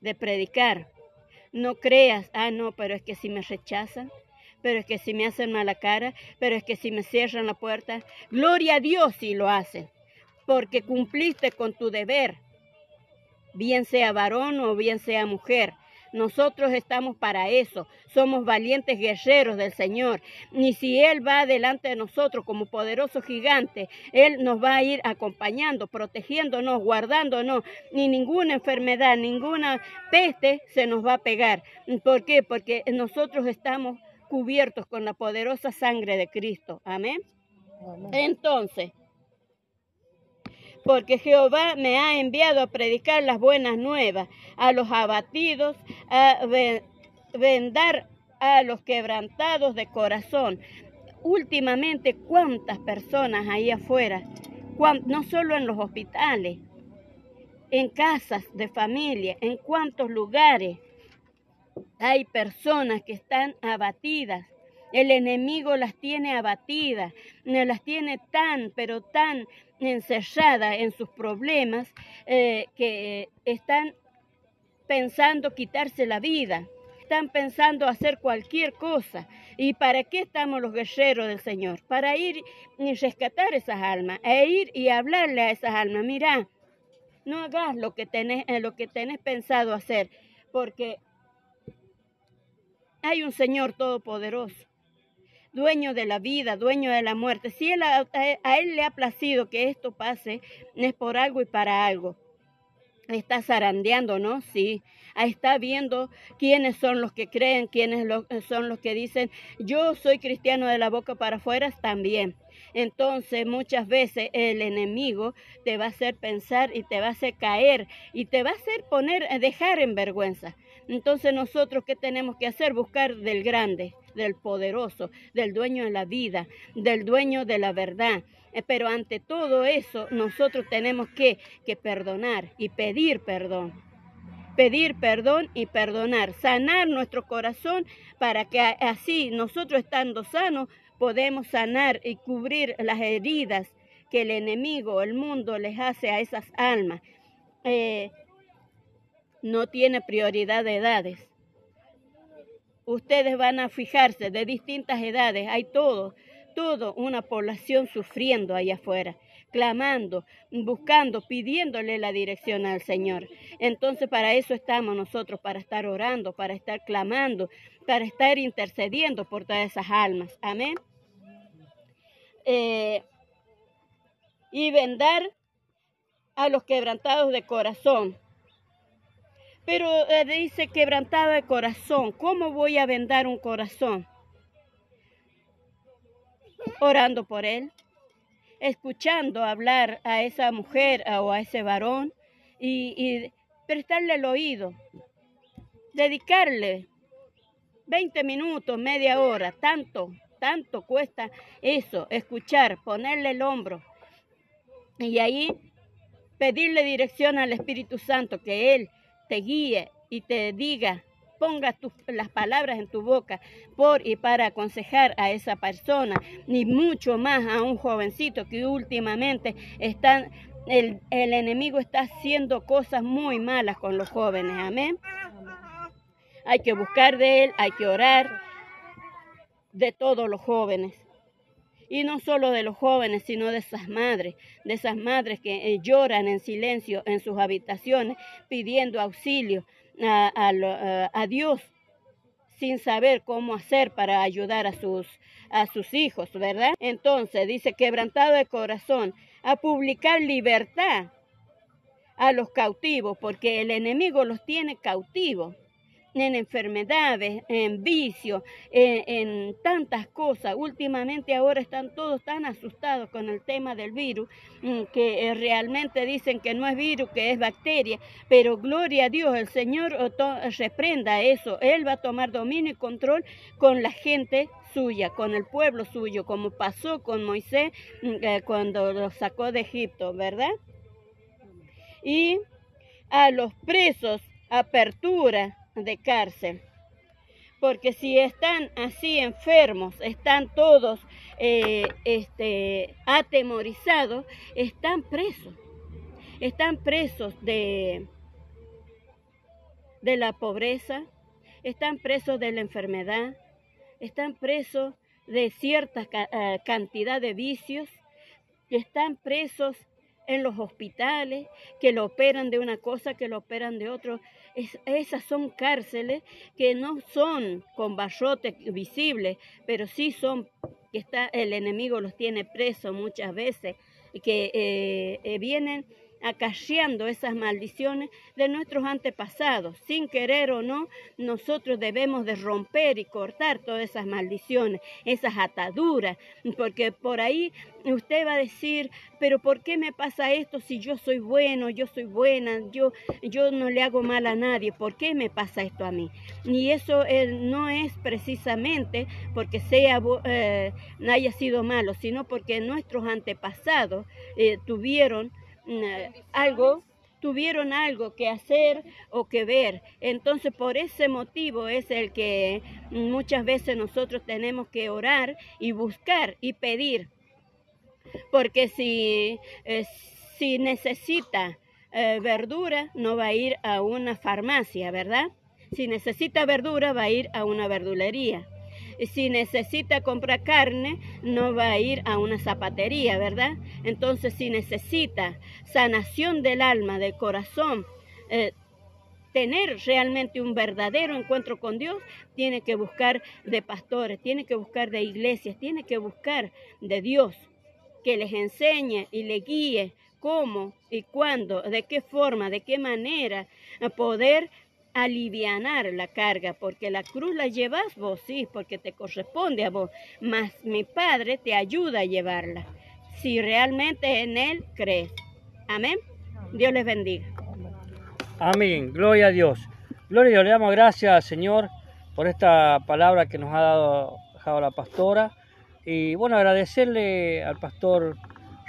de predicar. No creas, ah, no, pero es que si me rechazan, pero es que si me hacen mala cara, pero es que si me cierran la puerta. Gloria a Dios si lo hacen, porque cumpliste con tu deber, bien sea varón o bien sea mujer. Nosotros estamos para eso. Somos valientes guerreros del Señor. Y si Él va delante de nosotros como poderoso gigante, Él nos va a ir acompañando, protegiéndonos, guardándonos. Ni ninguna enfermedad, ninguna peste se nos va a pegar. ¿Por qué? Porque nosotros estamos cubiertos con la poderosa sangre de Cristo. Amén. Amén. Entonces, porque Jehová me ha enviado a predicar las buenas nuevas a los abatidos, a ve- vendar a los quebrantados de corazón. Últimamente, ¿cuántas personas ahí afuera, no solo en los hospitales, en casas de familia, en cuántos lugares hay personas que están abatidas, El enemigo las tiene abatidas, las tiene tan, pero tan encerradas en sus problemas eh, que están pensando quitarse la vida, están pensando hacer cualquier cosa. ¿Y para qué estamos los guerreros del Señor? Para ir y rescatar esas almas, e ir y hablarle a esas almas. Mira, no hagas lo que tenés, eh, lo que tenés pensado hacer, porque hay un Señor todopoderoso, dueño de la vida, dueño de la muerte. Si él, a, Él le ha placido que esto pase, es por algo y para algo está zarandeando, ¿no? Sí, está viendo quiénes son los que creen, quiénes son los que dicen, yo soy cristiano de la boca para afuera también. Entonces muchas veces el enemigo te va a hacer pensar y te va a hacer caer y te va a hacer poner, dejar en vergüenza. Entonces nosotros, ¿qué tenemos que hacer? Buscar del grande, del poderoso, del dueño de la vida, del dueño de la verdad. Eh, pero ante todo eso, nosotros tenemos que, que perdonar y pedir perdón. Pedir perdón y perdonar, sanar nuestro corazón para que así nosotros estando sanos podemos sanar y cubrir las heridas que el enemigo, el mundo les hace a esas almas. Eh, no tiene prioridad de edades. Ustedes van a fijarse de distintas edades, hay todo, todo una población sufriendo allá afuera, clamando, buscando, pidiéndole la dirección al Señor. Entonces para eso estamos nosotros, para estar orando, para estar clamando, para estar intercediendo por todas esas almas. Amén. Eh, y vendar a los quebrantados de corazón pero eh, dice quebrantado de corazón. ¿Cómo voy a vendar un corazón? Orando por él, escuchando hablar a esa mujer o a ese varón y, y prestarle el oído, dedicarle 20 minutos, media hora, tanto, tanto cuesta eso, escuchar, ponerle el hombro y ahí pedirle dirección al Espíritu Santo, que Él te guíe y te diga, ponga las palabras en tu boca por y para aconsejar a esa persona, ni mucho más a un jovencito que últimamente están, el, el enemigo está haciendo cosas muy malas con los jóvenes, amén. Hay que buscar de él, hay que orar de todos los jóvenes. Y no solo de los jóvenes, sino de esas madres, de esas madres que eh, lloran en silencio en sus habitaciones pidiendo auxilio a, a, Dios sin saber cómo hacer para ayudar a sus, a sus hijos, ¿verdad? Entonces dice, quebrantado de corazón, a publicar libertad a los cautivos, porque el enemigo los tiene cautivos en enfermedades, en vicios, en, tantas cosas. Últimamente ahora están todos tan asustados con el tema del virus mm, que eh, realmente dicen que no es virus, que es bacteria, pero gloria a Dios, el Señor reprenda eso. Él va a tomar dominio y control con la gente suya, con el pueblo suyo, como pasó con Moisés mm, eh, cuando lo sacó de Egipto, ¿verdad? Y a los presos, apertura de cárcel. Porque si están así enfermos, están todos eh, este, atemorizados, están presos. Están presos de, de la pobreza, están presos de la enfermedad, están presos de cierta eh, cantidad de vicios, están presos en los hospitales, que lo operan de una cosa, que lo operan de otro. Esas son cárceles que no son con barrotes visibles, pero sí son que está, el enemigo los tiene presos muchas veces, que eh, eh, vienen acarreando esas maldiciones de nuestros antepasados. Sin querer o no, nosotros debemos de romper y cortar todas esas maldiciones, esas ataduras, porque por ahí usted va a decir, pero ¿por qué me pasa esto si yo soy bueno, yo soy buena, yo, yo no le hago mal a nadie? ¿Por qué me pasa esto a mí? Y eso eh, no es precisamente porque sea, eh, haya sido malo, sino porque nuestros antepasados eh, tuvieron algo tuvieron algo que hacer o que ver. Entonces, por ese motivo es el que muchas veces nosotros tenemos que orar y buscar y pedir. Porque si, eh, si necesita eh, verdura, no va a ir a una farmacia, ¿verdad? Si necesita verdura, va a ir a una verdulería. Si necesita comprar carne, no va a ir a una zapatería, ¿verdad? Entonces, si necesita sanación del alma, del corazón, eh, tener realmente un verdadero encuentro con Dios, tiene que buscar de pastores, tiene que buscar de iglesias, tiene que buscar de Dios que les enseñe y le guíe cómo y cuándo, de qué forma, de qué manera poder alivianar la carga, porque la cruz la llevas vos, sí, porque te corresponde a vos, mas mi Padre te ayuda a llevarla, si realmente en Él crees. Amén. Dios les bendiga. Amén. Gloria a Dios. Gloria a Dios. Le damos gracias, Señor, por esta palabra que nos ha dado, dejado la pastora. Y bueno, agradecerle al pastor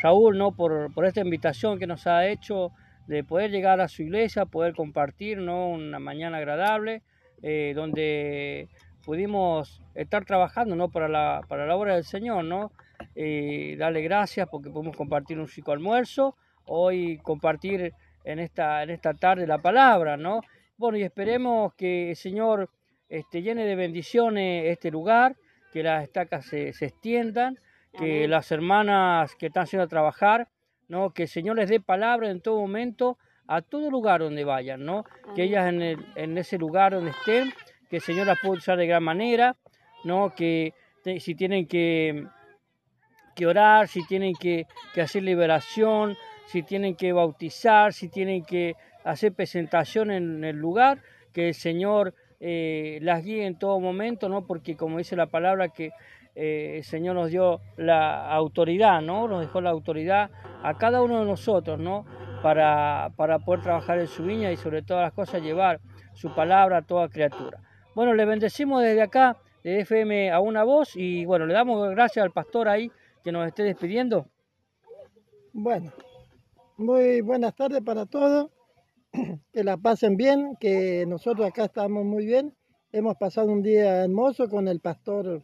Raúl, ¿no? Por, por esta invitación que nos ha hecho de poder llegar a su iglesia, poder compartir ¿no? una mañana agradable, eh, donde pudimos estar trabajando ¿no? para, la, para la obra del Señor, ¿no? Eh, darle gracias porque pudimos compartir un chico almuerzo, hoy compartir en esta, en esta tarde la palabra, ¿no? Bueno, y esperemos que el Señor este, llene de bendiciones este lugar, que las estacas se, se extiendan, que las hermanas que están haciendo a trabajar ¿no? Que el Señor les dé palabra en todo momento a todo lugar donde vayan, ¿no? Que ellas en, el, en ese lugar donde estén, que el Señor las pueda usar de gran manera, ¿no? Que si tienen que, que orar, si tienen que, que, hacer liberación, si tienen que bautizar, si tienen que hacer presentación en el lugar, que el Señor eh, las guíe en todo momento, ¿no? Porque como dice la palabra que eh, el Señor nos dio la autoridad, ¿no? Nos dejó la autoridad a cada uno de nosotros, ¿no? Para, para poder trabajar en su viña y sobre todas las cosas llevar su palabra a toda criatura. Bueno, le bendecimos desde acá, de FM a una voz, y bueno, le damos gracias al pastor ahí que nos esté despidiendo. Bueno, muy buenas tardes para todos, que la pasen bien, que nosotros acá estamos muy bien. Hemos pasado un día hermoso con el pastor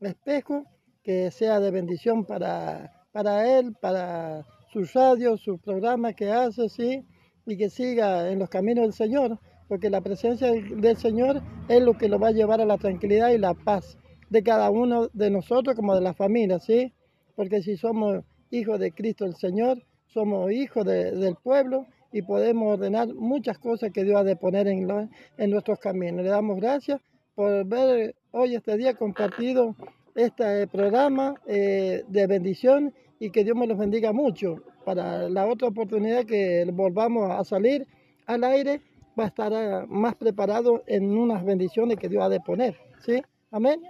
Espejo, que sea de bendición para para él, para su radio, su programa que hace, sí, y que siga en los caminos del Señor, porque la presencia del Señor es lo que lo va a llevar a la tranquilidad y la paz de cada uno de nosotros como de la familia, ¿sí? Porque si somos hijos de Cristo el Señor, somos hijos del pueblo y podemos ordenar muchas cosas que Dios ha de poner en, en nuestros caminos. Le damos gracias por ver hoy este día compartido este programa eh, de bendición y que Dios me los bendiga mucho. Para la otra oportunidad que volvamos a salir al aire, va a estar ah, más preparado en unas bendiciones que Dios ha de poner. ¿Sí? Amén.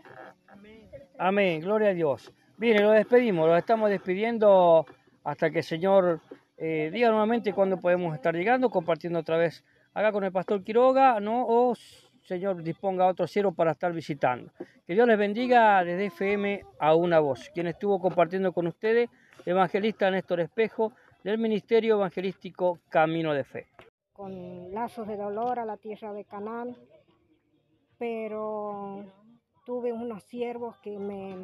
Amén. Gloria a Dios. Bien, lo despedimos, lo estamos despidiendo hasta que el Señor eh, diga nuevamente cuándo podemos estar llegando, compartiendo otra vez acá con el pastor Quiroga, ¿no? O Señor disponga otro cielo para estar visitando. Que Dios les bendiga desde FM a una voz. Quien estuvo compartiendo con ustedes, evangelista Néstor Espejo, del Ministerio Evangelístico Camino de Fe. Con lazos de dolor a la tierra de Canaán, pero tuve unos siervos que me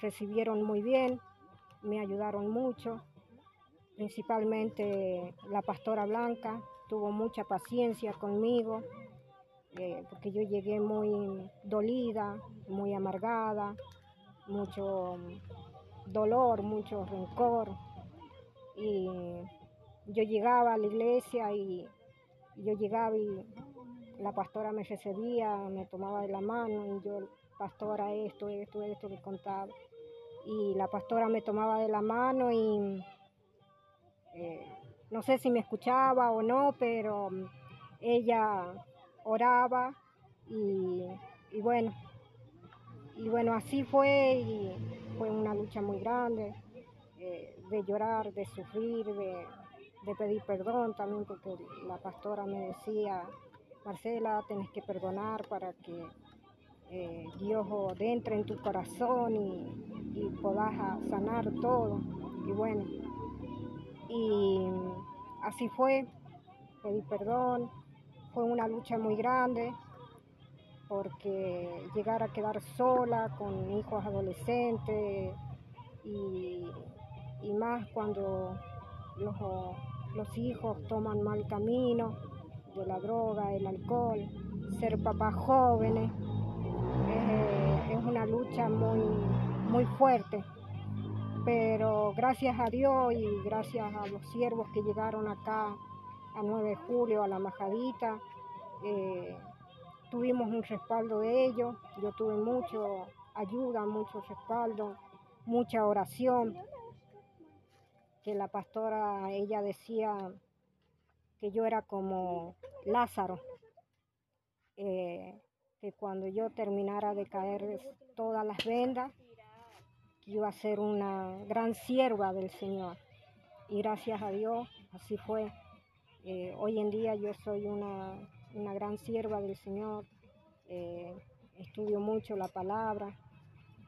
recibieron muy bien, me ayudaron mucho, principalmente la pastora Blanca, tuvo mucha paciencia conmigo, eh, porque yo llegué muy dolida, muy amargada, mucho dolor, mucho rencor. Y yo llegaba a la iglesia y yo llegaba y la pastora me recibía, me tomaba de la mano y yo, pastora, esto, esto, esto, le contaba. Y la pastora me tomaba de la mano y eh, no sé si me escuchaba o no, pero ella oraba y, bueno, y bueno, así fue y fue una lucha muy grande eh, de llorar, de sufrir, de, pedir perdón también porque la pastora me decía, Marcela, tenés que perdonar para que eh, Dios entre en tu corazón y, y puedas sanar todo. Y bueno, y así fue, pedí perdón. Fue una lucha muy grande porque llegar a quedar sola con hijos adolescentes y, más cuando los, hijos toman mal camino de la droga, el alcohol, ser papás jóvenes, eh, es una lucha muy, muy fuerte. Pero gracias a Dios y gracias a los siervos que llegaron acá a 9 de julio, a la majadita, eh, tuvimos un respaldo de ellos. Yo tuve mucho ayuda, mucho respaldo, mucha oración. Que la pastora, ella decía que yo era como Lázaro, eh, que cuando yo terminara de caer todas las vendas, iba a ser una gran sierva del Señor. Y gracias a Dios, así fue. Eh, hoy en día yo soy una, una gran sierva del Señor, eh, estudio mucho la palabra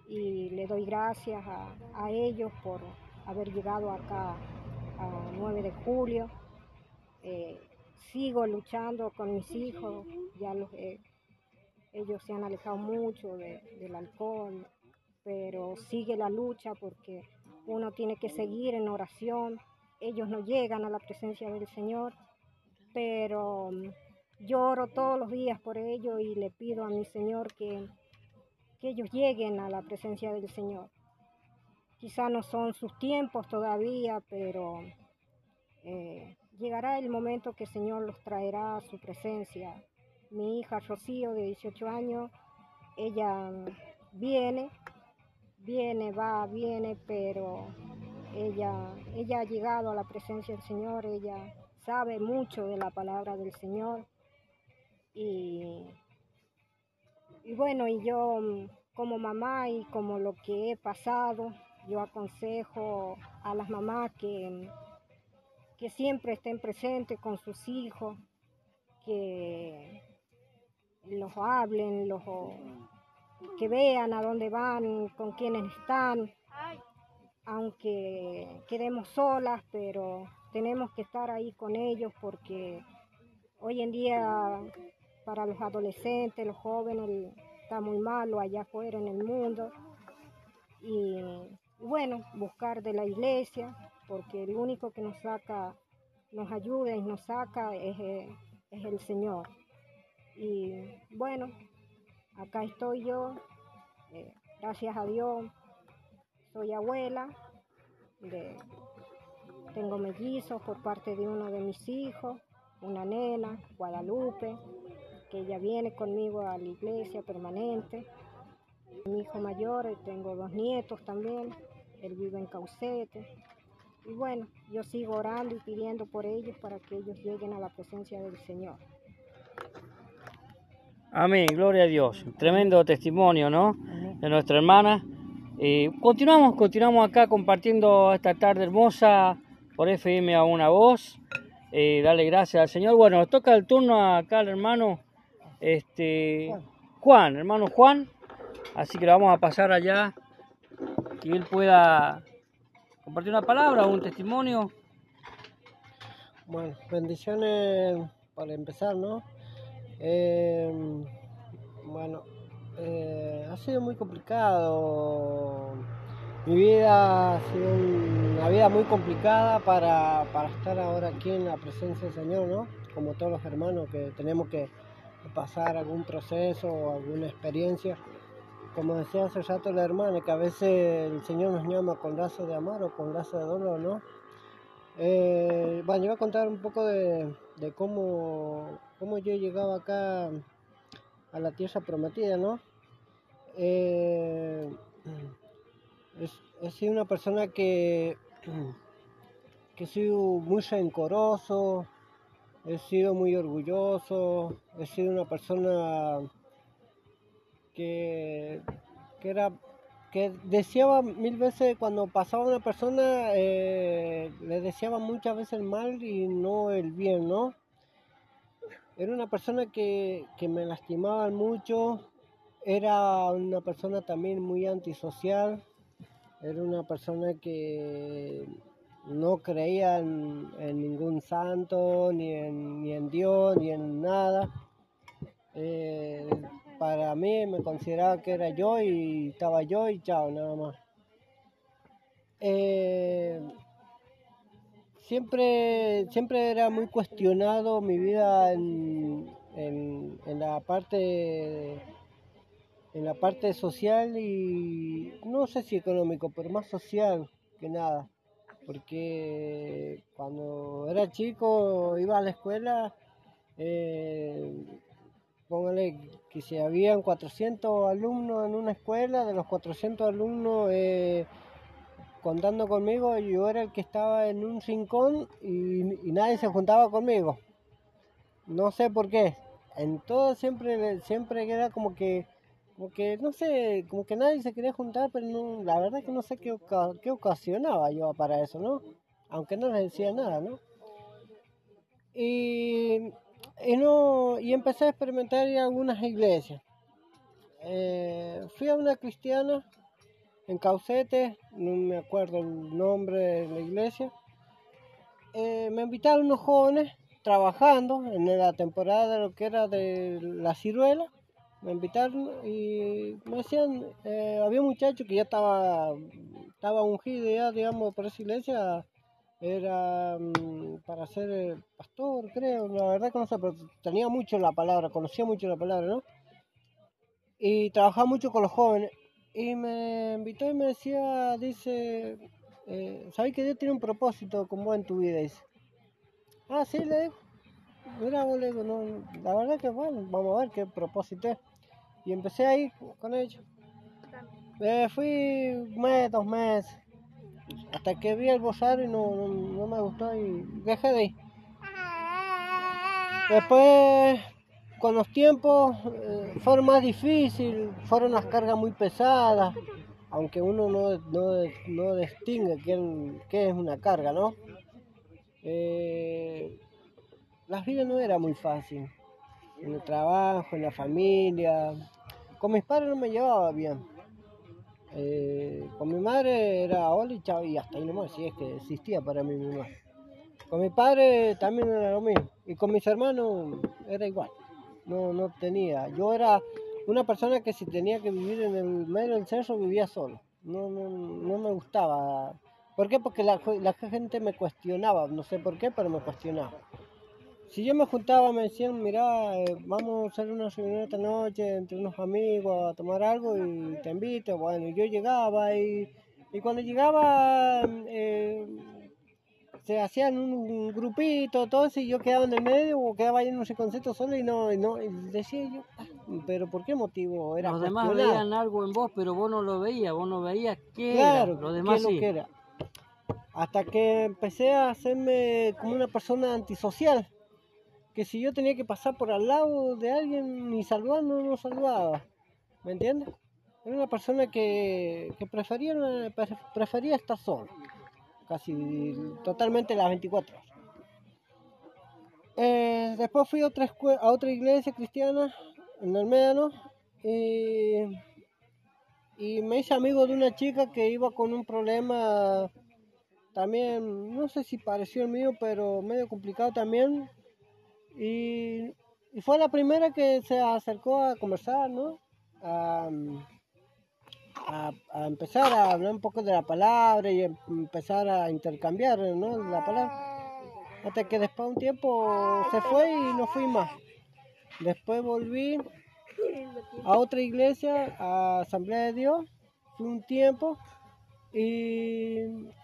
y le doy gracias a, a ellos por haber llegado acá a 9 de julio. Eh, sigo luchando con mis hijos, ya los, ellos se han alejado mucho de- del alcohol, pero sigue la lucha porque uno tiene que seguir en oración. Ellos no llegan a la presencia del Señor, pero mm, yo oro todos los días por ellos y le pido a mi Señor que, que ellos lleguen a la presencia del Señor. Quizá no son sus tiempos todavía, pero eh, llegará el momento que el Señor los traerá a su presencia. Mi hija Rocío, de 18 años, ella viene, viene, va, viene, pero ella, ella ha llegado a la presencia del Señor, ella sabe mucho de la palabra del Señor. Y, y bueno, y yo mm, como mamá y como lo que he pasado, yo aconsejo a las mamás que, que siempre estén presentes con sus hijos, que los hablen, los, que vean a dónde van, con quiénes están, aunque quedemos solas, pero tenemos que estar ahí con ellos porque hoy en día para los adolescentes, los jóvenes, está muy malo allá afuera en el mundo. Y bueno, buscar de la iglesia, porque el único que nos saca, nos ayuda y nos saca es, eh, es el Señor. Y bueno, acá estoy yo, eh, gracias a Dios, soy abuela, de, tengo mellizos por parte de uno de mis hijos, una nena, Guadalupe, que ella viene conmigo a la iglesia permanente. Mi hijo mayor, eh, tengo dos nietos también, él vive en Caucete. Y bueno, yo sigo orando y pidiendo por ellos para que ellos lleguen a la presencia del Señor. Amén, gloria a Dios. Tremendo testimonio, ¿no? De nuestra hermana. Eh, continuamos, continuamos acá compartiendo esta tarde hermosa por FM a una voz. Eh, dale gracias al Señor. Bueno, toca el turno acá al hermano este, Juan, hermano Juan. Así que lo vamos a pasar allá y él pueda compartir una palabra o un testimonio. Bueno, bendiciones para empezar, ¿no? Eh, bueno, eh, ha sido muy complicado. Mi vida ha sido una vida muy complicada para, para estar ahora aquí en la presencia del Señor, ¿no? Como todos los hermanos que tenemos que pasar algún proceso o alguna experiencia. Como decía hace rato la hermana, que a veces el Señor nos llama con lazo de amor o con lazo de dolor, ¿no? Eh, bueno, yo voy a contar un poco de, de cómo, cómo yo llegaba acá a la tierra prometida, ¿no? Eh, es- he sido una persona que, que he sido muy rencoroso, he sido muy orgulloso, he sido una persona que, que era que deseaba mil veces cuando pasaba una persona eh, le deseaba muchas veces el mal y no el bien, ¿no? Era una persona que, que me lastimaba mucho, era una persona también muy antisocial, era una persona que no creía en, ningún santo, ni en, ni en Dios, ni en nada. Eh, para mí me consideraba que era yo y estaba yo y chao, nada más. Eh, siempre, siempre era muy cuestionado mi vida en, en la parte en la parte social y no sé si económico, pero más social que nada. Porque cuando era chico iba a la escuela, eh, póngale que si habían 400 alumnos en una escuela, de los 400 alumnos eh, contando conmigo, yo era el que estaba en un rincón y, y nadie se juntaba conmigo. No sé por qué. En todo siempre, siempre era como que como que no sé, como que nadie se quería juntar, pero la verdad que no sé qué, qué ocasionaba yo para eso, ¿no? Aunque no les decía nada, ¿no? Y, y no, y empecé a experimentar en algunas iglesias. Eh, fui a una cristiana en Caucete, no me acuerdo el nombre de la iglesia. Eh, me invitaron unos jóvenes trabajando en la temporada de lo que era de la ciruela me invitaron y me decían, eh, había un muchacho que ya estaba, estaba ungido ya, digamos, por esa iglesia, era mm, para ser eh, pastor, creo, la verdad que no sé, pero tenía mucho la palabra, conocía mucho la palabra, ¿no? Y trabajaba mucho con los jóvenes. Y me invitó y me decía, dice, eh, ¿sabes que Dios tiene un propósito con vos en tu vida? Dice. Ah, sí, le digo. Mira, vos, le digo, no, la verdad que bueno, vamos a ver qué propósito es. Y empecé ahí con ellos. Eh, fui un mes, dos meses, hasta que vi el rosario y no, no, no me gustó y dejé de ir. Después, con los tiempos, eh, fueron más difíciles, fueron las cargas muy pesadas, aunque uno no, no, no distingue qué, qué es una carga, ¿no? Eh, la vida no era muy fácil. En el trabajo, en la familia. Con mis padres no me llevaba bien. Eh, con mi madre era hola y chao, y hasta ahí nomás, si es que existía para mí mi mamá. Con mi padre también era lo mismo. Y con mis hermanos era igual. No, no tenía. Yo era una persona que si tenía que vivir en el medio del cerro vivía solo. No, no, no me gustaba. ¿Por qué? Porque la, la gente me cuestionaba. No sé por qué, pero me cuestionaba. Si yo me juntaba, me decían, mira, eh, vamos a hacer una reunión esta noche entre unos amigos a tomar algo y te invito. Bueno, yo llegaba y, y cuando llegaba eh, se hacían un, un, grupito, todo eso, y yo quedaba en el medio o quedaba ahí en un concepto solo y no, y no y decía yo, ah, pero ¿por qué motivo era Los demás veían algo en vos, pero vos no lo veías, vos no veías qué Claro, era. Los demás qué es lo sí. que era. Hasta que empecé a hacerme como una persona antisocial. Que si yo tenía que pasar por al lado de alguien ni saludar, no saludaba. ¿Me entiendes? Era una persona que, que prefería, pre- prefería estar solo. Casi totalmente las 24 horas. Eh, después fui a otra, escue- a otra iglesia cristiana en el Médano y y me hice amigo de una chica que iba con un problema también, no sé si pareció el mío, pero medio complicado también. Y, fue la primera que se acercó a conversar, ¿no? A, a- empezar a hablar un poco de la palabra y em- empezar a intercambiar, ¿no? La palabra. Hasta que después de un tiempo se fue y no fui más. Después volví a otra iglesia, a Asamblea de Dios, fui un tiempo y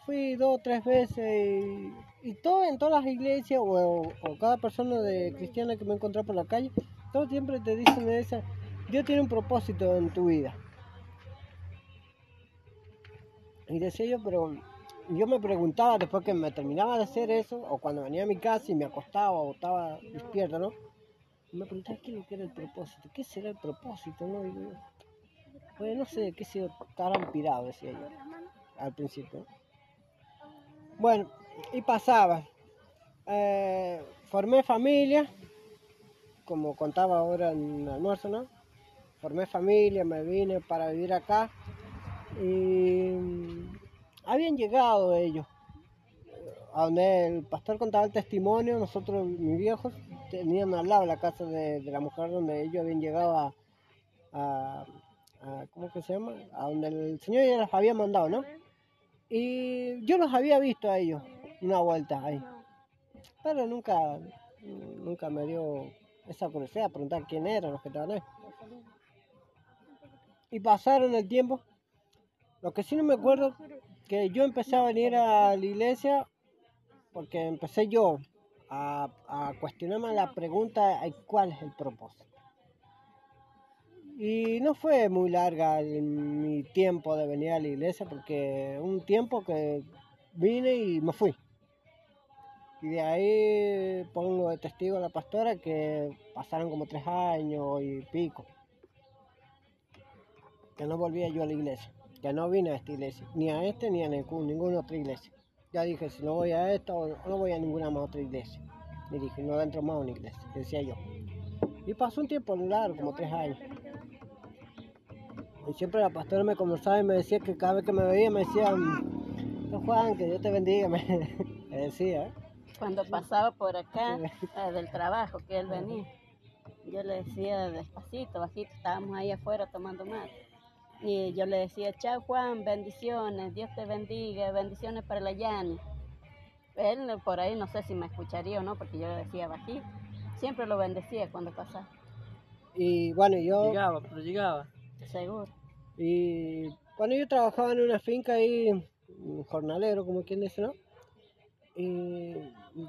fui dos o tres veces y, y todo en todas las iglesias o, o cada persona de cristiana que me encontré por la calle, todos siempre te dicen esa, Dios tiene un propósito en tu vida. Y decía yo, pero yo me preguntaba después que me terminaba de hacer eso, o cuando venía a mi casa y me acostaba o estaba despierta, ¿no? Me preguntaba qué era el propósito, qué será el propósito, ¿no? Y yo, pues no sé, qué sé, estarán pirado, decía yo, al principio. Bueno, y pasaba. Eh, formé familia, como contaba ahora en el almuerzo, ¿no? Formé familia, me vine para vivir acá y mm, habían llegado ellos. a donde el pastor contaba el testimonio, nosotros, mis viejos, tenían al lado la casa de, la mujer donde ellos habían llegado a, a- ¿cómo se llama? A donde el Señor ya los había mandado, ¿no? Y yo los había visto a ellos una vuelta ahí, pero nunca, nunca me dio esa curiosidad, preguntar quién eran los que estaban ahí. Y pasaron el tiempo. Lo que sí no me acuerdo, que yo empecé a venir a la iglesia porque empecé yo a, a cuestionarme la pregunta cuál es el propósito. Y no fue muy larga mi tiempo de venir a la iglesia porque un tiempo que vine y me fui. Y de ahí pongo de testigo a la pastora que pasaron como tres años y pico. Que no volvía yo a la iglesia. Que no vine a esta iglesia. Ni a este ni a ningún- ninguna otra iglesia. Ya dije, si no voy a esta, no voy a ninguna más otra iglesia. Y dije, no entro más a una iglesia, decía yo. Y pasó un tiempo largo, como tres años. Y siempre la pastora me conversaba y me decía que cada vez que me veía me decía, "Don Juan, que Dios te bendiga, me, decía. Cuando pasaba por acá eh, del trabajo que él venía, yo le decía despacito, bajito, estábamos ahí afuera tomando mate. Y yo le decía, chao Juan, bendiciones, Dios te bendiga, bendiciones para la Yani. Él por ahí no sé si me escucharía o no, porque yo le decía bajito. Siempre lo bendecía cuando pasaba, Y bueno, yo... Llegaba, pero llegaba. seguro. Y cuando yo trabajaba en una finca ahí, un jornalero, como quien dice, ¿no? Y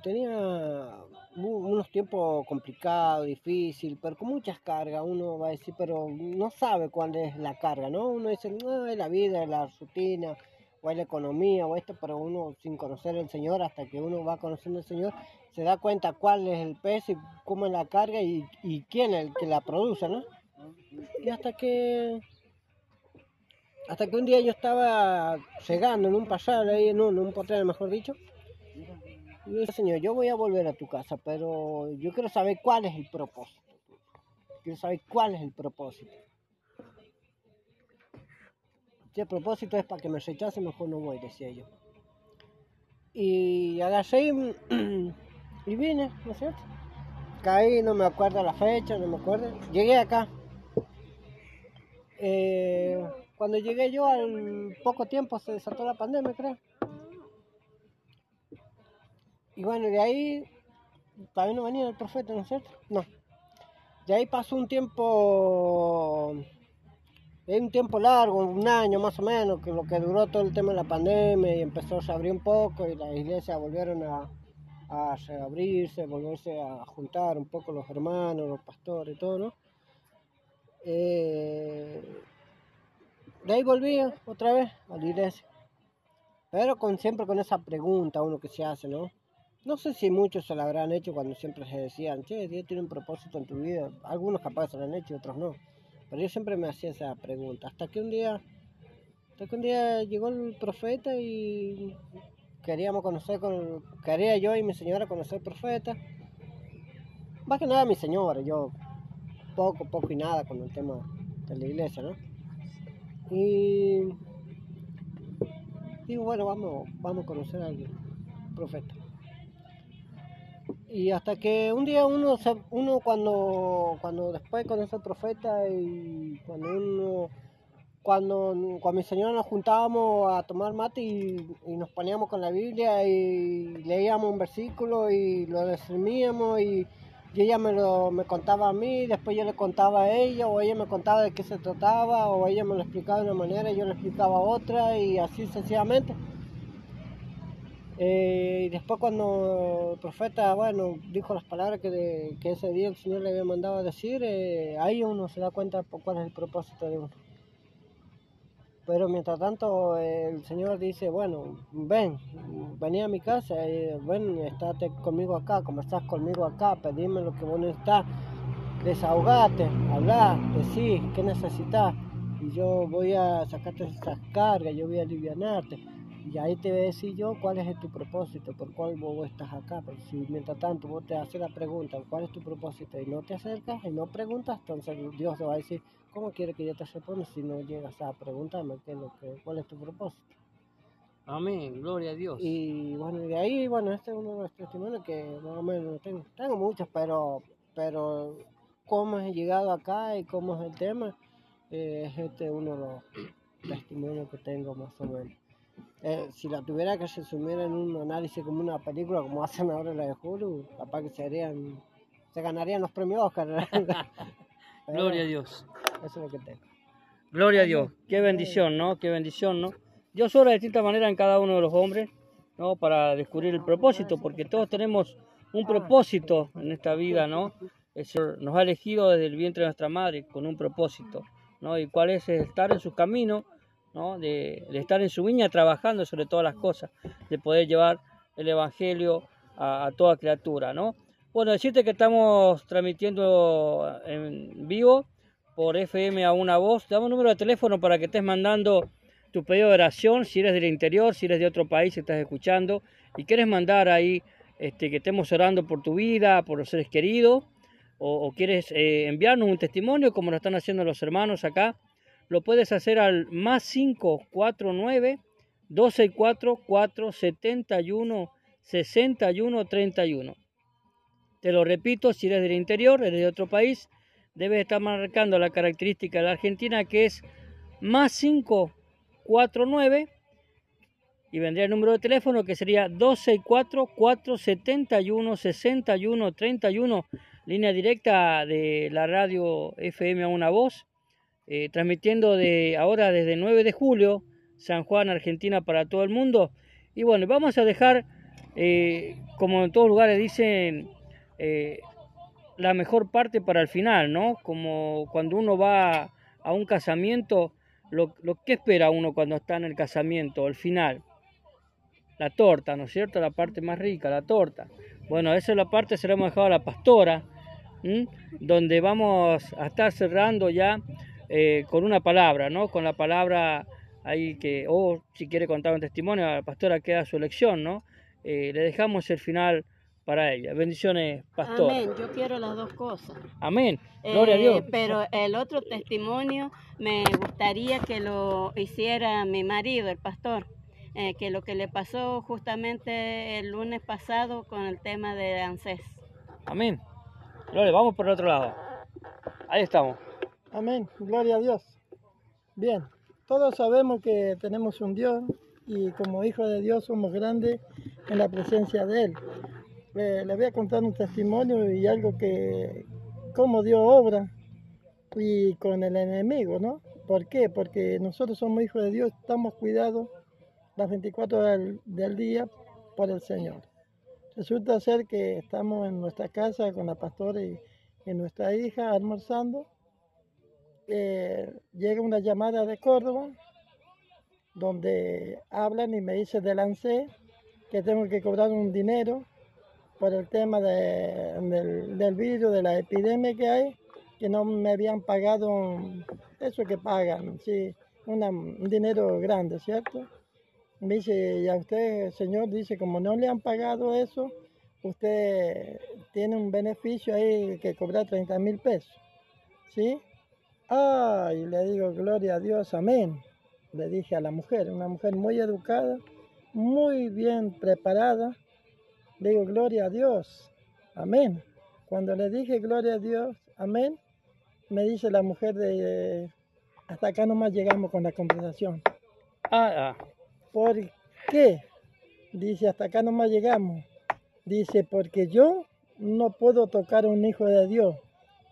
tenía unos tiempos complicados, difíciles, pero con muchas cargas. Uno va a decir, pero no sabe cuál es la carga, ¿no? Uno dice, no, es la vida, es la rutina, o es la economía, o esto, pero uno sin conocer al Señor, hasta que uno va conociendo al Señor, se da cuenta cuál es el peso y cómo es la carga y, quién es el que la produce, ¿no? Y hasta que hasta que un día yo estaba cegando en un pasar ahí, en un, en un potrero, mejor dicho. Yo Señor, yo voy a volver a tu casa, pero yo quiero saber cuál es el propósito. Quiero saber cuál es el propósito. Si el propósito es para que me rechace, mejor no voy, decía yo. Y agarré y, y vine, ¿no es cierto? Caí, no me acuerdo la fecha, no me acuerdo. Llegué acá. Eh, cuando llegué yo al poco tiempo se desató la pandemia, creo. Y bueno, de ahí todavía no venía el profeta, ¿no es cierto? No. De ahí pasó un tiempo, un tiempo largo, un año más o menos, que lo que duró todo el tema de la pandemia y empezó a abrir un poco y las iglesias volvieron a, a reabrirse, volverse a juntar un poco los hermanos, los pastores y todo, ¿no? Eh, de ahí volví otra vez a la iglesia. Pero con, siempre con esa pregunta uno que se hace, ¿no? No sé si muchos se la habrán hecho cuando siempre se decían, che, Dios tiene un propósito en tu vida. Algunos capaz se lo han hecho y otros no. Pero yo siempre me hacía esa pregunta. Hasta que un día, hasta que un día llegó el profeta y queríamos conocer, con, quería yo y mi señora conocer profeta. Más que nada mi señora, yo poco, poco y nada con el tema de la iglesia, ¿no? Y digo, bueno, vamos, vamos a conocer al profeta. Y hasta que un día uno, se- uno cuando, cuando después conoce al profeta y cuando uno, cuando con mi señora nos juntábamos a tomar mate y, nos poníamos con la Biblia y leíamos un versículo y lo y, y ella me lo me contaba a mí, después yo le contaba a ella, o ella me contaba de qué se trataba, o ella me lo explicaba de una manera y yo le explicaba otra, y así sencillamente. Eh, y después cuando el profeta, bueno, dijo las palabras que, que ese día el Señor le había mandado a decir, eh, ahí uno se da cuenta cuál es el propósito de uno. Pero mientras tanto el Señor dice, bueno, ven, vení a mi casa, ven, estate conmigo acá, conversás conmigo acá, pedime lo que vos necesitas, desahogate, hablar, decir qué necesitas, y yo voy a sacarte esas cargas, yo voy a alivianarte. Y ahí te voy a decir yo cuál es tu propósito, por cuál vos estás acá. Pero si mientras tanto vos te haces la pregunta, cuál es tu propósito, y no te acercas y no preguntas, entonces Dios te va a decir, ¿cómo quiere que yo te responda si no llegas a preguntarme qué es lo que, cuál es tu propósito? Amén, gloria a Dios. Y bueno, de ahí, bueno, este es uno de los testimonios que más o menos tengo. Tengo muchos, pero, pero cómo he llegado acá y cómo es el tema, eh, es este uno de los testimonios que tengo más o menos. Eh, si la tuviera que resumir en un análisis como una película, como hacen ahora la de Hulu, capaz que serían, se ganarían los premios Oscar. Gloria a Dios. Eso es lo que tengo. Gloria a Dios. Qué bendición, ¿no? Qué bendición, ¿no? Dios obra de distinta manera en cada uno de los hombres, ¿no? Para descubrir el propósito, porque todos tenemos un propósito en esta vida, ¿no? El Señor nos ha elegido desde el vientre de nuestra madre con un propósito, ¿no? Y cuál es estar en su camino, ¿no? De, estar en su viña trabajando sobre todas las cosas, de poder llevar el Evangelio a, toda criatura, ¿no? Bueno, decirte que estamos transmitiendo en vivo por FM a una voz. Te damos un número de teléfono para que estés mandando tu pedido de oración, si eres del interior, si eres de otro país, estás escuchando y quieres mandar ahí este, que estemos orando por tu vida, por los seres queridos, o, o quieres eh, enviarnos un testimonio como lo están haciendo los hermanos acá, lo puedes hacer al más 549 264 471 61 31. Te lo repito, si eres del interior, eres de otro país, debes estar marcando la característica de la Argentina que es más 549 y vendría el número de teléfono que sería 264-471-6131, línea directa de la radio FM a una voz, eh, transmitiendo de ahora desde 9 de julio, San Juan, Argentina, para todo el mundo. Y bueno, vamos a dejar, eh, como en todos lugares dicen, eh, la mejor parte para el final, ¿no? Como cuando uno va a un casamiento, lo, lo que espera uno cuando está en el casamiento, el final. La torta, ¿no es cierto? La parte más rica, la torta. Bueno, esa es la parte se la hemos dejado a la pastora, donde vamos a estar cerrando ya eh, con una palabra, ¿no? Con la palabra ahí que, o si quiere contar un testimonio, a la pastora queda su elección, ¿no? Eh, le dejamos el final para ella. Bendiciones, pastora. Amén, yo quiero las dos cosas. Amén. Gloria a Eh, Dios. Pero el otro testimonio me gustaría que lo hiciera mi marido, el pastor, eh, que lo que le pasó justamente el lunes pasado con el tema de ANSES. Amén. Gloria, vamos por el otro lado. Ahí estamos. Amén, gloria a Dios. Bien, todos sabemos que tenemos un Dios y como hijos de Dios somos grandes en la presencia de Él. Eh, les voy a contar un testimonio y algo que, cómo Dios obra y con el enemigo, ¿no? ¿Por qué? Porque nosotros somos hijos de Dios, estamos cuidados las 24 horas del, día por el Señor. Resulta ser que estamos en nuestra casa con la pastora y nuestra hija almorzando eh, llega una llamada de Córdoba donde hablan y me dice del ANSE que tengo que cobrar un dinero por el tema de- del, del virus, de la epidemia que hay, que no me habían pagado eso que pagan, sí, un dinero grande, ¿cierto? Me dice, y a usted, señor, dice, como no le han pagado eso, usted tiene un beneficio ahí que cobrar 30 mil pesos, ¿sí? Ay, le digo, gloria a Dios, amén. Le dije a la mujer, una mujer muy educada, muy bien preparada. Le digo, gloria a Dios, amén. Cuando le dije, gloria a Dios, amén, me dice la mujer de, hasta acá nomás llegamos con la conversación. Ah, ah. ¿Por qué? Dice, hasta acá nomás llegamos. Dice, porque yo no puedo tocar a un hijo de Dios,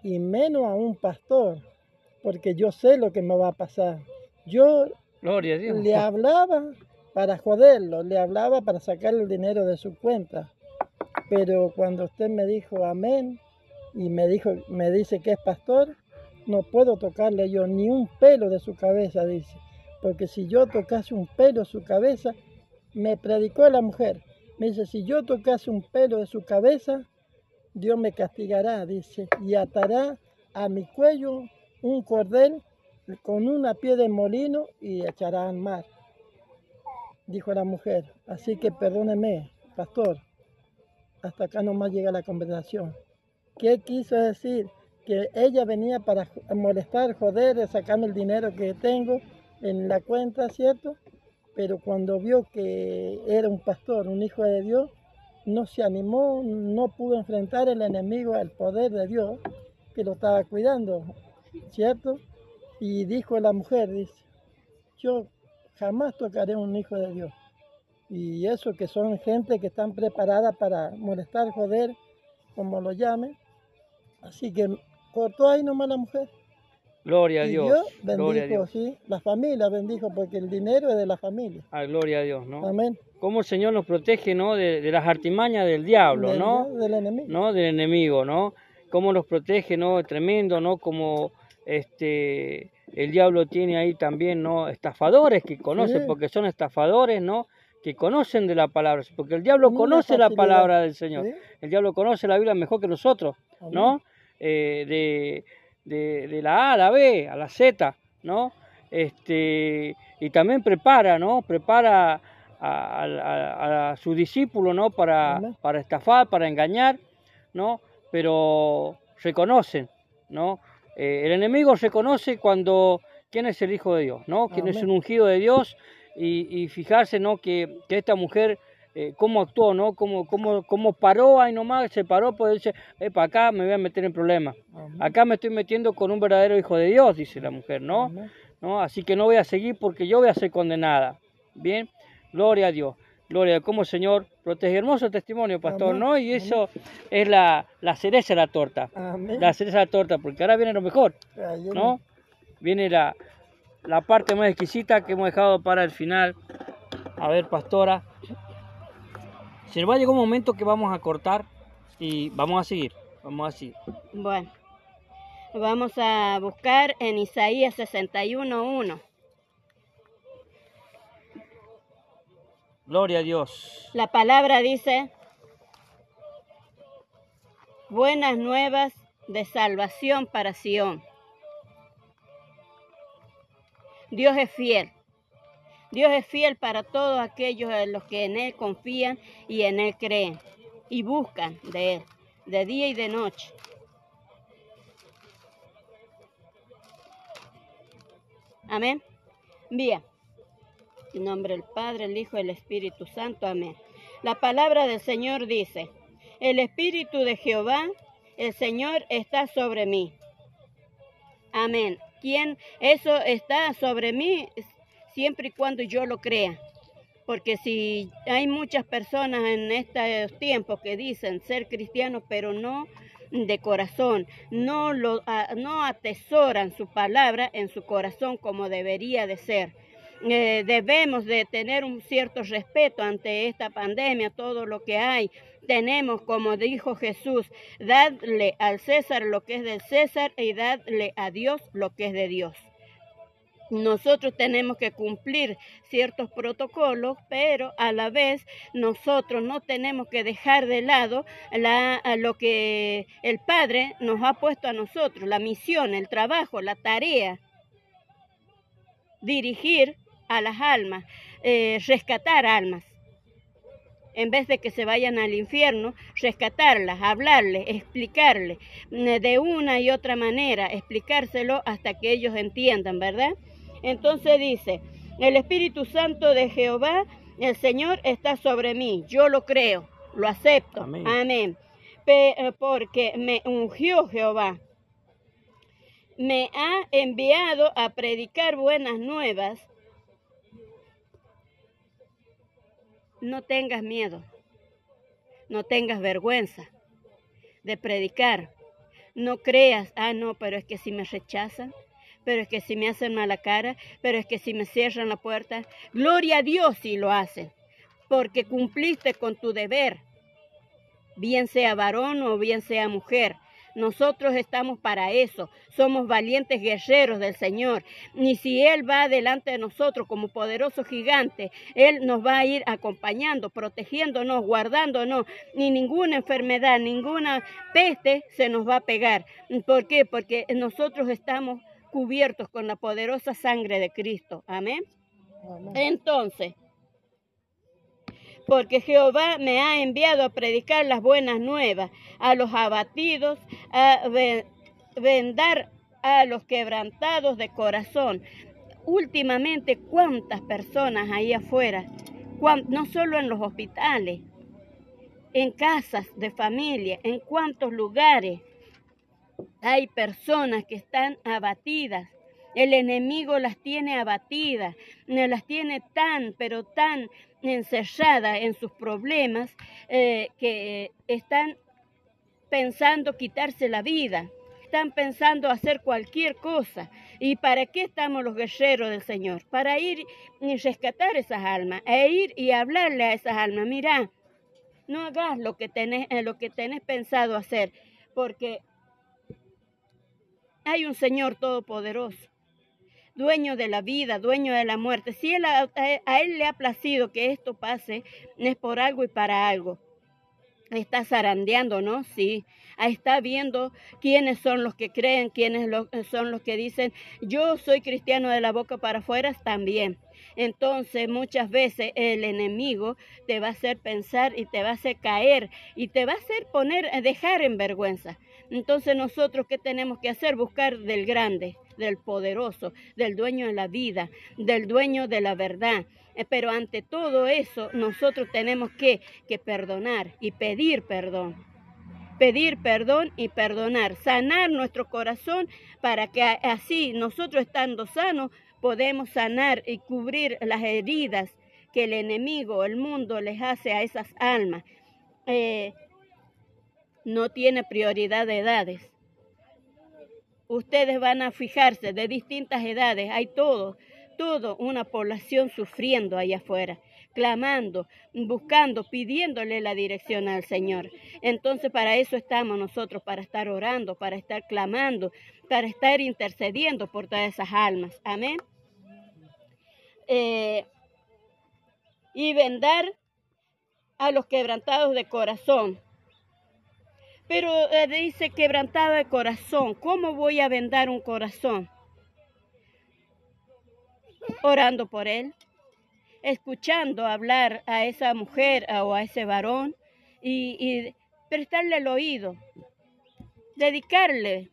y menos a un pastor, porque yo sé lo que me va a pasar. Yo Gloria a Dios. le hablaba para joderlo, le hablaba para sacar el dinero de su cuenta. Pero cuando usted me dijo amén y me dijo, me dice que es pastor, no puedo tocarle yo ni un pelo de su cabeza, dice. Porque si yo tocase un pelo de su cabeza, me predicó la mujer. Me dice, si yo tocase un pelo de su cabeza, Dios me castigará, dice, y atará a mi cuello un cordel con una pie de molino y echará al mar. Dijo la mujer, así que perdóneme, pastor, hasta acá nomás llega la conversación. ¿Qué quiso decir? Que ella venía para molestar, joder, sacarme el dinero que tengo en la cuenta, ¿cierto? pero cuando vio que era un pastor, un hijo de Dios, no se animó, no pudo enfrentar el enemigo al poder de Dios que lo estaba cuidando, ¿cierto? Y dijo la mujer, dice, yo jamás tocaré a un hijo de Dios. Y eso que son gente que están preparada para molestar, joder, como lo llamen. Así que cortó ahí nomás la mujer. Gloria a Y Dios. Dios Gloria a bendijo, Dios. sí, la familia bendijo, porque el dinero es de la familia. Ah, gloria a Dios, ¿no? Amén. Cómo el Señor nos protege, ¿no? De, de las artimañas del diablo, Del- ¿no? Del enemigo. ¿no? Del enemigo, ¿no? Cómo nos protege, ¿no? Tremendo, ¿no? Como este el diablo tiene ahí también, ¿no? Estafadores que conocen, Sí. porque son estafadores, ¿no? Que conocen de la palabra, porque el diablo conoce la palabra del Señor. ¿sí? El diablo conoce la Biblia mejor que nosotros. ¿no? Eh, de, de, de la A a la B, a la Z, ¿no? Este, y también prepara, ¿no? Prepara a, a- a- su discípulo, ¿no? Para, para estafar, para engañar, ¿no? Pero reconocen, ¿no? Eh, el enemigo reconoce cuando quién es el Hijo de Dios, ¿no? Quién es un ungido de Dios y, y fijarse, ¿no? Que, que esta mujer eh, cómo actuó, ¿no? Cómo, cómo, cómo paró ahí nomás, se paró, pues dice, para acá me voy a meter en problemas. Amén. Acá me estoy metiendo con un verdadero hijo de Dios, dice la mujer, ¿no? Amén. ¿no? Así que no voy a seguir porque yo voy a ser condenada. Bien, gloria a Dios. Gloria a Dios. Como el Señor protege. Hermoso testimonio, pastor, Amén. ¿no? Y eso es la, la cereza de la torta. Amén. La cereza de la torta, porque ahora viene lo mejor, ¿no? Viene la, la parte más exquisita que hemos dejado para el final. A ver, pastora. Se nos va a llegar un momento que vamos a cortar y vamos a seguir. Vamos a seguir. Bueno, vamos a buscar en Isaías 61.1. Gloria a Dios. La palabra dice, buenas nuevas de salvación para Sión. Dios es fiel. Dios es fiel para todos aquellos en los que en Él confían y en Él creen y buscan de Él, de día y de noche. Amén. Bien. En nombre del Padre, el Hijo y el Espíritu Santo. Amén. La palabra del Señor dice, el Espíritu de Jehová, el Señor está sobre mí. Amén. ¿Quién? Eso está sobre mí siempre y cuando yo lo crea. Porque si hay muchas personas en estos tiempos que dicen ser cristianos, pero no de corazón, no, lo, a- no atesoran su palabra en su corazón como debería de ser. Eh, debemos de tener un cierto respeto ante esta pandemia, todo lo que hay. Tenemos, como dijo Jesús, dadle al César lo que es del César y dadle a Dios lo que es de Dios. Nosotros tenemos que cumplir ciertos protocolos, pero a la vez nosotros no tenemos que dejar de lado la, lo que el Padre nos ha puesto a nosotros, la misión, el trabajo, la tarea, dirigir a las almas, eh, rescatar almas. En vez de que se vayan al infierno, rescatarlas, hablarles, explicarles eh, de una y otra manera, explicárselo hasta que ellos entiendan, ¿verdad? Entonces dice, el Espíritu Santo de Jehová, el Señor está sobre mí, yo lo creo, lo acepto, Amén. amén. Eh, porque me ungió Jehová, me ha enviado a predicar buenas nuevas. No tengas miedo, no tengas vergüenza de predicar. No creas, ah, no, pero es que si me rechazan, pero es que si me hacen mala cara, pero es que si me cierran la puerta. Gloria a Dios si lo hacen, porque cumpliste con tu deber, bien sea varón o bien sea mujer. Nosotros estamos para eso. Somos valientes guerreros del Señor. Y si Él va delante de nosotros como poderoso gigante, Él nos va a ir acompañando, protegiéndonos, guardándonos. Ni ninguna enfermedad, ninguna peste se nos va a pegar. ¿Por qué? Porque nosotros estamos cubiertos con la poderosa sangre de Cristo. Amén. Amén. Entonces, porque Jehová me ha enviado a predicar las buenas nuevas a los abatidos, a ve- vendar a los quebrantados de corazón. últimamente cuántas personas ahí afuera, no solo en los hospitales, en casas de familia, en cuántos lugares hay personas que están abatidas. El enemigo las tiene abatidas, las tiene tan, pero tan encerradas en sus problemas eh, que están pensando quitarse la vida, están pensando hacer cualquier cosa. ¿Y para qué estamos los guerreros del Señor? Para ir y rescatar esas almas, e ir y hablarle a esas almas. Mira, no hagas lo que tenés, eh, lo que tenés pensado hacer, porque hay un Señor todopoderoso, dueño de la vida, dueño de la muerte. Si él, a, a Él le ha placido que esto pase, es por algo y para algo. Está zarandeando, ¿no? Sí. Ahí está viendo quiénes son los que creen, quiénes lo- son los que dicen, yo soy cristiano de la boca para afuera también. Entonces muchas veces el enemigo te va a hacer pensar y te va a hacer caer y te va a hacer poner, eh, dejar en vergüenza. Entonces nosotros qué tenemos que hacer? Buscar del grande, del poderoso, del dueño de la vida, del dueño de la verdad. Eh, Pero ante todo eso nosotros tenemos que, que perdonar y pedir perdón. Pedir perdón y perdonar, sanar nuestro corazón para que así nosotros estando sanos podemos sanar y cubrir las heridas que el enemigo, el mundo les hace a esas almas. Eh, no tiene prioridad de edades. Ustedes van a fijarse de distintas edades, hay todo, todo una población sufriendo allá afuera, clamando, buscando, pidiéndole la dirección al Señor. Entonces para eso estamos nosotros, para estar orando, para estar clamando, para estar intercediendo por todas esas almas. Amén. Eh, y vendar a los quebrantados de corazón. Pero eh, dice quebrantado de corazón. ¿Cómo voy a vendar un corazón? Orando por él, escuchando hablar a esa mujer o a ese varón y, y prestarle el oído, dedicarle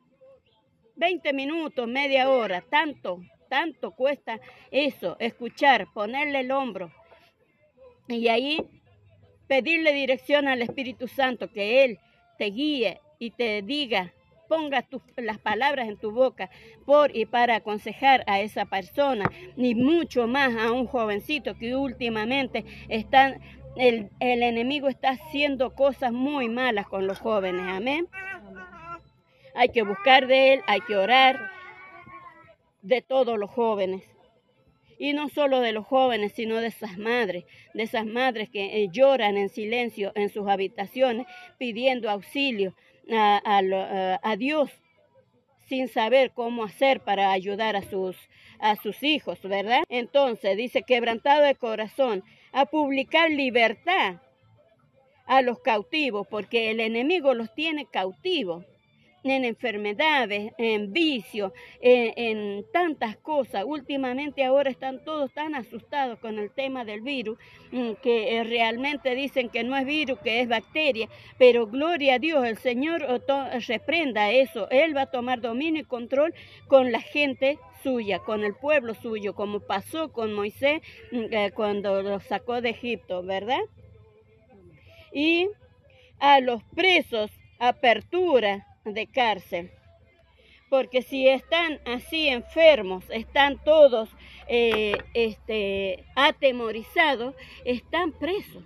20 minutos, media hora, tanto, tanto cuesta eso, escuchar, ponerle el hombro y ahí pedirle dirección al Espíritu Santo, que Él te guíe y te diga, ponga tus- las palabras en tu boca por y para aconsejar a esa persona, ni mucho más a un jovencito que últimamente están, el, el enemigo está haciendo cosas muy malas con los jóvenes, amén. Hay que buscar de Él, hay que orar de todos los jóvenes. Y no solo de los jóvenes, sino de esas madres, de esas madres que eh, lloran en silencio en sus habitaciones pidiendo auxilio a, a Dios sin saber cómo hacer para ayudar a sus hijos, ¿verdad? Entonces dice, quebrantado de corazón, a publicar libertad a los cautivos, porque el enemigo los tiene cautivos en enfermedades, en vicios, en, tantas cosas. Últimamente ahora están todos tan asustados con el tema del virus mm, que eh, realmente dicen que no es virus, que es bacteria, pero gloria a Dios, el Señor reprenda eso. Él va a tomar dominio y control con la gente suya, con el pueblo suyo, como pasó con Moisés mm, eh, cuando lo sacó de Egipto, ¿verdad? Y a los presos apertura de cárcel. Porque si están así enfermos, están todos eh, este, atemorizados, están presos.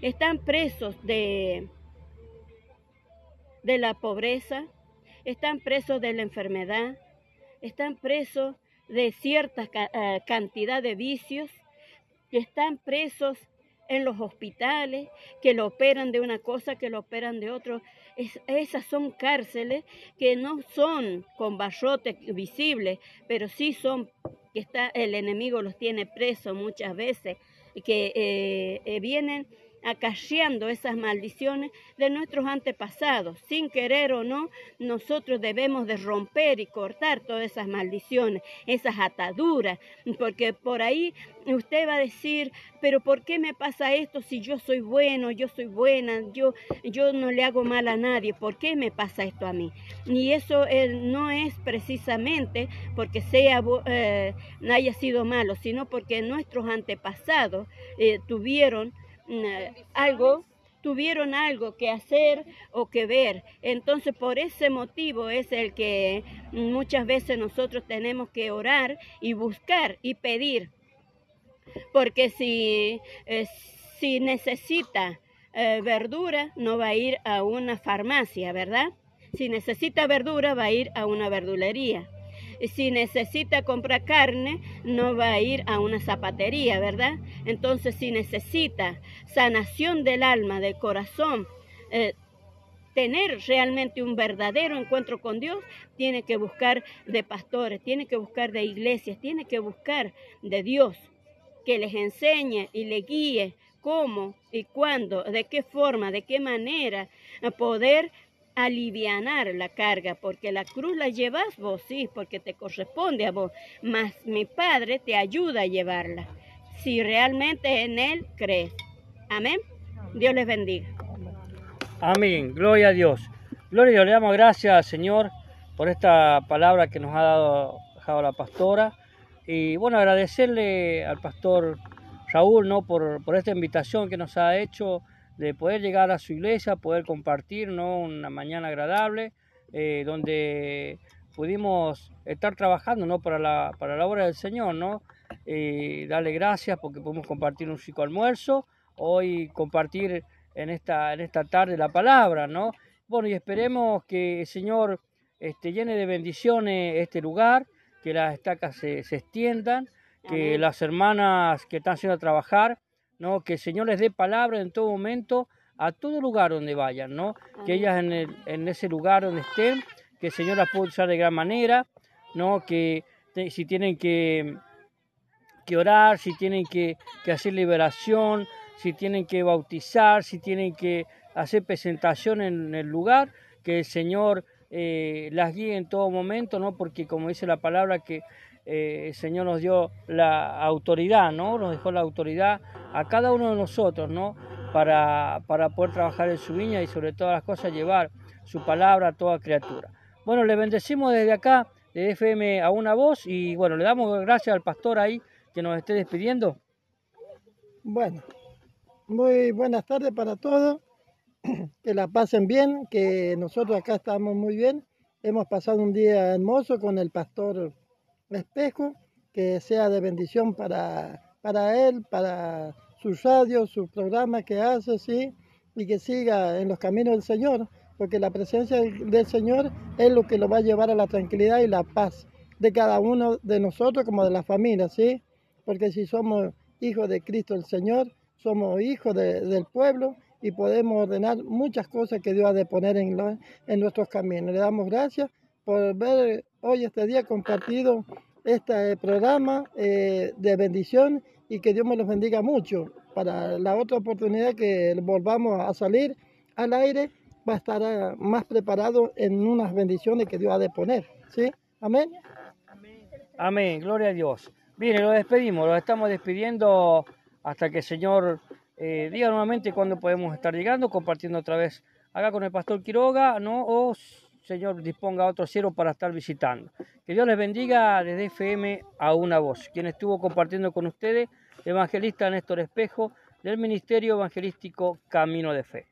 Están presos de, de la pobreza, están presos de la enfermedad, están presos de cierta eh, cantidad de vicios, están presos en los hospitales, que lo operan de una cosa, que lo operan de otro. Es- esas son cárceles que no son con barrotes visibles, pero sí son que está, el enemigo los tiene presos muchas veces, que eh, eh, vienen acarreando esas maldiciones de nuestros antepasados. Sin querer o no, nosotros debemos de romper y cortar todas esas maldiciones, esas ataduras, porque por ahí usted va a decir, pero ¿por qué me pasa esto si yo soy bueno, yo soy buena, yo, yo no le hago mal a nadie? ¿Por qué me pasa esto a mí? Y eso eh, no es precisamente porque sea, eh, haya sido malo, sino porque nuestros antepasados eh, tuvieron algo, tuvieron algo que hacer o que ver. Entonces, por ese motivo es el que muchas veces nosotros tenemos que orar y buscar y pedir. Porque si, eh, si necesita eh, verdura, no va a ir a una farmacia, ¿verdad? Si necesita verdura, va a ir a una verdulería si necesita comprar carne, no va a ir a una zapatería, ¿verdad? Entonces, si necesita sanación del alma, del corazón, eh, tener realmente un verdadero encuentro con Dios, tiene que buscar de pastores, tiene que buscar de iglesias, tiene que buscar de Dios, que les enseñe y le guíe cómo y cuándo, de qué forma, de qué manera poder alivianar la carga, porque la cruz la llevas vos, sí, porque te corresponde a vos, mas mi Padre te ayuda a llevarla, si realmente en Él crees. Amén. Dios les bendiga. Amén. Gloria a Dios. Gloria a Dios. Le damos gracias, Señor, por esta palabra que nos ha dado, dejado la pastora. Y bueno, agradecerle al pastor Raúl, ¿no? Por, por esta invitación que nos ha hecho de poder llegar a su iglesia, poder compartir ¿no? una mañana agradable, eh, donde pudimos estar trabajando ¿no? para, la, para la obra del Señor, ¿no? Eh, darle gracias porque pudimos compartir un chico almuerzo, hoy compartir en esta, en esta tarde la palabra, ¿no? Bueno, y esperemos que el Señor este, llene de bendiciones este lugar, que las estacas se, se extiendan, que las hermanas que están haciendo a trabajar ¿no? Que el Señor les dé palabra en todo momento a todo lugar donde vayan, ¿no? Que ellas en, el, en ese lugar donde estén, que el Señor las pueda usar de gran manera, ¿no? Que si tienen que, que orar, si tienen que, que, hacer liberación, si tienen que bautizar, si tienen que hacer presentación en el lugar, que el Señor eh, las guíe en todo momento, ¿no? Porque como dice la palabra que eh, el Señor nos dio la autoridad, ¿no? Nos dejó la autoridad a cada uno de nosotros, ¿no? Para, para poder trabajar en su viña y sobre todas las cosas llevar su palabra a toda criatura. Bueno, le bendecimos desde acá, de FM a una voz, y bueno, le damos gracias al pastor ahí que nos esté despidiendo. Bueno, muy buenas tardes para todos, que la pasen bien, que nosotros acá estamos muy bien. Hemos pasado un día hermoso con el pastor espejo, que sea de bendición para, para él, para sus radios, sus programas que hace, ¿sí? y que siga en los caminos del Señor, porque la presencia del Señor es lo que lo va a llevar a la tranquilidad y la paz de cada uno de nosotros como de la familia, ¿sí? Porque si somos hijos de Cristo el Señor, somos hijos del pueblo y podemos ordenar muchas cosas que Dios ha de poner en, en nuestros caminos. Le damos gracias por ver hoy este día compartido este programa eh, de bendición y que Dios me los bendiga mucho. Para la otra oportunidad que volvamos a salir al aire, va a estar ah, más preparado en unas bendiciones que Dios ha de poner. ¿Sí? Amén. Amén. Gloria a Dios. Bien, lo despedimos, lo estamos despidiendo hasta que el Señor eh, diga nuevamente cuándo podemos estar llegando, compartiendo otra vez acá con el pastor Quiroga, ¿no? O Señor disponga otro cielo para estar visitando. Que Dios les bendiga desde FM a una voz. Quien estuvo compartiendo con ustedes, evangelista Néstor Espejo, del Ministerio Evangelístico Camino de Fe.